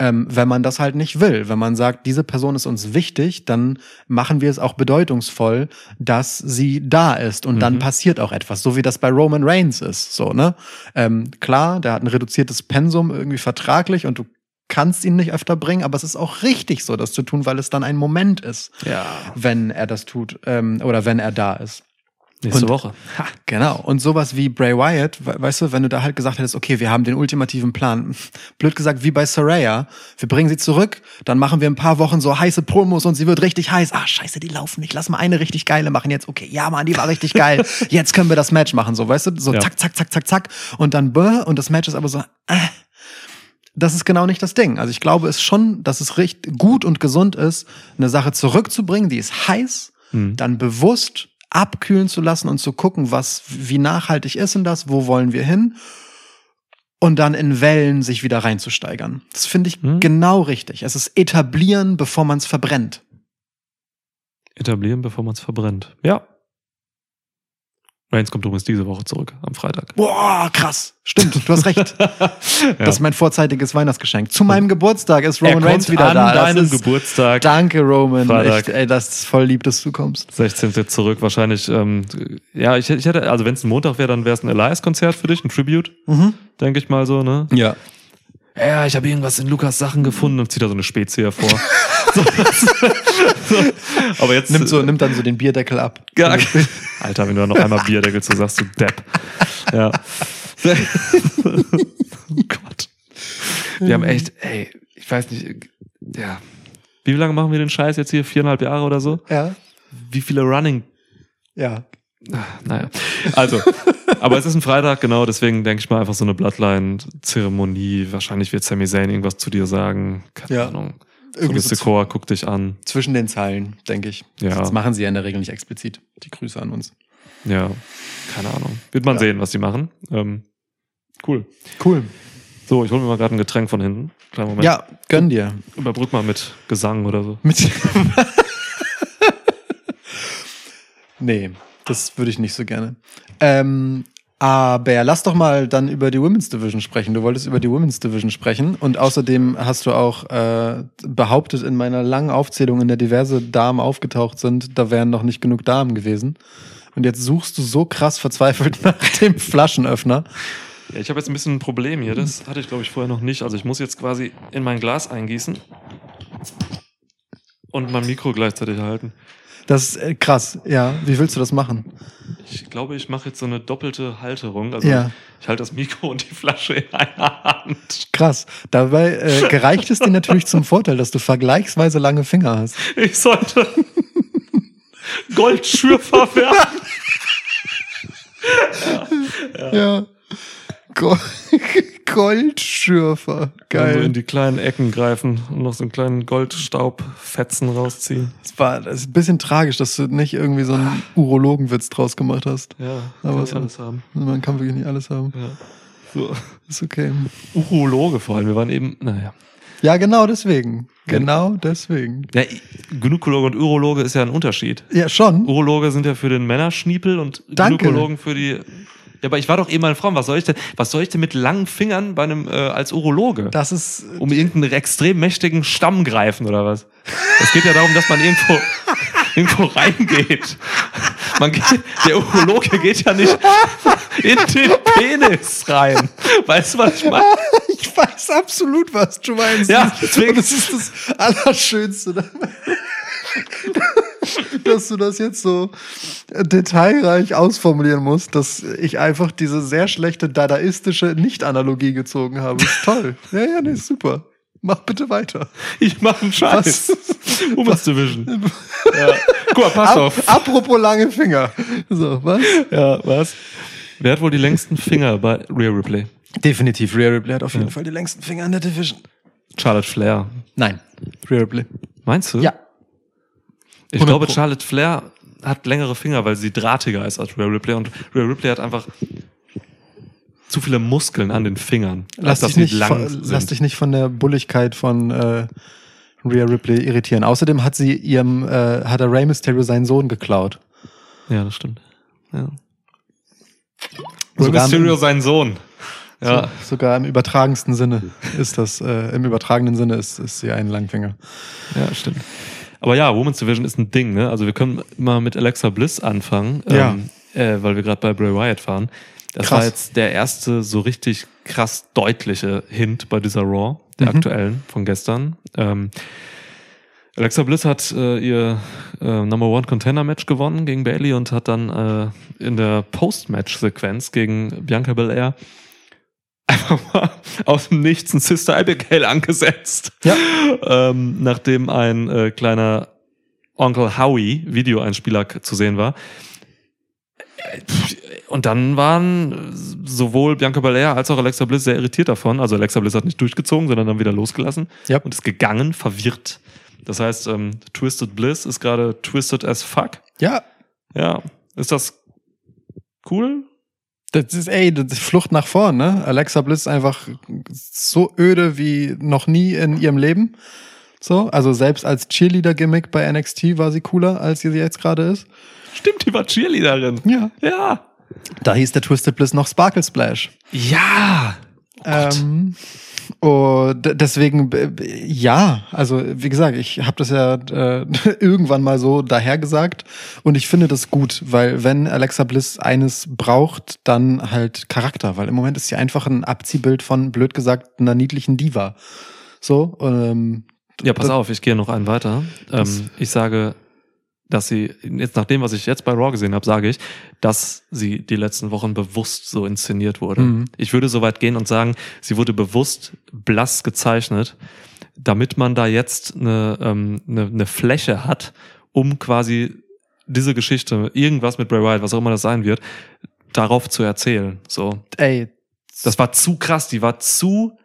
Ähm, wenn man das halt nicht will. Wenn man sagt, diese Person ist uns wichtig, dann machen wir es auch bedeutungsvoll, dass sie da ist und dann Mhm. passiert auch etwas, so wie das bei Roman Reigns ist. So, ne? Ähm, klar, der hat ein reduziertes Pensum irgendwie vertraglich und du kannst ihn nicht öfter bringen, aber es ist auch richtig so, das zu tun, weil es dann ein Moment ist, ja. wenn er das tut ähm, oder wenn er da ist. Nächste Und- Woche. Ha, genau. Und sowas wie Bray Wyatt, we weißt du, wenn du da halt gesagt hättest, okay, wir haben den ultimativen Plan, blöd gesagt, wie bei Saraya, wir bringen sie zurück, dann machen wir ein paar Wochen so heiße Promos und sie wird richtig heiß. Ah, scheiße, die laufen nicht. Lass mal eine richtig geile machen jetzt. Okay, ja, Mann, die war richtig geil. Jetzt können wir das Match machen, so, weißt du, so Ja. zack, zack, zack, zack, zack. Und dann bäh, und das Match ist aber so, äh, das ist genau nicht das Ding. Also ich glaube es schon, dass es recht gut und gesund ist, eine Sache zurückzubringen, die ist heiß, Mhm. dann bewusst abkühlen zu lassen und zu gucken, was, wie nachhaltig ist denn das, wo wollen wir hin? Und dann in Wellen sich wieder reinzusteigern. Das finde ich Mhm. genau richtig. Es ist etablieren, bevor man es verbrennt. Etablieren, bevor man es verbrennt. Ja. Reigns kommt übrigens diese Woche zurück, am Freitag. Boah, krass. Stimmt, du hast recht. ja. Das ist mein vorzeitiges Weihnachtsgeschenk. Zu meinem Geburtstag ist Roman Reigns wieder an da. Das deinem ist- Geburtstag. Danke, Roman. Freitag. Echt, ey, das ist voll lieb, dass du kommst. 16. zurück, wahrscheinlich. Ähm, ja, ich, ich hätte, also wenn es ein Montag wäre, dann wäre es ein Elias-Konzert für dich, ein Tribute, Mhm. denke ich mal so, ne? Ja. Ja, ich habe irgendwas in Lukas Sachen gefunden und zieht da so eine Spezie hervor. so, so. Aber jetzt Nimmt, so, nimmt dann so den Bierdeckel ab. Ja, Alter, wenn du da noch einmal Bierdeckel zu sagst, du Depp. Ja. oh Gott. Wir haben echt, ey, ich weiß nicht, ja. Wie lange machen wir den Scheiß jetzt hier? Viereinhalb Jahre oder so? Ja. Wie viele Running? Ja. Ah, Naja. Also, aber es ist ein Freitag, genau, deswegen denke ich mal einfach so eine Bloodline-Zeremonie. Wahrscheinlich wird Sami Zayn irgendwas zu dir sagen. Keine Ja. Ahnung. Irgendwie So Secor, guck dich an. zwischen den Zeilen, denke ich. Ja. Das machen sie ja in der Regel nicht explizit. Die Grüße an uns. Ja, keine Ahnung. Wird man Ja. sehen, was die machen. Ähm, cool. Cool. So, ich hole mir mal gerade ein Getränk von hinten. Kleinen Moment. Ja, gönn dir. Überbrück mal mit Gesang oder so. Mit nee, das würde ich nicht so gerne. Ähm, aber lass doch mal dann über die Women's Division sprechen. Du wolltest über die Women's Division sprechen und außerdem hast du auch äh, behauptet in meiner langen Aufzählung, in der diverse Damen aufgetaucht sind, da wären noch nicht genug Damen gewesen. Und jetzt suchst du so krass verzweifelt nach dem Flaschenöffner. Ja, ich habe jetzt ein bisschen ein Problem hier. Das hatte ich, glaube ich, vorher noch nicht. Also ich muss jetzt quasi in mein Glas eingießen und mein Mikro gleichzeitig halten. Das ist äh, krass. Ja, wie willst du das machen? Ich glaube, ich mache jetzt so eine doppelte Halterung. Also Ja. ich halte das Mikro und die Flasche in einer Hand. Krass. Dabei äh, gereicht es dir natürlich zum Vorteil, dass du vergleichsweise lange Finger hast. Ich sollte Goldschürfer werden. Ja. Go Goldschürfer. Dann so in Geil. die kleinen Ecken greifen und noch so einen kleinen Goldstaubfetzen rausziehen. Das war das ist ein bisschen tragisch, dass du nicht irgendwie so einen Urologenwitz draus gemacht hast. Ja, Aber kann alles haben. Man kann wirklich nicht alles haben. Ja. So. Ist okay. Urologe vor allem. Wir waren eben, naja. Ja, genau deswegen. Genau deswegen. Ja, Gynäkologe und Urologe ist ja ein Unterschied. Ja, schon. Urologe sind ja für den Männerschniepel und Danke. Gynäkologen für die. Ja, aber ich war doch eben mal eine Frau. Was soll ich denn, was soll ich denn mit langen Fingern bei einem, äh, als Urologe? Das ist. um irgendeinen extrem mächtigen Stamm greifen oder was? Es geht ja darum, dass man irgendwo, irgendwo reingeht. Man geht, der Urologe geht ja nicht in den Penis rein. Weißt du, was ich meine? Ich weiß absolut, was du meinst. Ja, deswegen- Und das ist das Allerschönste. dass du das jetzt so detailreich ausformulieren musst, dass ich einfach diese sehr schlechte dadaistische Nicht-Analogie gezogen habe. Ist toll. Ja, ja, nee, ist super. Mach bitte weiter. Ich mache einen Scheiß. Was? Women's Division. Ja. Guck mal, pass Ap auf. apropos lange Finger. So, was? Ja, was? Wer hat wohl die längsten Finger bei Real Replay? Definitiv. Rhea Ripley hat auf jeden Fall die längsten Finger in der Division. Charlotte Flair. Nein. Rhea Ripley. Meinst du? Ja. Ich 100 glaube, Pro. Charlotte Flair hat längere Finger, weil sie drahtiger ist als Rhea Ripley. Und Rhea Ripley hat einfach zu viele Muskeln an den Fingern. Lass dich, nicht lang von, lass dich nicht von der Bulligkeit von äh, Rhea Ripley irritieren. Außerdem hat sie ihrem, äh, hat der Rey Mysterio seinen Sohn geklaut. Ja, das stimmt. Ja. Sogar Mysterio im- sein Sohn. Ja. So, sogar im übertragensten Sinne ist das, äh, im übertragenen Sinne ist, ist sie ein Langfinger. ja, stimmt. Aber ja, Women's Division ist ein Ding, ne? Also wir können mal mit Alexa Bliss anfangen, Ja. ähm, äh, weil wir gerade bei Bray Wyatt waren. Das Krass. war jetzt der erste so richtig krass deutliche Hint bei dieser Raw, der Mhm. aktuellen von gestern. Ähm, Alexa Bliss hat äh, ihr äh, Number One Contender Match gewonnen gegen Bailey und hat dann äh, in der Post-Match-Sequenz gegen Bianca Belair einfach mal aus dem Nichts ein Sister Abigail angesetzt. Ja. Ähm, nachdem ein äh, kleiner Onkel Howie Videoeinspieler zu sehen war. Und dann waren sowohl Bianca Belair als auch Alexa Bliss sehr irritiert davon. Also Alexa Bliss hat nicht durchgezogen, sondern dann wieder losgelassen Ja. und ist gegangen, verwirrt. Das heißt, ähm, Twisted Bliss ist gerade twisted as fuck. Ja, Ja, ist das cool? Das ist, ey, das ist Flucht nach vorn, ne? Alexa Bliss ist einfach so öde wie noch nie in ihrem Leben. So, also selbst als Cheerleader-Gimmick bei NXT war sie cooler, als sie jetzt gerade ist. Stimmt, die war Cheerleaderin. Ja. Ja. Da hieß der Twisted Bliss noch Sparkle Splash. Ja. Ähm, und deswegen, ja, also wie gesagt, ich habe das ja äh, irgendwann mal so dahergesagt und ich finde das gut, weil wenn Alexa Bliss eines braucht, dann halt Charakter, weil im Moment ist sie einfach ein Abziehbild von, blöd gesagt, einer niedlichen Diva. So, ähm, Ja, pass auf, ich gehe noch einen weiter. Ähm, ich sage, dass sie, jetzt nach dem, was ich jetzt bei Raw gesehen habe, sage ich, dass sie die letzten Wochen bewusst so inszeniert wurde. Mhm. Ich würde so weit gehen und sagen, sie wurde bewusst blass gezeichnet, damit man da jetzt eine, ähm, eine, eine Fläche hat, um quasi diese Geschichte, irgendwas mit Bray Wyatt, was auch immer das sein wird, darauf zu erzählen. So, ey, das war zu krass, die war zu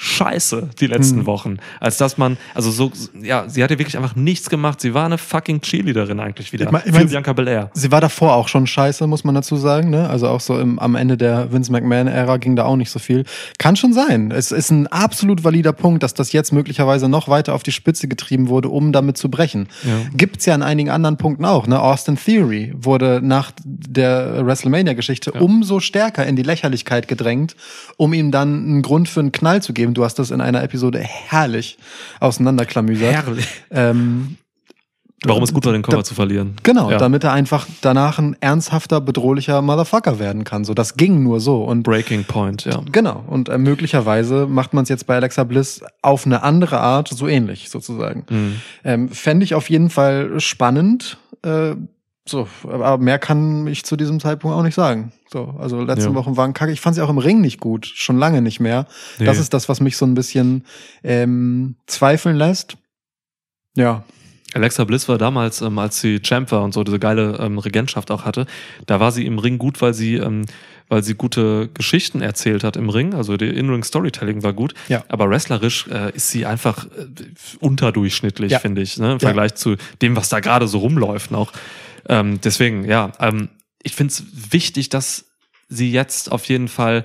scheiße die letzten Hm. Wochen, als dass man, also so, ja, sie hat ja wirklich einfach nichts gemacht. Sie war eine fucking Cheerleaderin eigentlich wieder Ich mein- ich für mein- Bianca Belair. sie war davor auch schon scheiße, muss man dazu sagen. Ne? Also auch so im, am Ende der Vince McMahon-Ära ging da auch nicht so viel. Kann schon sein. Es ist ein absolut valider Punkt, dass das jetzt möglicherweise noch weiter auf die Spitze getrieben wurde, um damit zu brechen. Ja. Gibt's ja an einigen anderen Punkten auch. Ne? Austin Theory wurde nach der WrestleMania-Geschichte Ja. umso stärker in die Lächerlichkeit gedrängt, um ihm dann einen Grund für einen Knall zu geben. Du hast das in einer Episode herrlich auseinanderklamüsert. Herrlich. Ähm, Warum es gut war, den Da- zu verlieren. Genau, Ja. damit er einfach danach ein ernsthafter, bedrohlicher Motherfucker werden kann. So, das ging nur so. Und Breaking Point, ja. genau, und äh, möglicherweise macht man es jetzt bei Alexa Bliss auf eine andere Art so ähnlich, sozusagen. Mhm. Ähm, Fände ich auf jeden Fall spannend. Äh, so, aber mehr kann ich zu diesem Zeitpunkt auch nicht sagen. So, also letzte Ja. Wochen waren kacke. Ich fand sie auch im Ring nicht gut, schon lange nicht mehr. Nee. Das ist das, was mich so ein bisschen ähm, zweifeln lässt. Ja, Alexa Bliss war damals, ähm, als sie Champ war und so diese geile ähm, Regentschaft auch hatte, da war sie im Ring gut, weil sie, ähm, weil sie gute Geschichten erzählt hat im Ring. Also der In-Ring Storytelling war gut. Ja. Aber wrestlerisch äh, ist sie einfach äh, unterdurchschnittlich, Ja. finde ich, ne? im Vergleich zu dem, was da gerade so rumläuft noch. Ähm, deswegen, ja, ähm, ich finde es wichtig, dass sie jetzt auf jeden Fall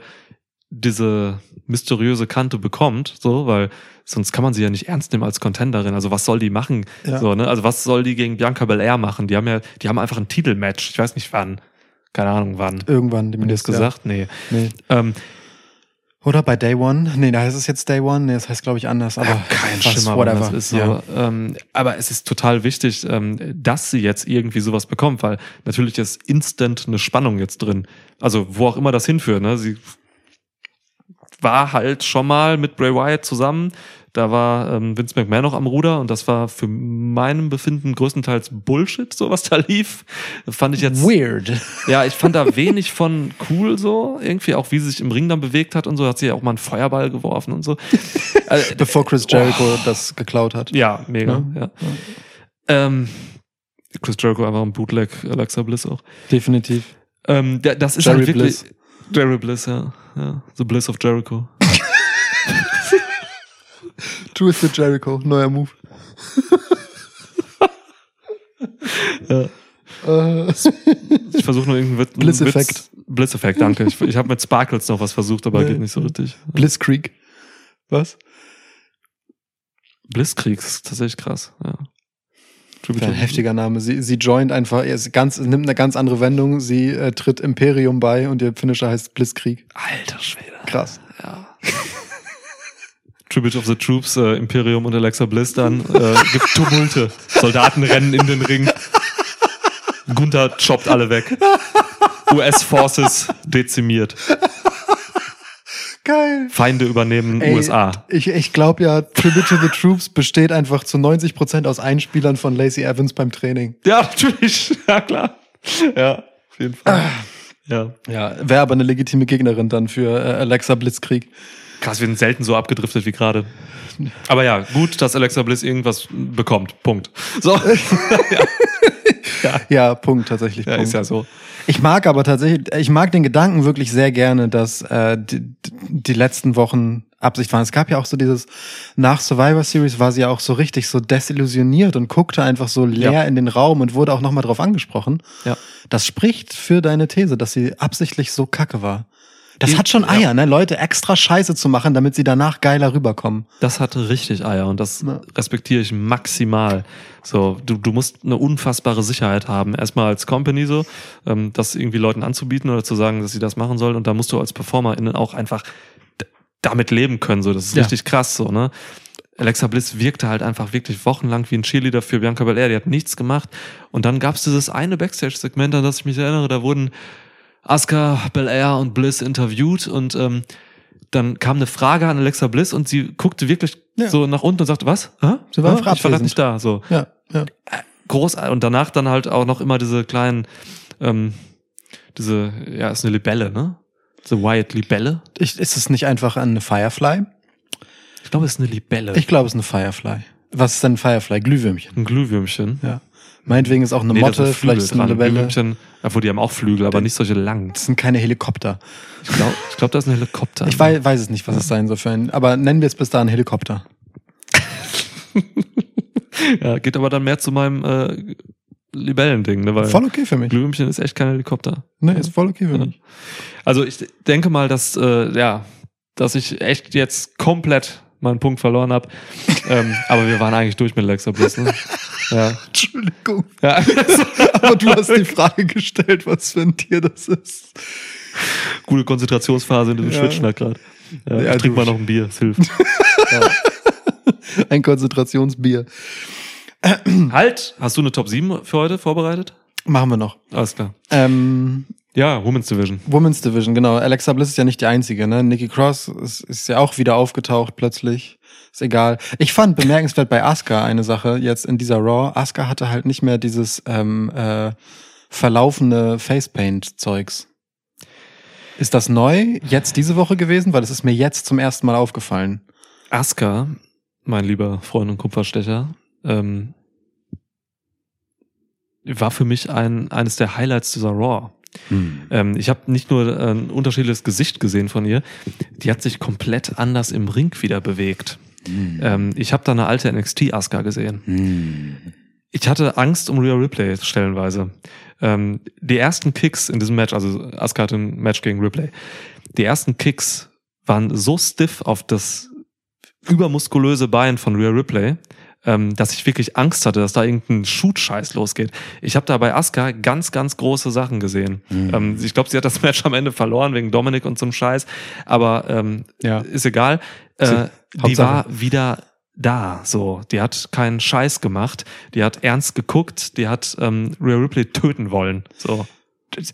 diese mysteriöse Kante bekommt, so, weil sonst kann man sie ja nicht ernst nehmen als Contenderin. Also was soll die machen? Ja. So, ne? Also was soll die gegen Bianca Belair machen? Die haben ja, die haben einfach ein Titelmatch. Ich weiß nicht wann. Keine Ahnung wann. Irgendwann Haben die demnächst. das gesagt? Nee. Ja. Nee. Ähm, Oder bei Day One? Nee, da heißt es jetzt Day One. Nee, das heißt, glaube ich, anders. Aber kein was, Schimmer, whatever. das ist. So. Ja. Ähm, aber es ist total wichtig, ähm, dass sie jetzt irgendwie sowas bekommt, weil natürlich ist instant eine Spannung jetzt drin. Also wo auch immer das hinführt. Ne? Sie war halt schon mal mit Bray Wyatt zusammen. Da war ähm, Vince McMahon noch am Ruder und das war für meinem Befinden größtenteils Bullshit, so was da lief. Fand ich jetzt. Weird. Ja, ich fand da wenig von cool so. Irgendwie auch, wie sie sich im Ring dann bewegt hat und so. Hat sie ja auch mal einen Feuerball geworfen und so. Also, Bevor Chris Jericho das geklaut hat. ja, mega, ja. Ähm, Chris Jericho einfach ein Bootleg, Alexa Bliss auch. Definitiv. Ähm, da- das ist Jerry halt wirklich. Bliss. Jerry Bliss, ja. ja. The Bliss of Jericho. Twisted Jericho, neuer Move. Ja. Ich versuche nur irgendeinen Witz. Witz- Bliss-Effekt, danke. Ich, ich habe mit Sparkles noch was versucht, aber Nee. geht nicht so richtig. Blitzkrieg. Was? Blisskrieg ist tatsächlich krass, ja. Ein heftiger Name. Sie, sie joint einfach, ist ganz, nimmt eine ganz andere Wendung. Sie äh, tritt Imperium bei und ihr Finisher heißt Blitzkrieg. Alter Schwede. Krass. Ja. Tribute of the Troops, äh, Imperium und Alexa Bliss dann. Äh, gibt Tumulte. Soldaten rennen in den Ring. Gunther choppt alle weg. US-Forces dezimiert. Geil. Feinde übernehmen Ey, USA. Ich, ich glaube ja, Tribute to the Troops besteht einfach zu 90 Prozent aus Einspielern von Lacey Evans beim Training. Ja, natürlich. Ja, klar. Ja, auf jeden Fall. Ja. Ja, wäre aber eine legitime Gegnerin dann für äh, Alexa Blitzkrieg. Krass, wir sind selten so abgedriftet wie gerade. Aber ja, gut, dass Alexa Bliss irgendwas bekommt. Punkt. So. Ja, Punkt, tatsächlich. Ja, Punkt. ist ja so. Ich mag aber tatsächlich, ich mag den Gedanken wirklich sehr gerne, dass äh, die, die letzten Wochen Absicht waren. Es gab ja auch so dieses, nach Survivor Series war sie ja auch so richtig so desillusioniert und guckte einfach so leer Ja. in den Raum und wurde auch nochmal drauf angesprochen. Ja. Das spricht für deine These, dass sie absichtlich so kacke war. Das Die- hat schon ja. Eier, ne? Leute extra scheiße zu machen, damit sie danach geiler rüberkommen. Das hatte richtig Eier und das Ja. respektiere ich maximal. So, du, du musst eine unfassbare Sicherheit haben. Erstmal als Company so, ähm, das irgendwie Leuten anzubieten oder zu sagen, dass sie das machen sollen. Und da musst du als PerformerInnen auch einfach damit leben können. So, das ist Ja. richtig krass, so, ne? Alexa Bliss wirkte halt einfach wirklich wochenlang wie ein Cheerleader für Bianca Belair. Die hat nichts gemacht. Und dann gab's dieses eine Backstage-Segment, an das ich mich erinnere, da wurden Asuka, Belair und Bliss interviewt und ähm, dann kam eine Frage an Alexa Bliss und sie guckte wirklich Ja. so nach unten und sagte, was? Hä? Sie war einfach ich war abwesend. nicht da. So Ja, ja. groß und danach dann halt auch noch immer diese kleinen, ähm, diese, ja, ist eine Libelle, ne? The Wyatt Libelle. Ich, ist es nicht einfach eine Firefly? Ich glaube, es ist eine Libelle. Ich glaube, es ist eine Firefly. Was ist denn ein Firefly? Glühwürmchen. ein Glühwürmchen. Ja. Meinetwegen ist auch eine Nee, Motte, sind vielleicht ist eine. Libelle. Glühwürmchen, obwohl die haben auch Flügel, aber nicht solche langen. Das sind keine Helikopter. Ich glaube, ich glaub, da ist ein Helikopter. Ich weiß, weiß es nicht, was es sein soll für ein, aber nennen wir es bis dahin Helikopter. Ja, geht aber dann mehr zu meinem äh, Libellending, ne? Weil Voll okay für mich. Glühwürmchen ist echt kein Helikopter. Ne, ist voll okay für Ja. mich. Also ich denke mal, dass äh, ja, dass ich echt jetzt komplett meinen Punkt verloren habe. ähm, aber wir waren eigentlich durch mit Alexa Bliss. Ne? Ja. Entschuldigung. ja. Aber du hast die Frage gestellt, was für ein Tier das ist. Gute Konzentrationsphase, du Ja. schwitzt halt gerade. Ja, Ja, trink mal noch ein Bier, es hilft. Ein Konzentrationsbier. halt! Hast du eine Top 7 für heute vorbereitet? Machen wir noch. Alles klar. Ähm, Ja, Women's Division. Women's Division, genau. Alexa Bliss ist ja nicht die einzige, ne? Nikki Cross ist, ist ja auch wieder aufgetaucht plötzlich. Ist egal. Ich fand bemerkenswert bei Asuka eine Sache jetzt in dieser Raw. Asuka hatte halt nicht mehr dieses ähm, äh, verlaufene Facepaint-Zeugs. Ist das neu jetzt diese Woche gewesen? Weil es ist mir jetzt zum ersten Mal aufgefallen. Asuka, mein lieber Freund und Kupferstecher, ähm, war für mich ein, eines der Highlights dieser Raw. Ähm, ich habe nicht nur ein unterschiedliches Gesicht gesehen von ihr, die hat sich komplett anders im Ring wieder bewegt. Ähm, ich habe da eine alte NXT-Asuka gesehen. Ich hatte Angst um Rhea Ripley stellenweise. Ähm, die ersten Kicks in diesem Match, also Asuka hat ein Match gegen Ripley, die ersten Kicks waren so stiff auf das übermuskulöse Bein von Rhea Ripley, ähm, dass ich wirklich Angst hatte, dass da irgendein Shoot-Scheiß losgeht. Ich habe da bei Asuka ganz, ganz große Sachen gesehen. Ähm, ich glaube, sie hat das Match am Ende verloren wegen Dominik und so einem Scheiß, aber ähm, Ja. ist egal. Äh, die war wieder da, so. Die hat keinen Scheiß gemacht. Die hat ernst geguckt. Die hat ähm, Rhea Ripley töten wollen. So.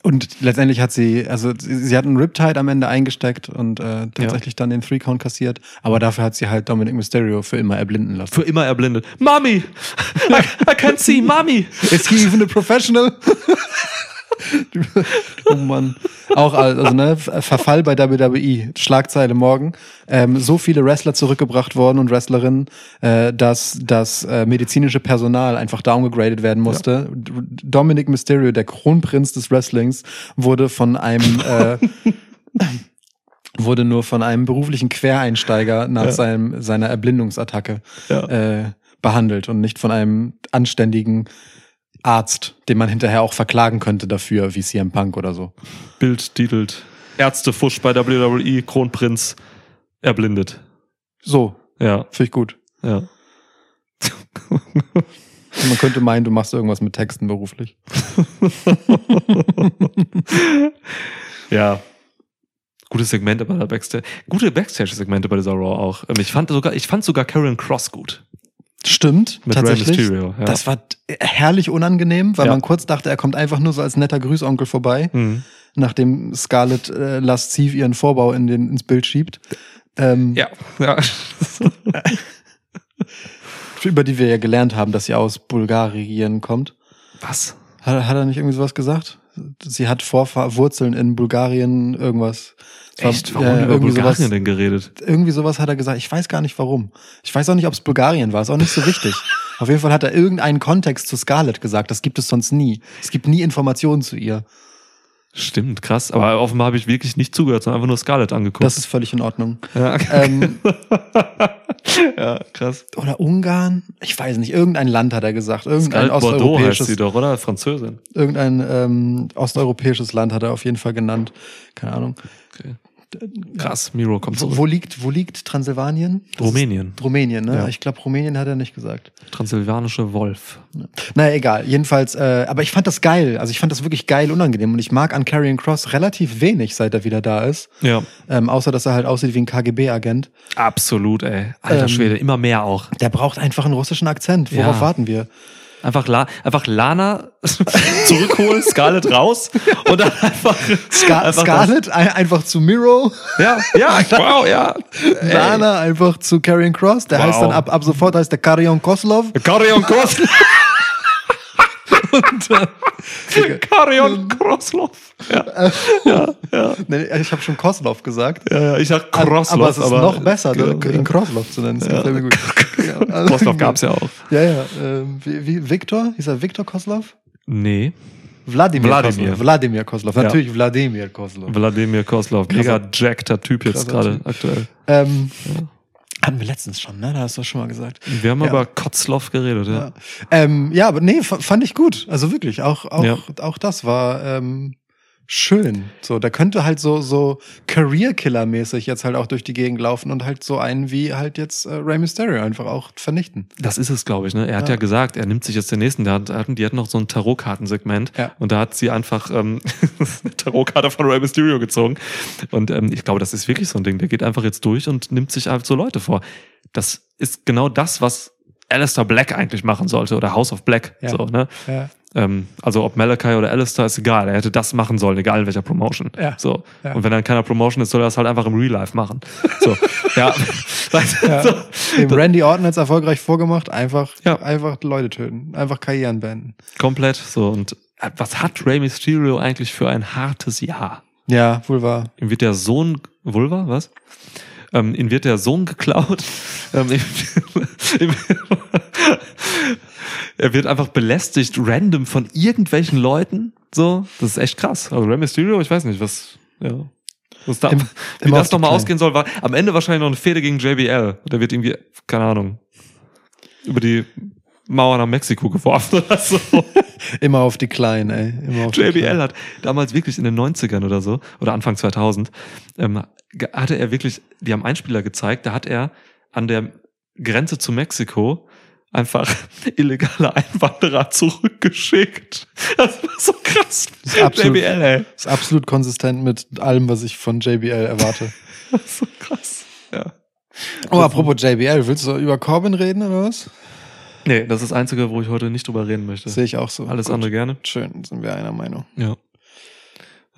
Und letztendlich hat sie, also sie, hat einen Riptide am Ende eingesteckt und äh, tatsächlich dann den Three Count kassiert. Aber dafür hat sie halt Dominic Mysterio für immer erblinden lassen. Für immer erblindet. Mami! I, I can't see, Mami! Is he even a professional? oh Mann. Auch also ne Verfall bei WWE. Schlagzeile morgen. Ähm, so viele Wrestler zurückgebracht worden und Wrestlerinnen, äh, dass das äh, medizinische Personal einfach downgegradet werden musste. D- Dominic Mysterio, der Kronprinz des Wrestlings, wurde von einem äh, wurde nur von einem beruflichen Quereinsteiger nach Ja. seinem seiner Erblindungsattacke Ja. äh, behandelt und nicht von einem anständigen Arzt, den man hinterher auch verklagen könnte dafür, wie CM Punk oder so. Bild titelt Ärztefusch bei WWE, Kronprinz erblindet. So, Ja, finde ich gut. ja. Man könnte meinen, du machst irgendwas mit Texten beruflich. ja. Gutes Segment bei der Backstage. Gute Backstage-Segmente bei dieser Raw auch. Ähm, Ich fand sogar, ich fand sogar Karen Cross gut. Stimmt, Mit tatsächlich. Mysterio, ja. Das war herrlich unangenehm, weil Ja. man kurz dachte, er kommt einfach nur so als netter Grüßonkel vorbei, Mhm. nachdem Scarlett äh, lasziv ihren Vorbau in den, ins Bild schiebt. Ähm, Ja, ja. Über die wir ja gelernt haben, dass sie aus Bulgarien kommt. Was? Hat, hat er nicht irgendwie sowas gesagt? Sie hat Vorfahr Wurzeln in Bulgarien, irgendwas. War- Echt? Warum ja, über irgendwie Bulgarien sowas, denn geredet? irgendwie sowas hat er gesagt. Ich weiß gar nicht warum. Ich weiß auch nicht, ob es Bulgarien war. Ist auch nicht so wichtig. Auf jeden Fall hat er irgendeinen Kontext zu Scarlett gesagt. Das gibt es sonst nie. Es gibt nie Informationen zu ihr. Stimmt, krass. Aber offenbar habe ich wirklich nicht zugehört, sondern einfach nur Scarlett angeguckt. Das ist völlig in Ordnung. ja. Ähm, ja, krass. oder Ungarn? Ich weiß nicht. Irgendein Land hat er gesagt. Irgendein Scarlett Bordeaux heißt osteuropäisches, sie doch, oder? Französin. irgendein ähm, osteuropäisches Land hat er auf jeden Fall genannt. Keine Ahnung. Okay. Krass, Miro kommt zurück. wo liegt, wo liegt Transsilvanien? Das Rumänien. Rumänien, ne? Ja. Ich glaube, Rumänien hat er nicht gesagt. Transsilvanische Wolf. Naja, egal. Jedenfalls, äh, aber ich fand das geil. Also ich fand das wirklich geil unangenehm. Und ich mag an Karrion Cross relativ wenig, seit er wieder da ist. Ja. Ähm, außer, dass er halt aussieht wie ein KGB-Agent. Absolut, ey. Alter Ähm, Schwede, immer mehr auch. Der braucht einfach einen russischen Akzent. Worauf Ja. warten wir? Einfach, La einfach Lana zurückholen, Scarlett raus und dann einfach, Scar einfach Scarlett ein einfach zu Miro. Das, ja, ja, wow, ja. Ey. Lana einfach zu Karrion Cross. Der Wow. heißt dann ab, ab sofort heißt der Karrion Koslov. Karion Kros Karion Kroslov. Ja, ja, ja. Nee, ich habe schon Koslov gesagt. ja, ja. Ich sag Kroslov, aber es ist noch besser, Genau, ne, ihn Kroslov zu nennen. Das gut. Ja, also- Kroslov gab's ja auch. Ja, ja. Ähm, wie, wie Viktor? Hieß er Viktor Koslov? Nee, Wladimir. Koslov. Wladimir Koslov. Ja. Natürlich Wladimir Koslov. Wladimir Koslov. Mega jackter Typ jetzt gerade aktuell. Ähm, Hatten wir letztens schon, ne? Da hast du schon mal gesagt. Wir haben Ja. über Kotzloff geredet, ja. Ja, ähm, ja aber nee, fand ich gut. Also wirklich, auch, auch, Ja. auch das war ähm, schön. So, da könnte halt so, so Career-Killer-mäßig jetzt halt auch durch die Gegend laufen und halt so einen wie halt jetzt äh, Rey Mysterio einfach auch vernichten. Das ist es, glaube ich. Ne? Er hat ja. Ja. gesagt, er nimmt sich jetzt den nächsten. Der hat, die hatten noch so ein Tarotkartensegment Ja. und da hat sie einfach ähm, eine Tarotkarte von Rey Mysterio gezogen. Und ähm, ich glaube, das ist wirklich so ein Ding. Der geht einfach jetzt durch und nimmt sich einfach so Leute vor. Das ist genau das, was Alistair Black eigentlich machen sollte oder House of Black. Ja. So, ne? Ja. Ähm, also ob Malachi oder Alistair ist egal. Er hätte das machen sollen, egal in welcher Promotion. Ja. So. Ja. Und wenn er in keiner Promotion ist, soll er das halt einfach im Real Life machen. So. ja. Ja. so. Dem Randy Orton jetzt erfolgreich vorgemacht, einfach, Ja. einfach Leute töten, einfach Karrieren beenden. Komplett so. Und äh, was hat Rey Mysterio eigentlich für ein hartes Jahr? Ja, wahr. Ihm wird der Sohn, Vulva, was? Ähm, ihm wird der Sohn geklaut. Ähm, er wird einfach belästigt random von irgendwelchen Leuten. So, das ist echt krass. Also Rey Mysterio, ich weiß nicht, was, ja. Was da, Im- wie das nochmal ausgehen soll, war am Ende wahrscheinlich noch eine Fehde gegen JBL. Der wird irgendwie, keine Ahnung, über die Mauer nach Mexiko geworfen oder so. Immer auf die Kleinen, ey. Immer auf die JBL Kleinen. hat damals wirklich in den 90ern oder so, oder Anfang 2000, ähm, hatte er wirklich, die haben Einspieler gezeigt, da hat er an der Grenze zu Mexiko einfach illegale Einwanderer zurückgeschickt. Das war so krass. Das ist absolut- JBL, ey. Ist absolut konsistent mit allem, was ich von JBL erwarte. Das ist so krass. Ja. Oh, apropos JBL, willst du über Corbin reden oder was? Nee, das ist das Einzige, wo ich heute nicht drüber reden möchte. Sehe ich auch so. Alles Gut. andere gerne. Schön, sind wir einer Meinung. Ja.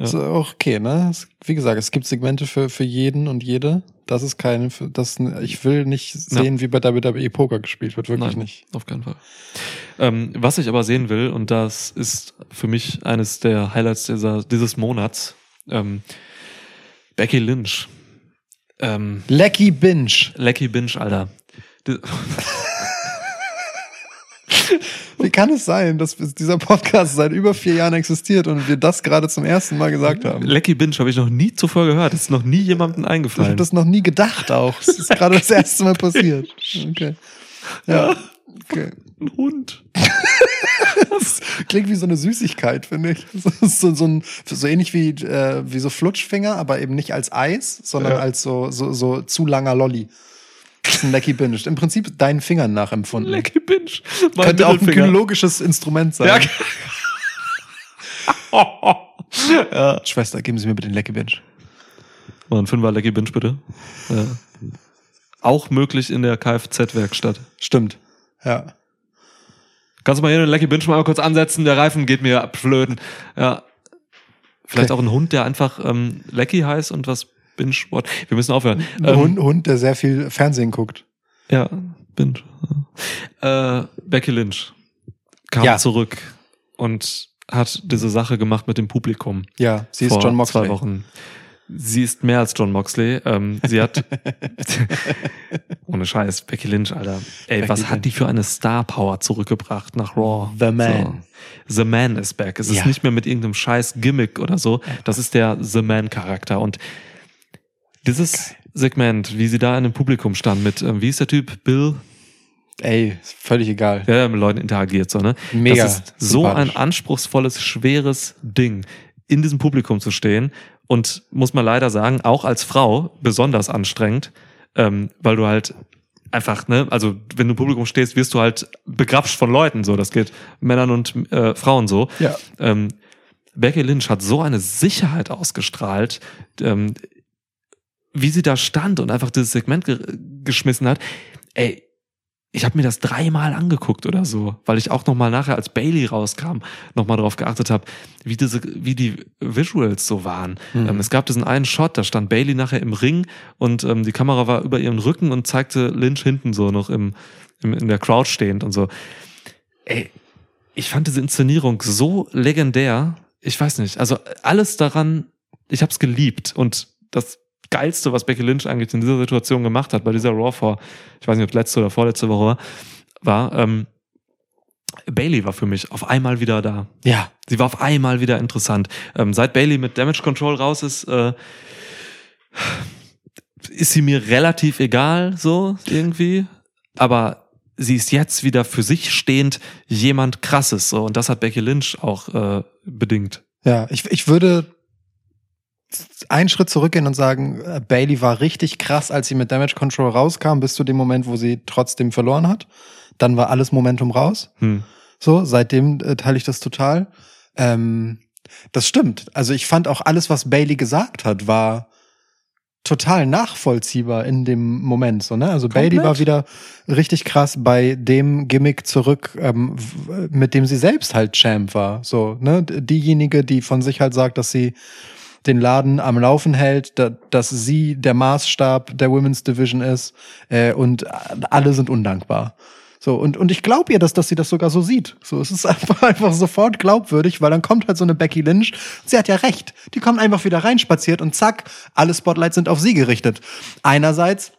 Ja. Ist auch okay, ne? Wie gesagt, es gibt Segmente für, für jeden und jede. Das ist keine, das, ich will nicht sehen, wie bei WWE Poker gespielt wird, wirklich Nein, nicht. auf keinen Fall. Ähm, was ich aber sehen will, und das ist für mich eines der Highlights dieser, dieses Monats, ähm, Becky Lynch. Ähm, Lecky Binge. Lecky Binge, Alter. Wie kann es sein, dass dieser Podcast seit über vier Jahren existiert und wir das gerade zum ersten Mal gesagt haben? Lecky Binge habe ich noch nie zuvor gehört. Das ist noch nie jemandem Ich habe eingefallen. das noch nie gedacht auch. Es ist gerade das erste Mal passiert. Okay. Ja. Okay. Ein Hund. Klingt wie so eine Süßigkeit, finde ich. So, so, so, ein, so ähnlich wie, äh, wie so Flutschfinger, aber eben nicht als Eis, sondern Ja. als so, so, so zu langer Lolli. Das ist ein Lecky Binge. Im Prinzip deinen Fingern nachempfunden. Lecky Binge. Mein Könnte auch ein gynäologisches Instrument sein. Ja. ja. Schwester, geben Sie mir bitte den Lecky Binge. Mal ein Fünfer Lecky Binge, bitte. Ja. Auch möglich in der Kfz-Werkstatt. Stimmt. Ja. Kannst du mal hier den Lecky Binge mal kurz ansetzen? Der Reifen geht mir abflöten. Ja. Vielleicht Okay. auch ein Hund, der einfach ähm, Lecky heißt und was Binge Wort. Wir müssen aufhören. Ein Ähm, Hund, Hund, der sehr viel Fernsehen guckt. Ja, Binge. Äh, Becky Lynch kam Ja. zurück und hat diese Sache gemacht mit dem Publikum. Ja, sie ist John Moxley. zwei Wochen. Sie ist mehr als John Moxley. Ähm, sie hat ohne Scheiß Becky Lynch, Alter. Ey, Becky was hat die für eine Star Power zurückgebracht nach Raw? The Man. So. The Man is back. Es ist Ja. nicht mehr mit irgendeinem Scheiß Gimmick oder so. Das ist der The Man Charakter und dieses Segment, wie sie da in dem Publikum stand mit, ähm, wie ist der Typ? Bill, Ey, ist völlig egal. der mit Leuten interagiert, so, ne? Mega Das ist so ein anspruchsvolles, schweres Ding, in diesem Publikum zu stehen und muss man leider sagen, auch als Frau besonders anstrengend, ähm, weil du halt einfach, ne, also wenn du im Publikum stehst, wirst du halt begrapscht von Leuten, so, das geht Männern und äh, Frauen so. Ja. Ähm, Becky Lynch hat so eine Sicherheit ausgestrahlt, ähm, wie sie da stand und einfach dieses Segment ge geschmissen hat. Ey, ich habe mir das dreimal angeguckt oder so, weil ich auch noch mal nachher, als Bailey rauskam, noch mal drauf geachtet habe, wie diese, wie die Visuals so waren. Mhm. Ähm, es gab diesen einen Shot, da stand Bailey nachher im Ring und ähm, die Kamera war über ihren Rücken und zeigte Lynch hinten so noch im, im in der Crowd stehend und so. Ey, ich fand diese Inszenierung so legendär. Ich weiß nicht, also alles daran, ich habe es geliebt und das Geilste, was Becky Lynch eigentlich in dieser Situation gemacht hat, bei dieser Raw vor, ich weiß nicht, ob letzte oder vorletzte Woche war, war ähm, Bailey war für mich auf einmal wieder da. Ja. Sie war auf einmal wieder interessant. Ähm, seit Bailey mit Damage Control raus ist, äh, ist sie mir relativ egal, so irgendwie. Aber sie ist jetzt wieder für sich stehend jemand krasses, so. Und das hat Becky Lynch auch äh, bedingt. Ja, ich, ich würde einen Schritt zurückgehen und sagen, äh, Bailey war richtig krass, als sie mit Damage Control rauskam, bis zu dem Moment, wo sie trotzdem verloren hat. Dann war alles Momentum raus. Hm. So, seitdem äh, teile ich das total. Ähm, das stimmt. Also ich fand auch alles, was Bailey gesagt hat, war total nachvollziehbar in dem Moment. So, ne? Also Bailey war wieder richtig krass bei dem Gimmick zurück, ähm, mit dem sie selbst halt Champ war. So, ne? Diejenige, die von sich halt sagt, dass sie den Laden am Laufen hält, da, dass sie der Maßstab der Women's Division ist äh, und alle sind undankbar. So, und, und ich glaube ihr, dass, dass sie das sogar so sieht. So, es ist einfach, einfach sofort glaubwürdig, weil dann kommt halt so eine Becky Lynch. Sie hat ja recht. Die kommt einfach wieder reinspaziert und zack, alle Spotlights sind auf sie gerichtet. Einerseits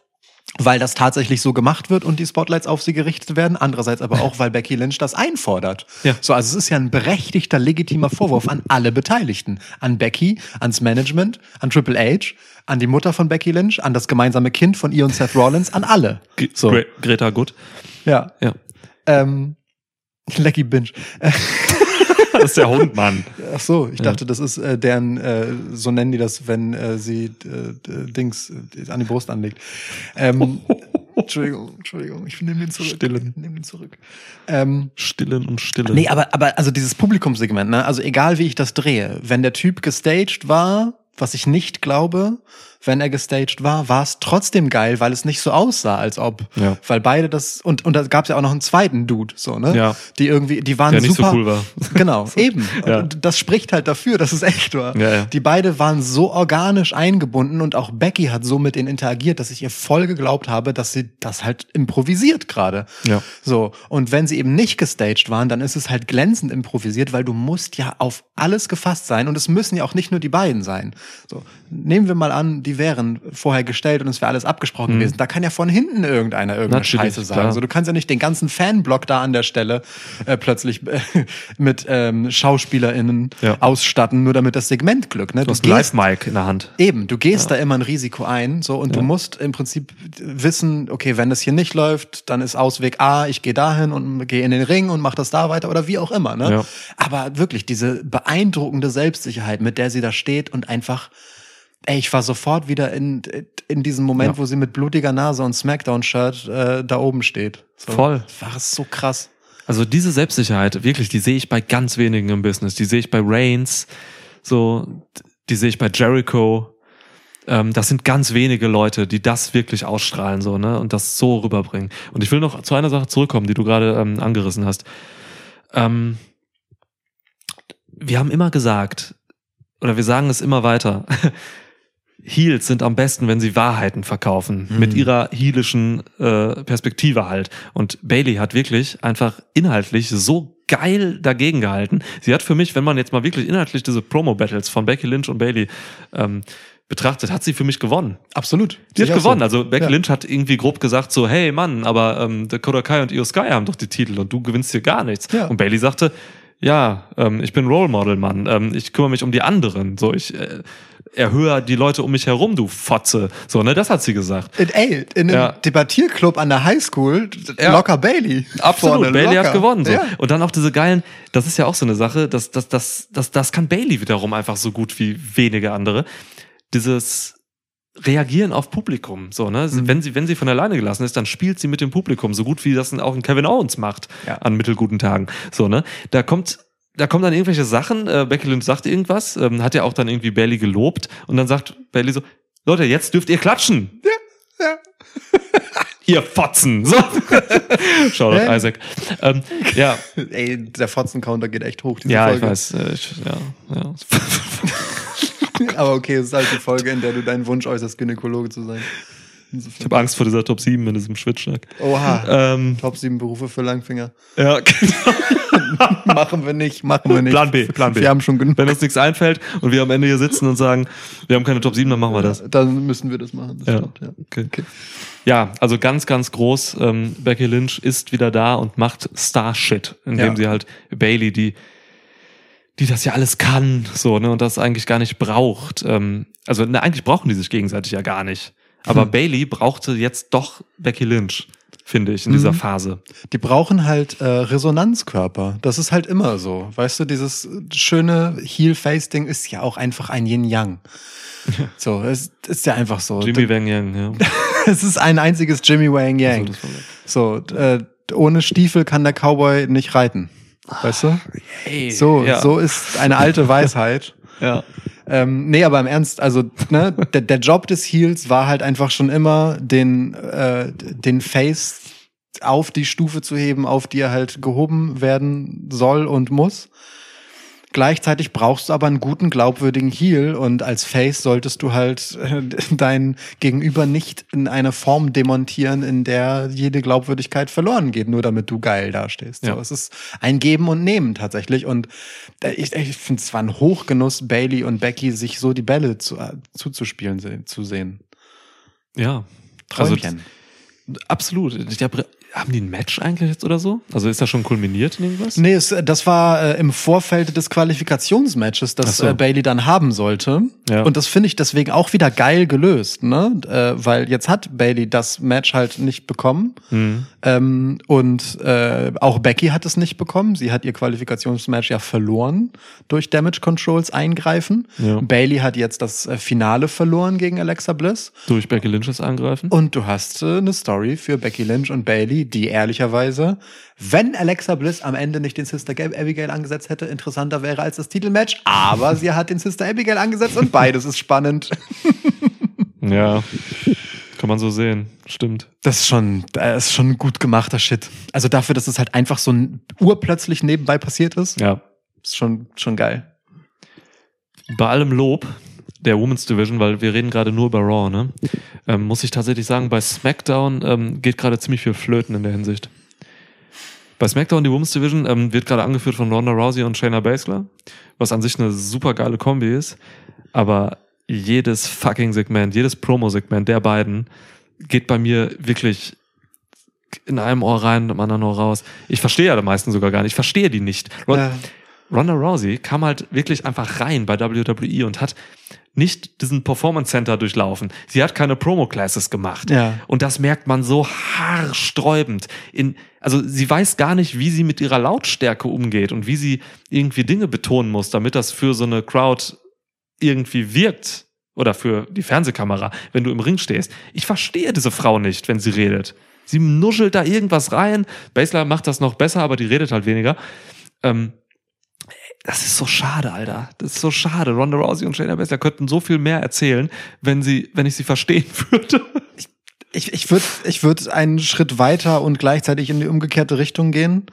weil das tatsächlich so gemacht wird und die Spotlights auf sie gerichtet werden. Andererseits aber auch, weil Becky Lynch das einfordert. Ja. So, also es ist ja ein berechtigter, legitimer Vorwurf an alle Beteiligten. An Becky, ans Management, an Triple H, an die Mutter von Becky Lynch, an das gemeinsame Kind von ihr und Seth Rollins, an alle. So. Gre Greta Good. Ja. Ja. Ähm, Lecky Binge. Das ist der Hund, Mann. Ach so, ich dachte, das ist äh, deren, äh, so nennen die das, wenn äh, sie äh, Dings äh, an die Brust anlegt. Ähm, Entschuldigung, Entschuldigung, ich nehme den zurück. Stillen. Nehme den zurück. Ähm, Stillen und Stillen. nee, aber, aber also dieses Publikumssegment, ne? also egal wie ich das drehe, wenn der Typ gestaged war, was ich nicht glaube, wenn er gestaged war, war es trotzdem geil, weil es nicht so aussah, als ob, Ja. weil beide das und und da gab es ja auch noch einen zweiten Dude, so ne, Ja. die irgendwie, die waren Der nicht so super, cool war. Genau, eben. Ja. Und das spricht halt dafür, dass es echt war. Ja, ja. Die beide waren so organisch eingebunden und auch Becky hat so mit denen interagiert, dass ich ihr voll geglaubt habe, dass sie das halt improvisiert gerade. Ja. So. Und wenn sie eben nicht gestaged waren, dann ist es halt glänzend improvisiert, weil du musst ja auf alles gefasst sein und es müssen ja auch nicht nur die beiden sein. So. Nehmen wir mal an, die wären vorher gestellt und es wäre alles abgesprochen gewesen. Da kann ja von hinten irgendeiner irgendeine Mhm. Natürlich, Scheiße sagen. klar. So, du kannst ja nicht den ganzen Fanblock da an der Stelle äh, plötzlich äh, mit ähm, SchauspielerInnen Ja. ausstatten, nur damit das Segment glückt. Ne? Du hast ein Live-Mic in der Hand. Eben, du gehst da immer ein Risiko ein, so und du musst im Prinzip wissen, okay, wenn das hier nicht läuft, dann ist Ausweg A, ich gehe dahin und gehe in den Ring und mach das da weiter oder wie auch immer. Ne? Ja. Aber wirklich diese beeindruckende Selbstsicherheit, mit der sie da steht und einfach, ey, ich war sofort wieder in in diesem Moment, Ja. wo sie mit blutiger Nase und Smackdown-Shirt äh, da oben steht. So, Voll. War es so krass. Also diese Selbstsicherheit, wirklich, die sehe ich bei ganz wenigen im Business. Die sehe ich bei Reigns, so, die sehe ich bei Jericho. Ähm, das sind ganz wenige Leute, die das wirklich ausstrahlen, so, ne, und das so rüberbringen. Und ich will noch zu einer Sache zurückkommen, die du gerade ähm, angerissen hast. Ähm, wir haben immer gesagt, oder wir sagen es immer weiter, Heels sind am besten, wenn sie Wahrheiten verkaufen, mit ihrer heelischen äh, Perspektive halt. Und Bailey hat wirklich einfach inhaltlich so geil dagegen gehalten. Sie hat für mich, wenn man jetzt mal wirklich inhaltlich diese Promo-Battles von Becky Lynch und Bailey ähm, betrachtet, hat sie für mich gewonnen. Absolut. Die hat ich gewonnen. so. Also Becky Ja. Lynch hat irgendwie grob gesagt so, hey Mann, aber ähm, Dakota Kai und Io Sky haben doch die Titel und du gewinnst hier gar nichts. Ja. Und Bailey sagte, ja, ähm, ich bin Role Model, Mann. Ähm, ich kümmere mich um die anderen. So, ich äh, erhöhe die Leute um mich herum, du Fotze. So, ne, das hat sie gesagt. In, ey, in einem Ja. Debattierclub an der Highschool, Ja. locker Bailey. Absolut, Vorne, Bailey locker. hat gewonnen. So. Ja. Und dann auch diese geilen, das ist ja auch so eine Sache, das, das, das, das, das kann Bailey wiederum einfach so gut wie wenige andere. Dieses Reagieren auf Publikum, so, ne? Mhm. Wenn sie, wenn sie von alleine gelassen ist, dann spielt sie mit dem Publikum, so gut wie das auch ein Kevin Owens macht Ja. an mittelguten Tagen. So, ne? Da kommt, da kommen dann irgendwelche Sachen, äh, Becky Lynch sagt irgendwas, ähm, hat ja auch dann irgendwie Bailey gelobt und dann sagt Bailey so, Leute, jetzt dürft ihr klatschen. Ja, ja. Ihr Fotzen. So. Shoutout Ja. Isaac. Ähm, ja, Ey, der Fotzen-Counter geht echt hoch, diese Ja, Folge. ich weiß. äh, Ich, ja, ja. Aber okay, es ist halt die Folge, in der du deinen Wunsch äußerst, Gynäkologe zu sein. Ich Insofern. habe Angst vor dieser Top 7 in diesem Schwitzschnack. Oha. Ähm, Top 7 Berufe für Langfinger. ja, machen wir nicht, machen wir nicht. Plan B, Plan B. Wir haben schon genug. Wenn uns nichts einfällt und wir am Ende hier sitzen und sagen, wir haben keine Top 7, dann machen wir das. Dann müssen wir das machen. Das Ja. stimmt, ja. Okay. Ja, also ganz, ganz groß. Ähm, Becky Lynch ist wieder da und macht Star-Shit, indem Ja. sie halt Bailey, die die das ja alles kann, so, ne, und das eigentlich gar nicht braucht. Ähm, also, ne, eigentlich brauchen die sich gegenseitig ja gar nicht. Aber Hm. Bailey brauchte jetzt doch Becky Lynch, finde ich, in dieser Mhm. Phase. Die brauchen halt äh, Resonanzkörper. Das ist halt immer so. Weißt du, dieses schöne Heel-Face-Ding ist ja auch einfach ein Yin-Yang. So, es ist ja einfach so. Jimmy Wang Yang, ja. Es ist ein einziges Jimmy Wang Also, Yang. So, äh, ohne Stiefel kann der Cowboy nicht reiten. Weißt du? Hey, So, ja. so ist eine alte Weisheit. Ja. Ähm, nee, aber im Ernst, also ne, der, der Job des Heels war halt einfach schon immer, den, äh, den Face auf die Stufe zu heben, auf die er halt gehoben werden soll und muss. Gleichzeitig brauchst du aber einen guten, glaubwürdigen Heel und als Face solltest du halt äh, dein Gegenüber nicht in eine Form demontieren, in der jede Glaubwürdigkeit verloren geht, nur damit du geil dastehst. Ja. So, es ist ein Geben und Nehmen tatsächlich und äh, ich, ich finde es war ein Hochgenuss, Bailey und Becky sich so die Bälle zu, äh, zuzuspielen zu sehen. Ja, Also, Träumchen. Absolut. Ich glaub, haben die ein Match eigentlich jetzt oder so? Also ist das schon kulminiert in irgendwas? Nee, es, das war äh, im Vorfeld des Qualifikationsmatches, das so. äh, Bailey dann haben sollte. Ja. Und das finde ich deswegen auch wieder geil gelöst, ne? Äh, weil jetzt hat Bailey das Match halt nicht bekommen. Mhm. Ähm, und äh, auch Becky hat es nicht bekommen. Sie hat ihr Qualifikationsmatch ja verloren durch Damage Controls eingreifen. Ja. Bailey hat jetzt das äh, Finale verloren gegen Alexa Bliss. Durch Becky Lynch's Angreifen? Und du hast äh, eine Story für Becky Lynch und Bailey, die ehrlicherweise, wenn Alexa Bliss am Ende nicht den Sister Abigail angesetzt hätte, interessanter wäre als das Titelmatch. Aber sie hat den Sister Abigail angesetzt und beides ist spannend. Ja. Kann man so sehen. Stimmt. Das ist schon, das ist schon gut gemachter Shit. Also dafür, dass es halt einfach so ein urplötzlich nebenbei passiert ist, Ja. ist schon, schon geil. Bei allem Lob der Women's Division, weil wir reden gerade nur über Raw, ne? Ähm, muss ich tatsächlich sagen, bei SmackDown ähm, geht gerade ziemlich viel flöten in der Hinsicht. Bei SmackDown, die Women's Division, ähm, wird gerade angeführt von Ronda Rousey und Shayna Baszler, was an sich eine super geile Kombi ist. Aber jedes fucking Segment, jedes Promo-Segment der beiden geht bei mir wirklich in einem Ohr rein im anderen Ohr raus. Ich verstehe ja die meisten sogar gar nicht. Ich verstehe die nicht. Ja. Ronda Rousey kam halt wirklich einfach rein bei WWE und hat nicht diesen Performance Center durchlaufen. Sie hat keine Promo-Classes gemacht. Ja. Und das merkt man so haarsträubend. In, also sie weiß gar nicht, wie sie mit ihrer Lautstärke umgeht und wie sie irgendwie Dinge betonen muss, damit das für so eine Crowd irgendwie wirkt. Oder für die Fernsehkamera, wenn du im Ring stehst. Ich verstehe diese Frau nicht, wenn sie redet. Sie nuschelt da irgendwas rein. Basler macht das noch besser, aber die redet halt weniger. Ähm, das ist so schade, Alter. Das ist so schade. Ronda Rousey und Shayna Baszler könnten so viel mehr erzählen, wenn sie, wenn ich sie verstehen würde. Ich, ich würde ich würd einen Schritt weiter und gleichzeitig in die umgekehrte Richtung gehen.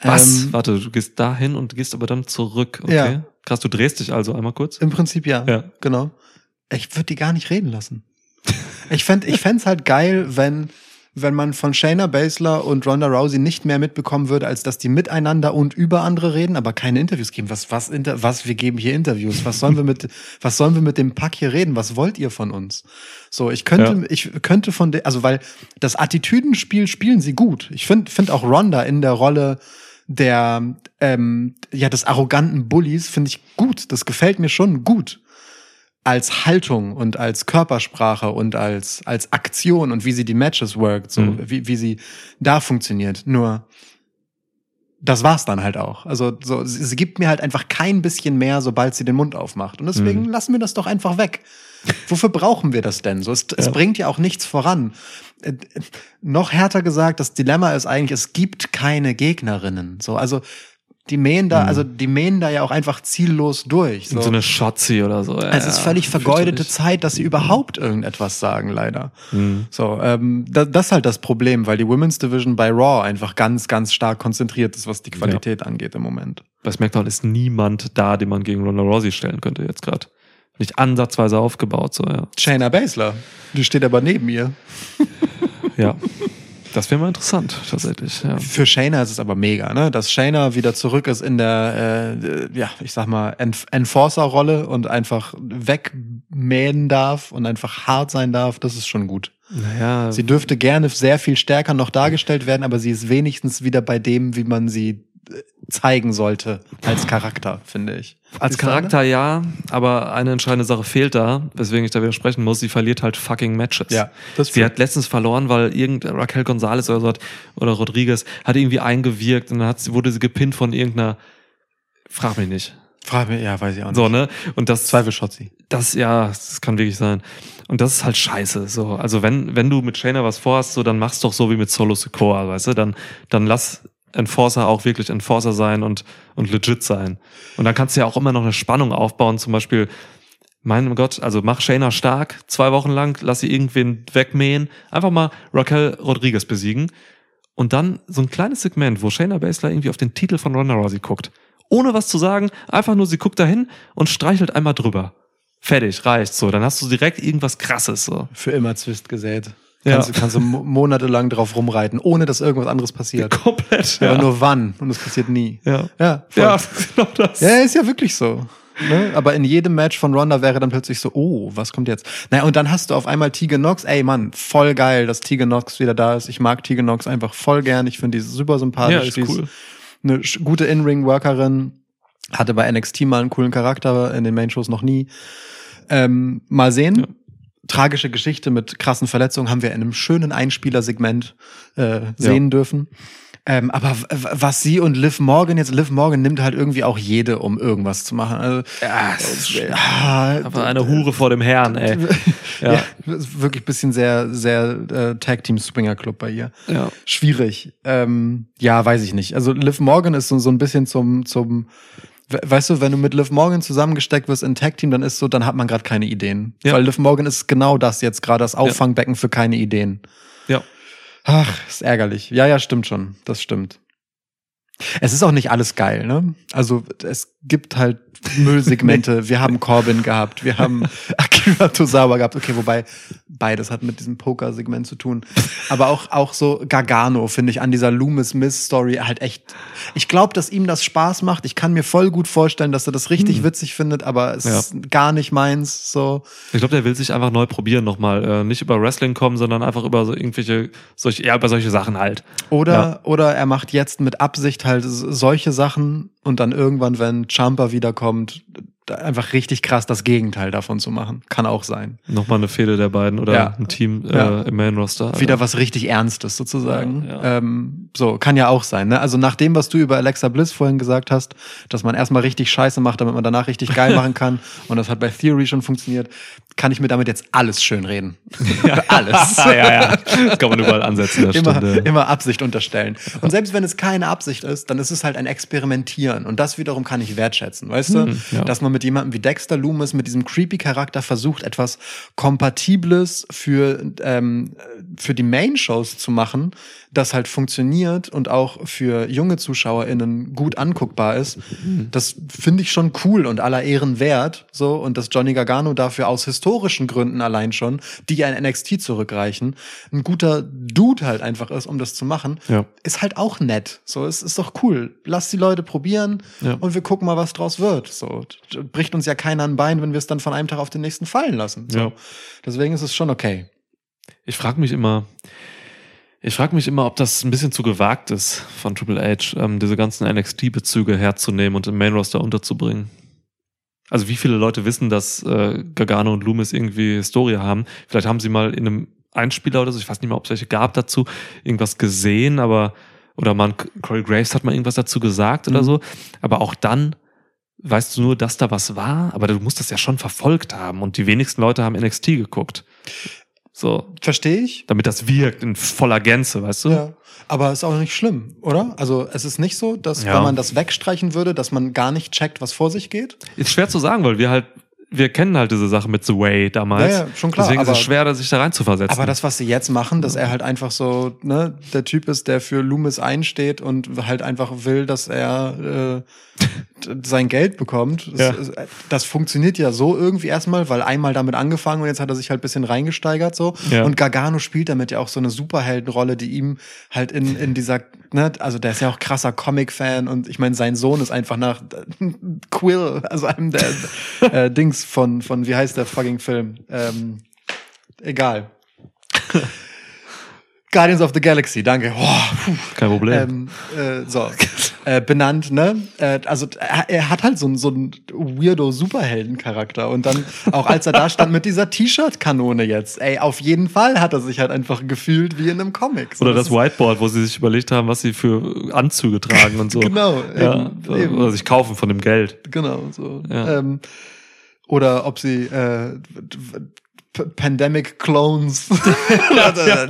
Was? Ähm, Warte, du gehst dahin und gehst aber dann zurück. Okay. Ja. Krass, du drehst dich also einmal kurz. Im Prinzip ja. Ja. Genau. Ich würde die gar nicht reden lassen. Ich fänd, ich fänd's halt geil, wenn, wenn man von Shayna Baszler und Ronda Rousey nicht mehr mitbekommen würde, als dass die miteinander und über andere reden, aber keine Interviews geben. Was, was, inter, was, wir geben hier Interviews. Was sollen wir mit, was sollen wir mit dem Pack hier reden? Was wollt ihr von uns? So, ich könnte, Ja. ich könnte von der, also weil das Attitüdenspiel spielen sie gut. Ich finde, find auch Ronda in der Rolle der, ähm, ja, des arroganten Bullies finde ich gut. Das gefällt mir schon gut als Haltung und als Körpersprache und als, als Aktion und wie sie die Matches workt, so, Mhm. wie, wie sie da funktioniert. Nur, das war's dann halt auch. Also, so, sie, sie gibt mir halt einfach kein bisschen mehr, sobald sie den Mund aufmacht. Und deswegen Mhm. lassen wir das doch einfach weg. Wofür brauchen wir das denn? So, es, es Ja. bringt ja auch nichts voran. Äh, äh, noch härter gesagt, das Dilemma ist eigentlich, es gibt keine Gegnerinnen. So, also, die mähen da, Mhm. also, die mähen da ja auch einfach ziellos durch. So, so eine Shotzi oder so. Ja, Es ist völlig vergeudete. Zeit, dass sie überhaupt irgendetwas sagen, leider. Mhm. So, ähm, da, das ist halt das Problem, weil die Women's Division bei Raw einfach ganz, ganz stark konzentriert ist, was die Qualität angeht im Moment. Bei SmackDown ist niemand da, den man gegen Ronda Rousey stellen könnte jetzt gerade. Nicht ansatzweise aufgebaut, so, ja. Shayna Baszler, die steht aber neben ihr. Ja. Das wäre mal interessant, tatsächlich, ja. Für Shayna ist es aber mega, ne? Dass Shayna wieder zurück ist in der, äh, ja, ich sag mal, Enf Enforcer-Rolle und einfach wegmähen darf und einfach hart sein darf, das ist schon gut. Naja, Sie dürfte gerne sehr viel stärker noch dargestellt werden, aber sie ist wenigstens wieder bei dem, wie man sie zeigen sollte als Charakter, finde ich. Als? Charakter ja, aber eine entscheidende Sache fehlt da, weswegen ich da widersprechen muss. Sie verliert halt fucking Matches. Ja, das Sie hat letztens verloren, weil irgend Raquel Gonzalez oder so hat, oder Rodriguez hat irgendwie eingewirkt und dann hat sie, wurde sie gepinnt von irgendeiner, frag mich nicht. Frage mich, ja, weiß ich auch nicht. So, ne? Und das, Zweifel Schotzi. das, ja, das kann wirklich sein. Und das ist halt scheiße. So, also wenn, wenn du mit Shayna was vorhast, so, dann mach's doch so wie mit Solo Sikoa, weißt du? Dann, dann lass Enforcer auch wirklich Enforcer sein und, und legit sein. Und dann kannst du ja auch immer noch eine Spannung aufbauen, zum Beispiel, mein Gott, also mach Shayna stark, zwei Wochen lang, lass sie irgendwen wegmähen, einfach mal Raquel Rodriguez besiegen und dann so ein kleines Segment, wo Shayna Baszler irgendwie auf den Titel von Ronda Rousey guckt. Ohne was zu sagen, einfach nur sie guckt dahin und streichelt einmal drüber. Fertig, reicht so. Dann hast du direkt irgendwas krasses so. Für immer Zwist gesät. Ja. Kannst, du kannst du mo- monatelang drauf rumreiten, ohne dass irgendwas anderes passiert. Komplett. Aber Ja. nur wann. Und es passiert nie. ja. Ja, voll. ja, genau das. Ja, ist ja wirklich so. ne? aber in jedem Match von Ronda wäre dann plötzlich so, oh, was kommt jetzt? Naja, und dann hast du auf einmal Tegan Nox, ey Mann, voll geil, dass Tegan Nox wieder da ist. Ich mag Tegan Nox einfach voll gern. Ich finde die super sympathisch. Ja, ist die cool. eine sch- gute In-Ring-Workerin. Hatte bei NXT mal einen coolen Charakter, in den Main-Shows noch nie. Ähm, mal sehen. Ja. Tragische Geschichte mit krassen Verletzungen haben wir in einem schönen Einspielersegment äh, sehen dürfen. Ähm, aber was sie und Liv Morgan jetzt, Liv Morgan nimmt halt irgendwie auch jede, um irgendwas zu machen. Also, Ja, äh, ah, aber eine Hure vor dem Herrn, ey. ja. Ja. ist wirklich bisschen sehr, sehr äh, Tag Team Swinger Club bei ihr. Ja. Schwierig. Ähm, ja, weiß ich nicht. Also Liv Morgan ist so, so ein bisschen zum, zum, weißt du, wenn du mit Liv Morgan zusammengesteckt wirst in Tag Team, dann ist so, dann hat man gerade keine Ideen. Ja. Weil Liv Morgan ist genau das jetzt gerade, das Auffangbecken für keine Ideen. Ja. Ach, ist ärgerlich. Ja, ja, stimmt schon. Das stimmt. Es ist auch nicht alles geil, ne? Also es gibt halt Müllsegmente. Wir haben Corbin gehabt, wir haben Akira Tozawa gehabt. Okay, wobei beides hat mit diesem Poker-Segment zu tun. Aber auch auch so Gargano finde ich an dieser Loomis Miss Story halt echt. Ich glaube, dass ihm das Spaß macht. Ich kann mir voll gut vorstellen, dass er das richtig witzig findet, aber es Ja. ist gar nicht meins. So Ich glaube, der will sich einfach neu probieren nochmal. Äh, nicht über Wrestling kommen, sondern einfach über so irgendwelche, solche, ja, über solche Sachen halt. Oder, Ja. oder er macht jetzt mit Absicht halt solche Sachen und dann irgendwann, wenn Champa wiederkommt, einfach richtig krass das Gegenteil davon zu machen. Kann auch sein. Nochmal eine Fehde der beiden oder Ja. ein Team äh, Ja. im Main Roster. Alter. Wieder was richtig Ernstes sozusagen. Ja. Ähm, so, kann ja auch sein. Ne? Also nach dem, was du über Alexa Bliss vorhin gesagt hast, dass man erstmal richtig scheiße macht, damit man danach richtig geil machen kann. Und das hat bei Theory schon funktioniert. Kann ich mir damit jetzt alles schön reden. alles. ja, ja. Das kann man überall ansetzen. Immer, immer Absicht unterstellen. Und selbst wenn es keine Absicht ist, dann ist es halt ein Experimentieren. Und das wiederum kann ich wertschätzen, weißt du? Hm, ja. Dass man mit jemandem wie Dexter Loomis, mit diesem creepy Charakter versucht, etwas Kompatibles für, ähm, für die Main-Shows zu machen, das halt funktioniert und auch für junge ZuschauerInnen gut anguckbar ist. Hm. Das finde ich schon cool und aller Ehren wert. So, und dass Johnny Gargano dafür aus historischen Gründen allein schon, die ja in NXT zurückreichen, ein guter Dude halt einfach ist, um das zu machen, Ja. ist halt auch nett. So, es ist doch cool. Lass die Leute probieren Ja. und wir gucken mal, was draus wird. So, bricht uns ja keiner ein Bein, wenn wir es dann von einem Tag auf den nächsten fallen lassen. So. Ja. Deswegen ist es schon okay. Ich frage mich immer, ich frage mich immer, ob das ein bisschen zu gewagt ist von Triple H, ähm, diese ganzen NXT-Bezüge herzunehmen und im Main Roster unterzubringen. Also wie viele Leute wissen, dass äh, Gargano und Loomis irgendwie Historie haben? Vielleicht haben sie mal in einem Einspieler oder so, ich weiß nicht mehr, ob es welche gab dazu, irgendwas gesehen, aber oder man Corey Graves hat mal irgendwas dazu gesagt oder Mhm. so. Aber auch dann weißt du nur, dass da was war, aber du musst das ja schon verfolgt haben und die wenigsten Leute haben NXT geguckt. So, Verstehe ich. damit das wirkt in voller Gänze, weißt du? Ja. Aber ist auch nicht schlimm, oder? Also es ist nicht so, dass Ja. wenn man das wegstreichen würde, dass man gar nicht checkt, was vor sich geht. Ist schwer zu sagen, weil wir halt, wir kennen halt diese Sache mit The Way damals. Ja, ja, schon klar, Deswegen ist aber- es schwer, sich da rein zu versetzen. Aber das, was sie jetzt machen, dass er halt einfach so, ne, der Typ ist, der für Loomis einsteht und halt einfach will, dass er äh, sein Geld bekommt. Ja. Das, das funktioniert ja so irgendwie erstmal, weil einmal damit angefangen und jetzt hat er sich halt ein bisschen reingesteigert so. Ja. Und Gargano spielt damit ja auch so eine Superheldenrolle, die ihm halt in, in dieser, ne, also der ist ja auch krasser Comic-Fan und ich meine, sein Sohn ist einfach nach Quill, also einem der äh, Dings von, von, wie heißt der fucking Film? Ähm, egal. Guardians of the Galaxy, danke. Oh. Kein Problem. Ähm, äh, so, äh, benannt, ne? Äh, also er, er hat halt so, einen- so einen weirdo Superhelden-Charakter und dann auch als er da stand mit dieser T-Shirt-Kanone jetzt, ey, auf jeden Fall hat er sich halt einfach gefühlt wie in einem Comic. So, Oder das ist- Whiteboard, wo sie sich überlegt haben, was sie für Anzüge tragen und so. Genau, Ja, eben, eben. Oder sich kaufen von dem Geld. Genau, so. Ja. Ähm, oder ob sie äh, Pandemic Clones.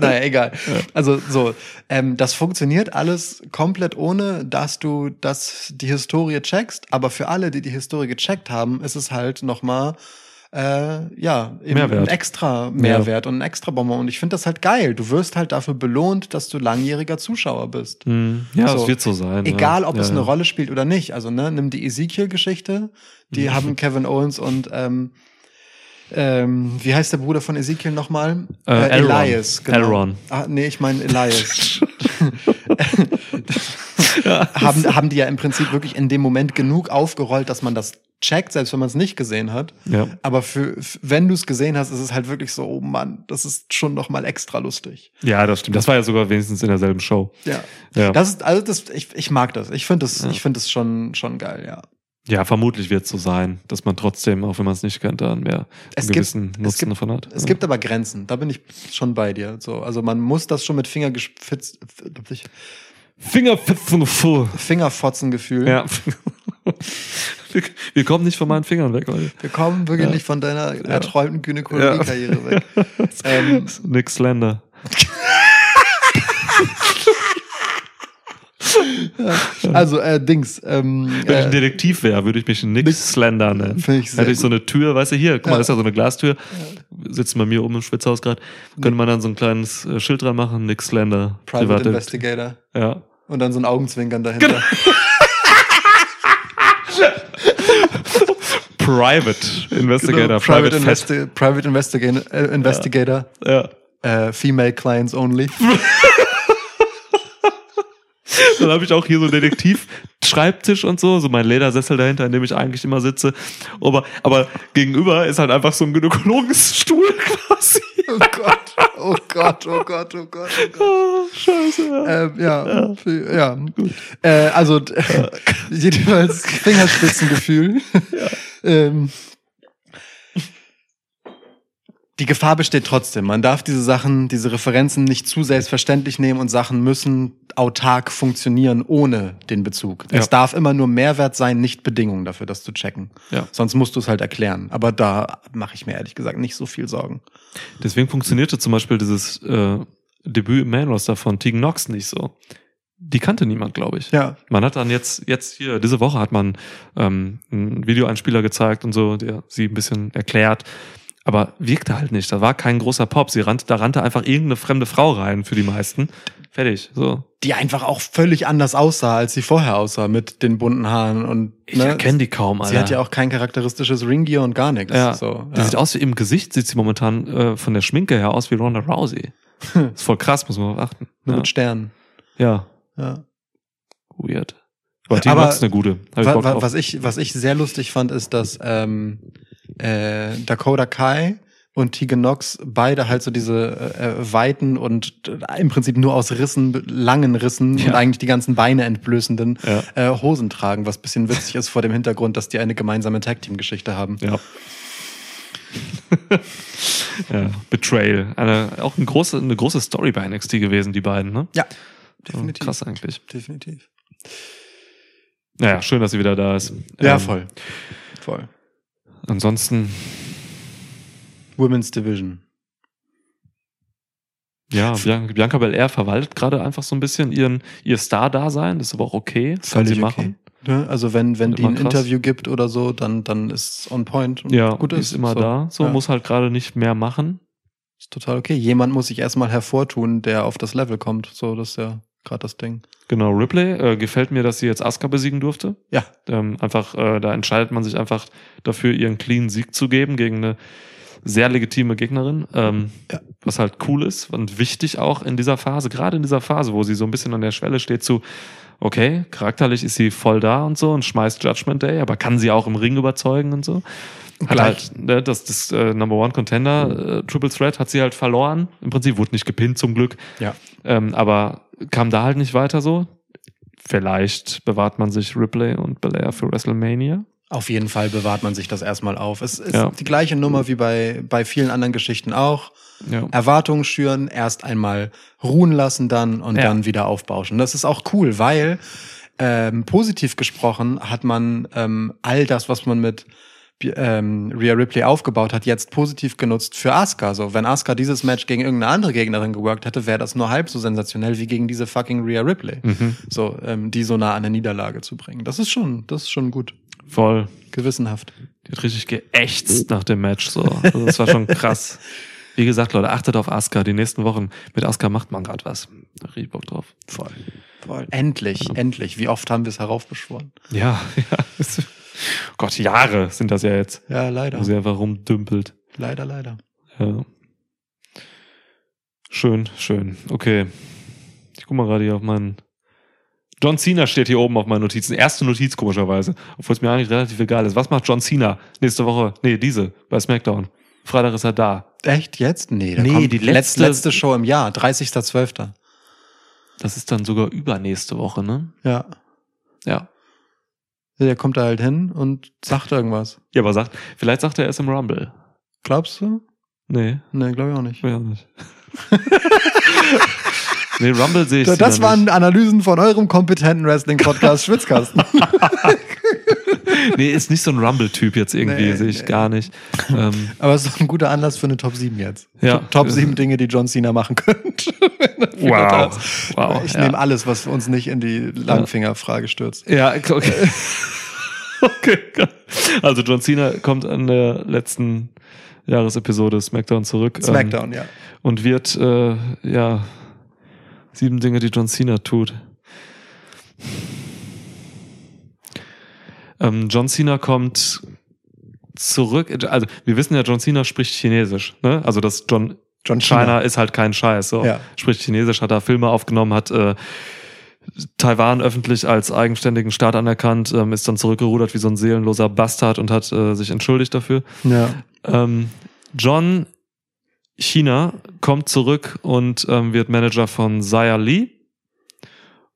naja, egal. Also so, ähm, das funktioniert alles komplett ohne, dass du das die Historie checkst. Aber für alle, die die Historie gecheckt haben, ist es halt noch mal äh, ja, eben Mehrwert. ein extra Mehrwert und ein extra Bonbon. Und ich finde das halt geil. Du wirst halt dafür belohnt, dass du langjähriger Zuschauer bist. Hm. Ja, So. das wird so sein. Egal, ja. ob ja, es eine ja. Rolle spielt oder nicht. Also, ne, nimm die Ezekiel-Geschichte. Die haben Kevin Owens und ähm, ähm, wie heißt der Bruder von Ezekiel nochmal? Äh, Elron. Elias, genau. Elron. Ah, nee, ich meine Elias. haben, haben die ja im Prinzip wirklich in dem Moment genug aufgerollt, dass man das checkt, selbst wenn man es nicht gesehen hat. Ja. Aber für, wenn du es gesehen hast, ist es halt wirklich so, oh Mann, das ist schon noch mal extra lustig. Ja, das stimmt. Das war ja sogar wenigstens in derselben Show. Ja. Ja. Das ist, also das, ich, ich mag das. Ich finde das, ich finde das schon, schon geil, ja. Ja, vermutlich wird es so sein, dass man trotzdem, auch wenn man es nicht kennt, dann mehr Es einen gibt- gewissen Nutzen gibt- davon hat. Es ja. gibt aber Grenzen. Da bin ich schon bei dir. So, also man muss das schon mit Fingergespitz, Fingerpfiffen Fingerfotzengefühl. Ja. wir, wir kommen nicht von meinen Fingern weg, Leute. Wir kommen wirklich Ja. nicht von deiner erträumten Gynäkologie-Karriere weg. Ähm, ähm, Nick Slender. also, äh, Dings. Ähm, Wenn ich ein äh, Detektiv wäre, würde ich mich nennen. Finde ich sehr Hätte ich so eine Tür, weißt du, hier, guck mal, Ja. das ist ja so eine Glastür. Sitzen bei mir oben im Schwitzhaus gerade. Könnte man dann so ein kleines äh, Schild dran machen, Nick Slender. Private Private- Investigator. Ja. Und dann so ein Augenzwinkern dahinter. Genau. Private Investigator. Genau, Private, Fett. Investi Private Investigator. Äh, Investigator. Ja. Äh, female Clients only. Dann habe ich auch hier so einen Detektiv-Schreibtisch und so, so mein Ledersessel dahinter, in dem ich eigentlich immer sitze. Aber, aber gegenüber ist halt einfach so ein Gynäkologenstuhl quasi. Oh Gott. Oh Gott, oh Gott, oh Gott, oh Gott. Oh, scheiße. Ja. Ähm, ja, ja. Äh, also d- jedenfalls Fingerspitzengefühl. ähm, die Gefahr besteht trotzdem. Man darf diese Sachen, diese Referenzen nicht zu selbstverständlich nehmen und Sachen müssen autark funktionieren ohne den Bezug. Ja. Es darf immer nur Mehrwert sein, nicht Bedingung dafür, das zu checken. Ja. Sonst musst du es halt erklären. Aber da mache ich mir ehrlich gesagt nicht so viel Sorgen. Deswegen funktionierte zum Beispiel dieses äh, Debüt im Man Roster von Tegan Knox nicht so. Die kannte niemand, glaube ich. Ja. Man hat dann jetzt, jetzt hier, diese Woche hat man ähm, einen Videoeinspieler gezeigt und so, der sie ein bisschen erklärt. Aber wirkte halt nicht. Da war kein großer Pop. Sie rannte, da rannte einfach irgendeine fremde Frau rein für die meisten. Fertig. So. Die einfach auch völlig anders aussah, als sie vorher aussah, mit den bunten Haaren und Ich erkenne die kaum, Alter. Sie hat ja auch kein charakteristisches Ringgear und gar nichts. Ja, so, die ja. sieht aus wie im Gesicht, sieht sie momentan äh, von der Schminke her aus wie Ronda Rousey. ist voll krass, muss man auf achten. Nur Ja. mit Sternen. ja, Ja. weird. Aber die ist eine gute. Wa wa was, ich, was ich sehr lustig fand, ist, dass ähm, äh, Dakota Kai und Tegan Knox beide halt so diese äh, weiten und äh, im Prinzip nur aus Rissen, langen Rissen und Ja. eigentlich die ganzen Beine entblößenden Ja. äh, Hosen tragen, was bisschen witzig ist vor dem Hintergrund, dass die eine gemeinsame Tag-Team-Geschichte haben. Ja. ja, Betrayal. Eine, auch eine große, eine große Story bei NXT gewesen, die beiden, ne? Ja, definitiv. krass eigentlich. Definitiv. Naja, schön, dass sie wieder da ist. Ja, Ähm, voll. Voll. Ansonsten, Women's Division. ja, Bian Bianca Belair verwaltet gerade einfach so ein bisschen ihren, ihr Star-Dasein. Das ist aber auch okay. Das kann sie machen. Ne? Also wenn, wenn die ein krass. Interview gibt oder so, dann, dann ist es on point. und Ja, gut gut, ist immer so. da. So ja. muss halt gerade nicht mehr machen. Ist total okay. Jemand muss sich erstmal hervortun, der auf das Level kommt. So, das ist ja gerade das Ding. Genau, Ripley äh, gefällt mir, dass sie jetzt Asuka besiegen durfte. Ja. Ähm, einfach, äh, da entscheidet man sich einfach dafür, ihren clean Sieg zu geben gegen eine sehr legitime Gegnerin. Ähm, Ja. Was halt cool ist und wichtig auch in dieser Phase, gerade in dieser Phase, wo sie so ein bisschen an der Schwelle steht zu, okay, charakterlich ist sie voll da und so und schmeißt Judgment Day, aber kann sie auch im Ring überzeugen und so. Hat Gleich. halt, ne, das, das äh, Number One Contender, äh, Triple Threat, hat sie halt verloren. Im Prinzip wurde nicht gepinnt zum Glück. Ja. Ähm, aber kam da halt nicht weiter so. Vielleicht bewahrt man sich Ripley und Belair für WrestleMania. Auf jeden Fall bewahrt man sich das erstmal auf. Es ist Ja. die gleiche Nummer wie bei, bei vielen anderen Geschichten auch. Ja. Erwartungen schüren, erst einmal ruhen lassen dann und Ja. dann wieder aufbauschen. Das ist auch cool, weil ähm, positiv gesprochen hat man ähm, all das, was man mit ähm, Rhea Ripley aufgebaut hat, jetzt positiv genutzt für Asuka. So, wenn Asuka dieses Match gegen irgendeine andere Gegnerin geworkt hätte, wäre das nur halb so sensationell wie gegen diese fucking Rhea Ripley. Mhm. So, ähm, die so nah an eine Niederlage zu bringen. Das ist schon, das ist schon gut. Voll. Gewissenhaft. Die hat richtig geächtzt nach dem Match. So. Also das war schon krass. Wie gesagt, Leute, achtet auf Asuka. Die nächsten Wochen mit Asuka macht man gerade was. Da riech ich Bock drauf. Voll. Voll. Endlich, endlich. Wie oft haben wir es heraufbeschworen? Ja, ja. Gott, Jahre sind das ja jetzt, Ja, leider. wo sie einfach rumdümpelt. Leider, leider. Ja. Schön, schön. Okay. Ich guck mal gerade hier auf meinen John Cena steht hier oben auf meinen Notizen. Erste Notiz, komischerweise. Obwohl es mir eigentlich relativ egal ist. Was macht John Cena nächste Woche? Nee, diese, bei SmackDown. Freitag ist er da. Echt jetzt? Nee, da Nee, die letz- letzte- letzte Show im Jahr, 30.12. Das ist dann sogar übernächste Woche, ne? Ja. Ja. Der kommt da halt hin und sagt irgendwas. Ja, aber sagt, vielleicht sagt er erst im Rumble. Glaubst du? Nee, Nee, glaube ich auch nicht. er nicht. nee, Rumble sehe ich das waren nicht. Analysen von eurem kompetenten Wrestling-Podcast Schwitzkasten. Nee, ist nicht so ein Rumble-Typ jetzt irgendwie, Nee, sehe ich nee. gar nicht. Ähm, Aber es ist doch ein guter Anlass für eine Top 7 jetzt. Ja. Top 7 Dinge, die John Cena machen könnte. wow. wow. ich ja. nehme alles, was uns nicht in die Langfingerfrage stürzt. Ja, okay. okay. Also John Cena kommt an der letzten Jahresepisode SmackDown zurück. Smackdown, ja. Ähm, und wird, äh, ja, sieben Dinge, die John Cena tut. Ähm, John Cena kommt zurück. Also, wir wissen ja, John Cena spricht Chinesisch. Ne? Also, das John John China Cena. ist halt kein Scheiß. So. Ja. Spricht Chinesisch, hat da Filme aufgenommen, hat äh, Taiwan öffentlich als eigenständigen Staat anerkannt, ähm, ist dann zurückgerudert wie so ein seelenloser Bastard und hat äh, sich entschuldigt dafür. Ja. Ähm, John China kommt zurück und ähm, wird Manager von Zaya Lee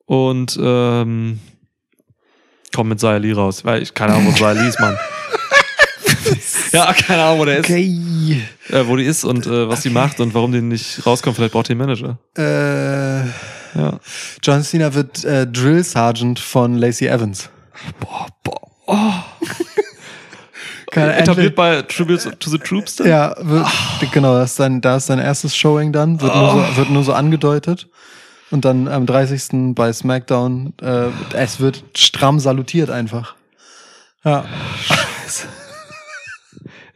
und ähm, kommt mit Zaya Lee raus, weil ich keine Ahnung, wo Zaya Lee ist, Mann. ja, keine Ahnung, wo der ist, Okay. äh, wo die ist und äh, was die macht und warum die nicht rauskommt. Vielleicht braucht die einen Manager. Äh, Ja. John Cena wird äh, Drill Sergeant von Lacey Evans. Boah, boah. Oh. Kann er Etabliert bei Tribute to the Troops dann? Ja, wird, genau, das ist sein, da ist sein erstes Showing dann, wird, nur so, wird nur so angedeutet. Und dann am 30. bei SmackDown, äh, es wird stramm salutiert einfach. Ja,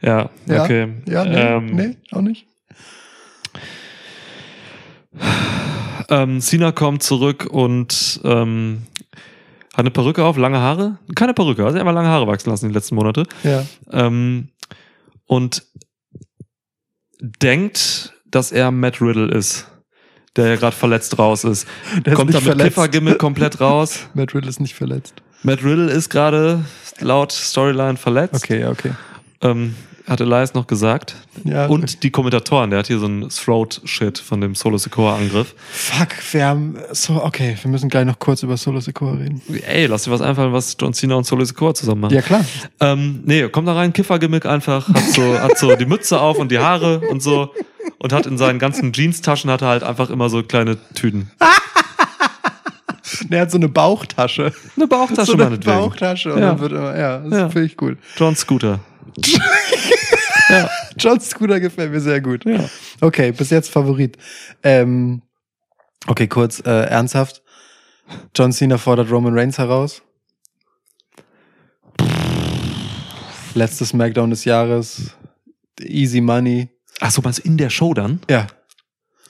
Ja, ja, okay. ja nee, ähm, nee, auch nicht. Ähm, Cena kommt zurück und ähm, hat eine Perücke auf, lange Haare. Keine Perücke, also er hat lange Haare wachsen lassen die letzten Monate. Ja, Ähm, und denkt, dass er Matt Riddle ist, der ja gerade verletzt raus ist. Der ist kommt nicht dann mit. Kiffer-Gimmick komplett raus. Matt Riddle ist nicht verletzt. Matt Riddle ist gerade laut Storyline verletzt. Okay, okay. Ähm, hat Elias noch gesagt. Ja, Und die Kommentatoren, der hat hier so einen Throat-Shit von dem Solo Secure-Angriff. fuck, wir haben, so, okay, wir müssen gleich noch kurz über Solo Secure reden. Ey, lass dir was einfallen, was John Cena und Solo Secure zusammen machen. Ja, klar. Ähm, nee, kommt da rein, Kiffergimmick einfach, hat so, hat so die Mütze auf und die Haare und so und hat in seinen ganzen Jeans-Taschen hat er halt einfach immer so kleine Tüten. Der hat so eine Bauchtasche. Eine Bauchtasche so eine meinetwegen. Bauchtasche und Ja. dann wird immer, ja, das Ja. finde ich gut. John Scooter. John Scooter gefällt mir sehr gut. Ja. Okay, bis jetzt Favorit. Ähm, okay, kurz, äh, ernsthaft. John Cena fordert Roman Reigns heraus. Letztes Smackdown des Jahres. Easy Money. Ach so, meinst du in der Show dann? Ja.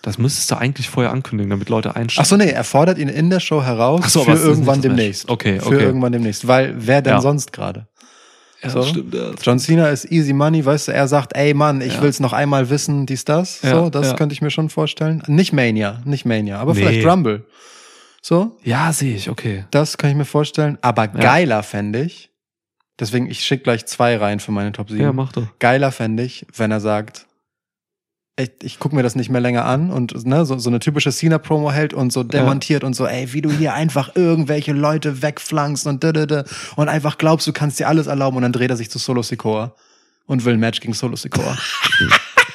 Das müsstest du eigentlich vorher ankündigen, damit Leute Ach einsteigen. so, nee, er fordert ihn in der Show heraus Ach so, für irgendwann demnächst. Okay, Für okay. irgendwann demnächst. Weil wer denn Ja. sonst gerade? Ja, so. stimmt. Ja. John Cena ist easy money, weißt du, er sagt, ey Mann, ich Ja. will's noch einmal wissen, dies, das. Ja, so, das ja. könnte ich mir schon vorstellen. Nicht Mania, nicht Mania, aber Nee. vielleicht Rumble. So, ja, sehe ich, okay. das kann ich mir vorstellen. Aber geiler fände ich, deswegen, ich schick gleich zwei rein für meine Top 7. Ja, mach doch. Geiler fände ich, wenn er sagt, ich, ich gucke mir das nicht mehr länger an und ne, so, so eine typische Cena-Promo hält und so demontiert und so, ey, wie du hier einfach irgendwelche Leute wegflankst und da, da, da, und einfach glaubst, du kannst dir alles erlauben und dann dreht er sich zu Solo Sikoa und will ein Match gegen Solo Sikoa.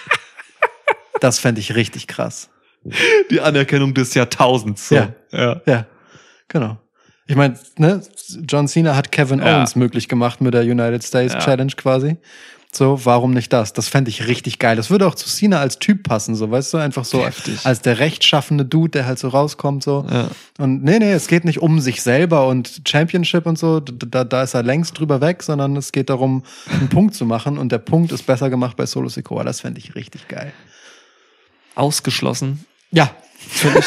das fände ich richtig krass. Die Anerkennung des Jahrtausends. So. Ja. ja. Ja, genau. Ich meine, ne, John Cena hat Kevin Ja. Owens möglich gemacht mit der United States Ja. Challenge quasi. So, warum nicht das? Das fände ich richtig geil. Das würde auch zu Cena als Typ passen, so, weißt du, einfach so Heftig. als der rechtschaffende Dude, der halt so rauskommt, so. Ja. Und nee, nee, es geht nicht um sich selber und Championship und so, da, da ist er längst drüber weg, sondern es geht darum, einen Punkt zu machen und der Punkt ist besser gemacht bei Solo Sikoa. Das fände ich richtig geil. Ausgeschlossen. Ja, Völlig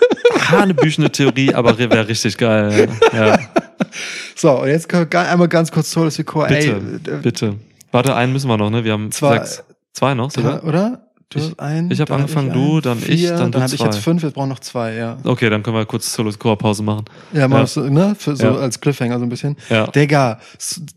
hanebüchene Theorie, aber wäre richtig geil. Ja. so, und jetzt einmal ganz kurz Solo Sikoa. Bitte, Ey, bitte. Warte, einen müssen wir noch, ne? Wir haben Zwei- sechs. Zwei noch sogar? oder? Du Ich- hast einen, ich hab dann angefangen, einen, du, dann ich, vier, dann du dann habe ich jetzt fünf, wir brauchen noch zwei, ja. Okay, dann können wir kurz Solo Score Pause machen. Ja, mal Ja. So, ne, für so Ja. als Cliffhanger so ein bisschen. Ja. Digga,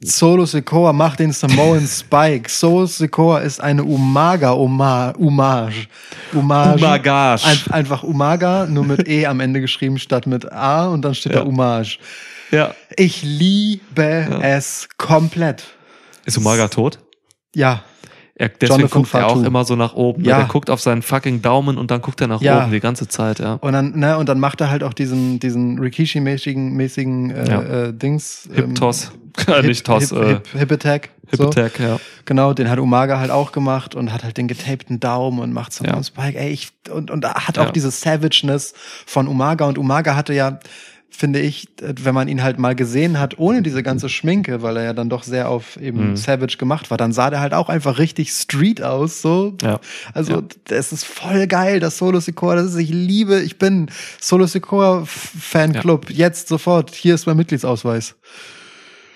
Solo Sikoa macht den Samoan Spike. Solo Sikoa ist eine Umaga Oma Hommage. Hommage. Umagage. Ein, einfach Umaga, nur mit E am Ende geschrieben statt mit A und dann steht Ja. da Hommage. Ja. Ich liebe es komplett. Ist Umaga tot? Ja, Er, deswegen Jonathan guckt er auch immer so nach oben. Ja. Er guckt auf seinen fucking Daumen und dann guckt er nach Ja. oben die ganze Zeit, ja. und dann, ne, und dann macht er halt auch diesen, diesen Rikishi-mäßigen, mäßigen, äh, Ja. äh, Dings. Hip Toss. äh, Hip, nicht Toss, Hip, äh, Hip, Hip Attack. Hip so. Attack, ja. Genau, den hat Umaga halt auch gemacht und hat halt den getapten Daumen und macht so Ja. einen Spike. Ey, ich, und, und hat auch Ja. diese Savageness von Umaga. Und Umaga hatte ja, finde ich, wenn man ihn halt mal gesehen hat, ohne diese ganze Schminke, weil er ja dann doch sehr auf eben Mhm. Savage gemacht war, dann sah der halt auch einfach richtig Street aus, so. Ja. Also, Ja. das ist voll geil, das Solo Secor, das ist, ich liebe, ich bin Solo Secor Fanclub, jetzt sofort, hier ist mein Mitgliedsausweis.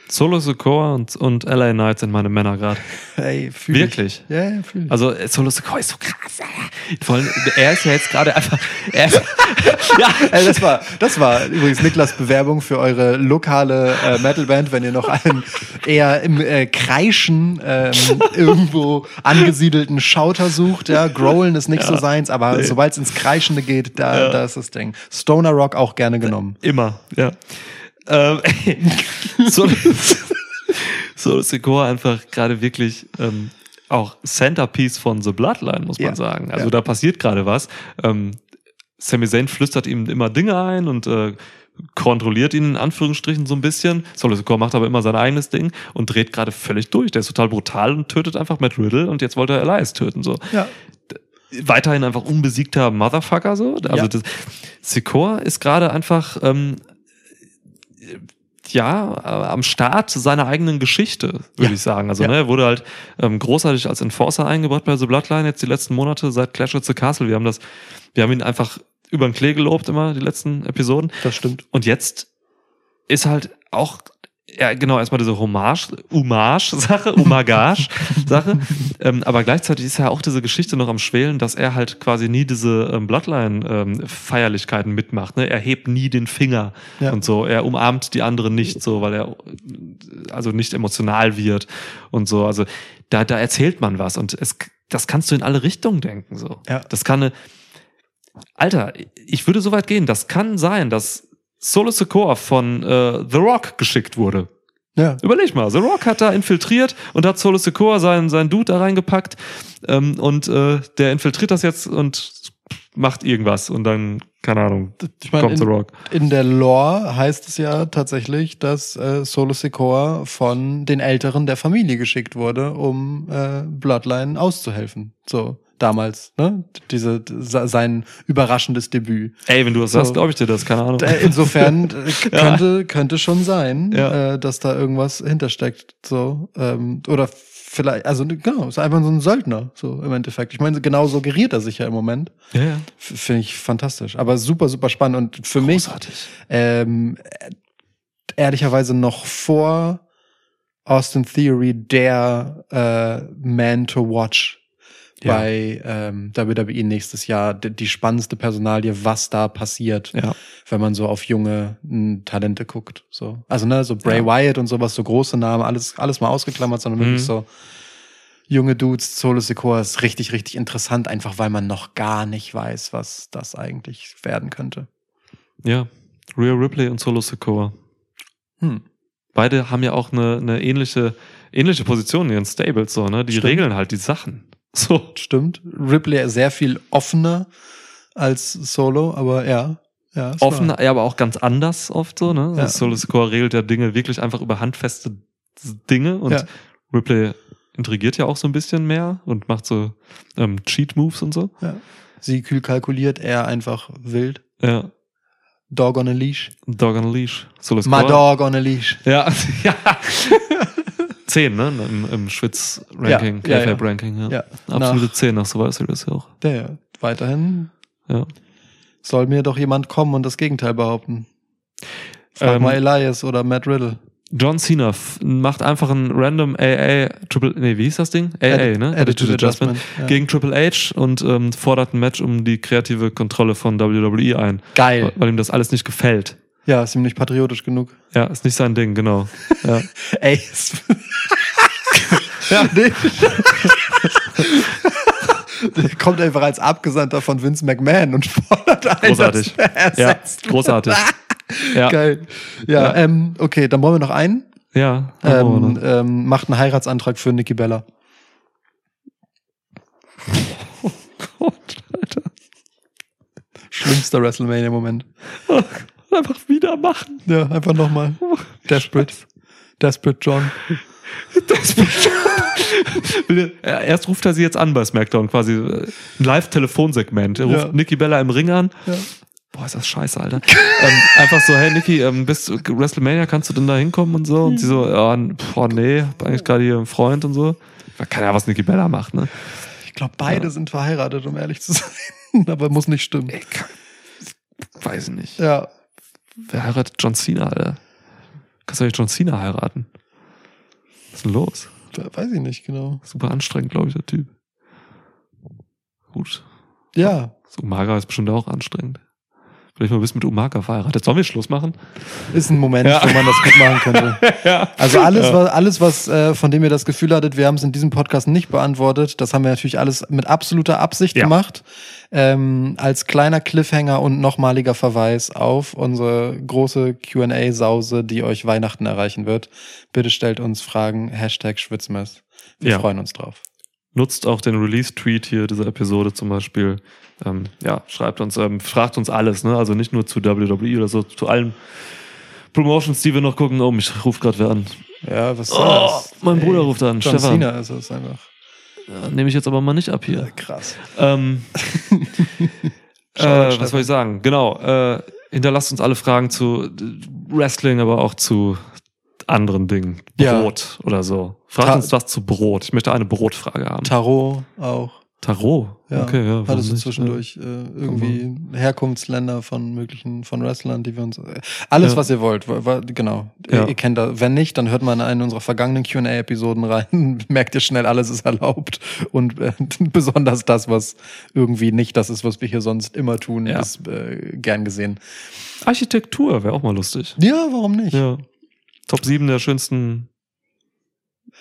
Solo Sokoa und, und LA Knights sind meine Männer gerade. Ey, fühl Wirklich? Ich. Ja, ja, fühl ich. Also äh, Solo Sokoa ist so krass, Alter. Vor allem, er ist ja jetzt gerade einfach. Er ja, Ey, das war, das war übrigens Niklas Bewerbung für eure lokale äh, Metalband, wenn ihr noch einen eher im äh, Kreischen ähm, irgendwo angesiedelten Schauter sucht. Ja, Growlen ist nicht so seins, aber Nee. sobald es ins Kreischende geht, da, da ist das Ding. Stoner Rock auch gerne genommen. Immer, ja. Ähm, Solo, Solo Sokoa einfach gerade wirklich ähm, auch Centerpiece von The Bloodline, muss man Ja. sagen. Also Ja. da passiert gerade was. Ähm, Sami Zayn flüstert ihm immer Dinge ein und äh, kontrolliert ihn in Anführungsstrichen so ein bisschen. Solo Sokoa macht aber immer sein eigenes Ding und dreht gerade völlig durch. Der ist total brutal und tötet einfach Matt Riddle und jetzt wollte er Elias töten. So. Ja. weiterhin einfach unbesiegter Motherfucker so. Also Ja. das Secor ist gerade einfach ähm, ja äh, am Start seiner eigenen Geschichte, würde Ja. ich sagen. Also Ja. ne, er wurde halt ähm, großartig als Enforcer eingebaut bei The Bloodline jetzt die letzten Monate seit Clash at the Castle. Wir haben das, wir haben ihn einfach über den Klee gelobt immer die letzten Episoden. Das stimmt. Und jetzt ist halt auch, ja, genau, erstmal diese Hommage, Hommage-Sache, Homagage-Sache. ähm, aber gleichzeitig ist ja auch diese Geschichte noch am Schwelen, dass er halt quasi nie diese ähm, Bloodline-Feierlichkeiten mitmacht. Ne? Er hebt nie den Finger Ja. und so. Er umarmt die anderen nicht so, weil er äh, also nicht emotional wird und so. Also da, da erzählt man was und es, das kannst du in alle Richtungen denken. So. Ja. Das kann eine, Alter, ich würde so weit gehen, das kann sein, dass Solo Secor von äh, The Rock geschickt wurde. Ja. Überleg mal, The Rock hat da infiltriert und hat Solo Secor seinen, seinen Dude da reingepackt ähm, und äh, der infiltriert das jetzt und macht irgendwas und dann, keine Ahnung, Ich meine, kommt The in, Rock. in der Lore heißt es ja tatsächlich, dass äh, Solo Secor von den Älteren der Familie geschickt wurde, um äh, Bloodline auszuhelfen. So damals, ne? Diese se- sein überraschendes Debüt. Ey, wenn du das So. sagst, glaube ich dir das, keine Ahnung. Äh, Insofern äh, könnte könnte schon sein, Ja. äh, dass da irgendwas hintersteckt. So ähm, oder vielleicht, also genau, ist einfach so ein Söldner so im Endeffekt. Ich meine, genau so geriert er sich ja im Moment. Ja, ja. Finde ich fantastisch. Aber super, super spannend. Und für mich Großartig. ähm, ehrlicherweise noch vor Austin Theory der äh, Man to Watch Ja. bei ähm, WWE nächstes Jahr. Die, die spannendste Personalie, was da passiert, Ja. wenn man so auf junge m, Talente guckt. So. Also ne, so Bray Ja. Wyatt und sowas, so große Namen, alles, alles mal ausgeklammert, sondern Mhm. wirklich so junge Dudes, Solo Secor ist richtig, richtig interessant, einfach weil man noch gar nicht weiß, was das eigentlich werden könnte. Ja. Rhea Ripley und Solo Secor. Hm. Beide haben ja auch eine, eine ähnliche, ähnliche Position in ihren Stables, so, ne? Die Stimmt. regeln halt die Sachen. So. Stimmt. Ripley sehr viel offener als Solo, aber ja. ja Offen, ja, aber auch ganz anders oft so, ne? Ja. Solo Secor regelt ja Dinge wirklich einfach über handfeste Dinge und Ja. Ripley intrigiert ja auch so ein bisschen mehr und macht so ähm, Cheat-Moves und so. Ja. Sie kühl kalkuliert, er einfach wild. Ja. Dog on a leash. Dog on a Leash. Solo My Secor. dog on a leash. Ja, ja. Zehn, ne? Im, im Schwitz-Ranking, Ja, ja, ja. KFAB-Ranking, ja. Ja. Absolute Nach, Zehn nach Survivor Series ja auch. der, ja. Weiterhin Ja. soll mir doch jemand kommen und das Gegenteil behaupten. Frag Ähm, mal Elias oder Matt Riddle. John Cena macht einfach ein random AA, Triple, nee, wie hieß das Ding? AA, Adi- ne? Attitude Adjustment, ja. Gegen Triple H und ähm, fordert ein Match um die kreative Kontrolle von WWE ein. Geil. Weil ihm das alles nicht gefällt. Ja, ist ihm nicht patriotisch genug. Ja, ist nicht sein Ding, genau. Ja. Ey. es- ja. Nee. Der kommt einfach als Abgesandter von Vince McMahon und fordert ein, Großartig. dass er Ja, großartig. Ja, Geil. Ja, Ja. Ähm, okay, dann wollen wir noch einen. ja. Ähm, ähm, macht einen Heiratsantrag für Nikki Bella. Gott, Alter. Schlimmster WrestleMania-Moment. Einfach wieder machen. Ja, einfach nochmal. Desperate. Desperate John. Will er- Erst ruft er sie jetzt an bei SmackDown, quasi äh, ein Live-Telefonsegment. Er ruft Ja. Nikki Bella im Ring an. Ja. Boah, ist das scheiße, Alter. ähm, einfach so, hey Nikki, ähm, bist du WrestleMania, kannst du denn da hinkommen und so? Und sie so, ja, n- boah, nee, hab eigentlich gerade hier einen Freund und so. Keine Ahnung, was Nikki Bella macht, ne? Ich glaube, beide sind verheiratet, um ehrlich zu sein. Aber muss nicht stimmen. Kann, weiß ich nicht. Ja. Wer heiratet John Cena, Alter? Kannst du nicht John Cena heiraten? Was ist denn los? Weiß ich nicht genau. Super anstrengend, glaube ich, der Typ. Gut. Ja. So Umaga ist bestimmt auch anstrengend. Vielleicht mal bis mit Umaga verheiratet. Sollen wir Schluss machen? Ist ein Moment, Ja. wo man das gut machen könnte. ja. Also alles, was, alles, was äh, von dem ihr das Gefühl hattet, wir haben es in diesem Podcast nicht beantwortet, das haben wir natürlich alles mit absoluter Absicht Ja. gemacht. Ähm, als kleiner Cliffhanger und nochmaliger Verweis auf unsere große QA-Sause, die euch Weihnachten erreichen wird. Bitte stellt uns Fragen, Hashtag Schwitzmess. Wir Ja. freuen uns drauf. Nutzt auch den Release-Tweet hier dieser Episode zum Beispiel. Ähm, ja, schreibt uns, ähm, fragt uns alles, ne? Also nicht nur zu WWE oder so, zu allen Promotions, die wir noch gucken. Oh, mich ruft gerade wer an. Ja, was Oh, das? mein Bruder ruft an, John Stefan. Cena ist es einfach. Ja, Nehme ich jetzt aber mal nicht ab hier. Krass. Ähm, äh, was soll ich sagen? Genau. Äh, hinterlasst uns alle Fragen zu Wrestling, aber auch zu anderen Dingen. Ja. Brot oder so. Fragt Ta- uns was zu Brot. Ich möchte eine Brotfrage haben. Tarot auch. Tarot. Ja, okay, ja. hattest du zwischendurch äh, irgendwie Herkunftsländer von möglichen, von Wrestlern, die wir uns, äh, alles Ja. was ihr wollt, wa- wa- genau, Ja. ihr, ihr kennt das, wenn nicht, dann hört mal in einen unserer vergangenen Q&A-Episoden rein, merkt ihr schnell, alles ist erlaubt und äh, besonders das, was irgendwie nicht das ist, was wir hier sonst immer tun, Ja. ist äh, gern gesehen. Architektur wäre auch mal lustig. Ja, warum nicht? Ja. Top 7 der schönsten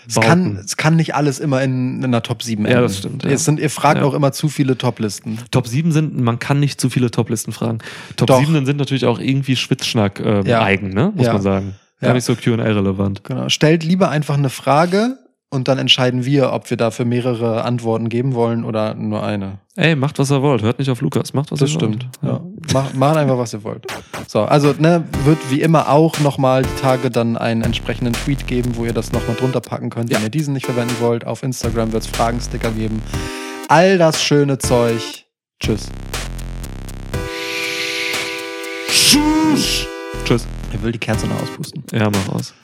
Es kann, es kann nicht alles immer in, einer Top 7 Ja, enden. das stimmt, ja. Es sind, ihr fragt Ja. auch immer zu viele Top-Listen. Top 7 sind, man kann nicht zu viele Top-Listen fragen. Top Doch. 7 sind natürlich auch irgendwie Schwitzschnack ähm, Ja. eigen, ne? Muss Ja. man sagen. Gar Ja. nicht so QA-relevant. Genau. Stellt lieber einfach eine Frage und dann entscheiden wir, ob wir dafür mehrere Antworten geben wollen oder nur eine. Ey, macht was ihr wollt. Hört nicht auf Lukas. Macht was Das ihr stimmt. wollt. Ja. Mach, macht einfach, was ihr wollt. So, also ne, wird wie immer auch nochmal die Tage dann einen entsprechenden Tweet geben, wo ihr das nochmal drunter packen könnt, wenn Ja. ihr diesen nicht verwenden wollt. Auf Instagram wird es Fragensticker geben. All das schöne Zeug. Tschüss. Tschüss. Er will die Kerze noch auspusten. Ja, mach aus.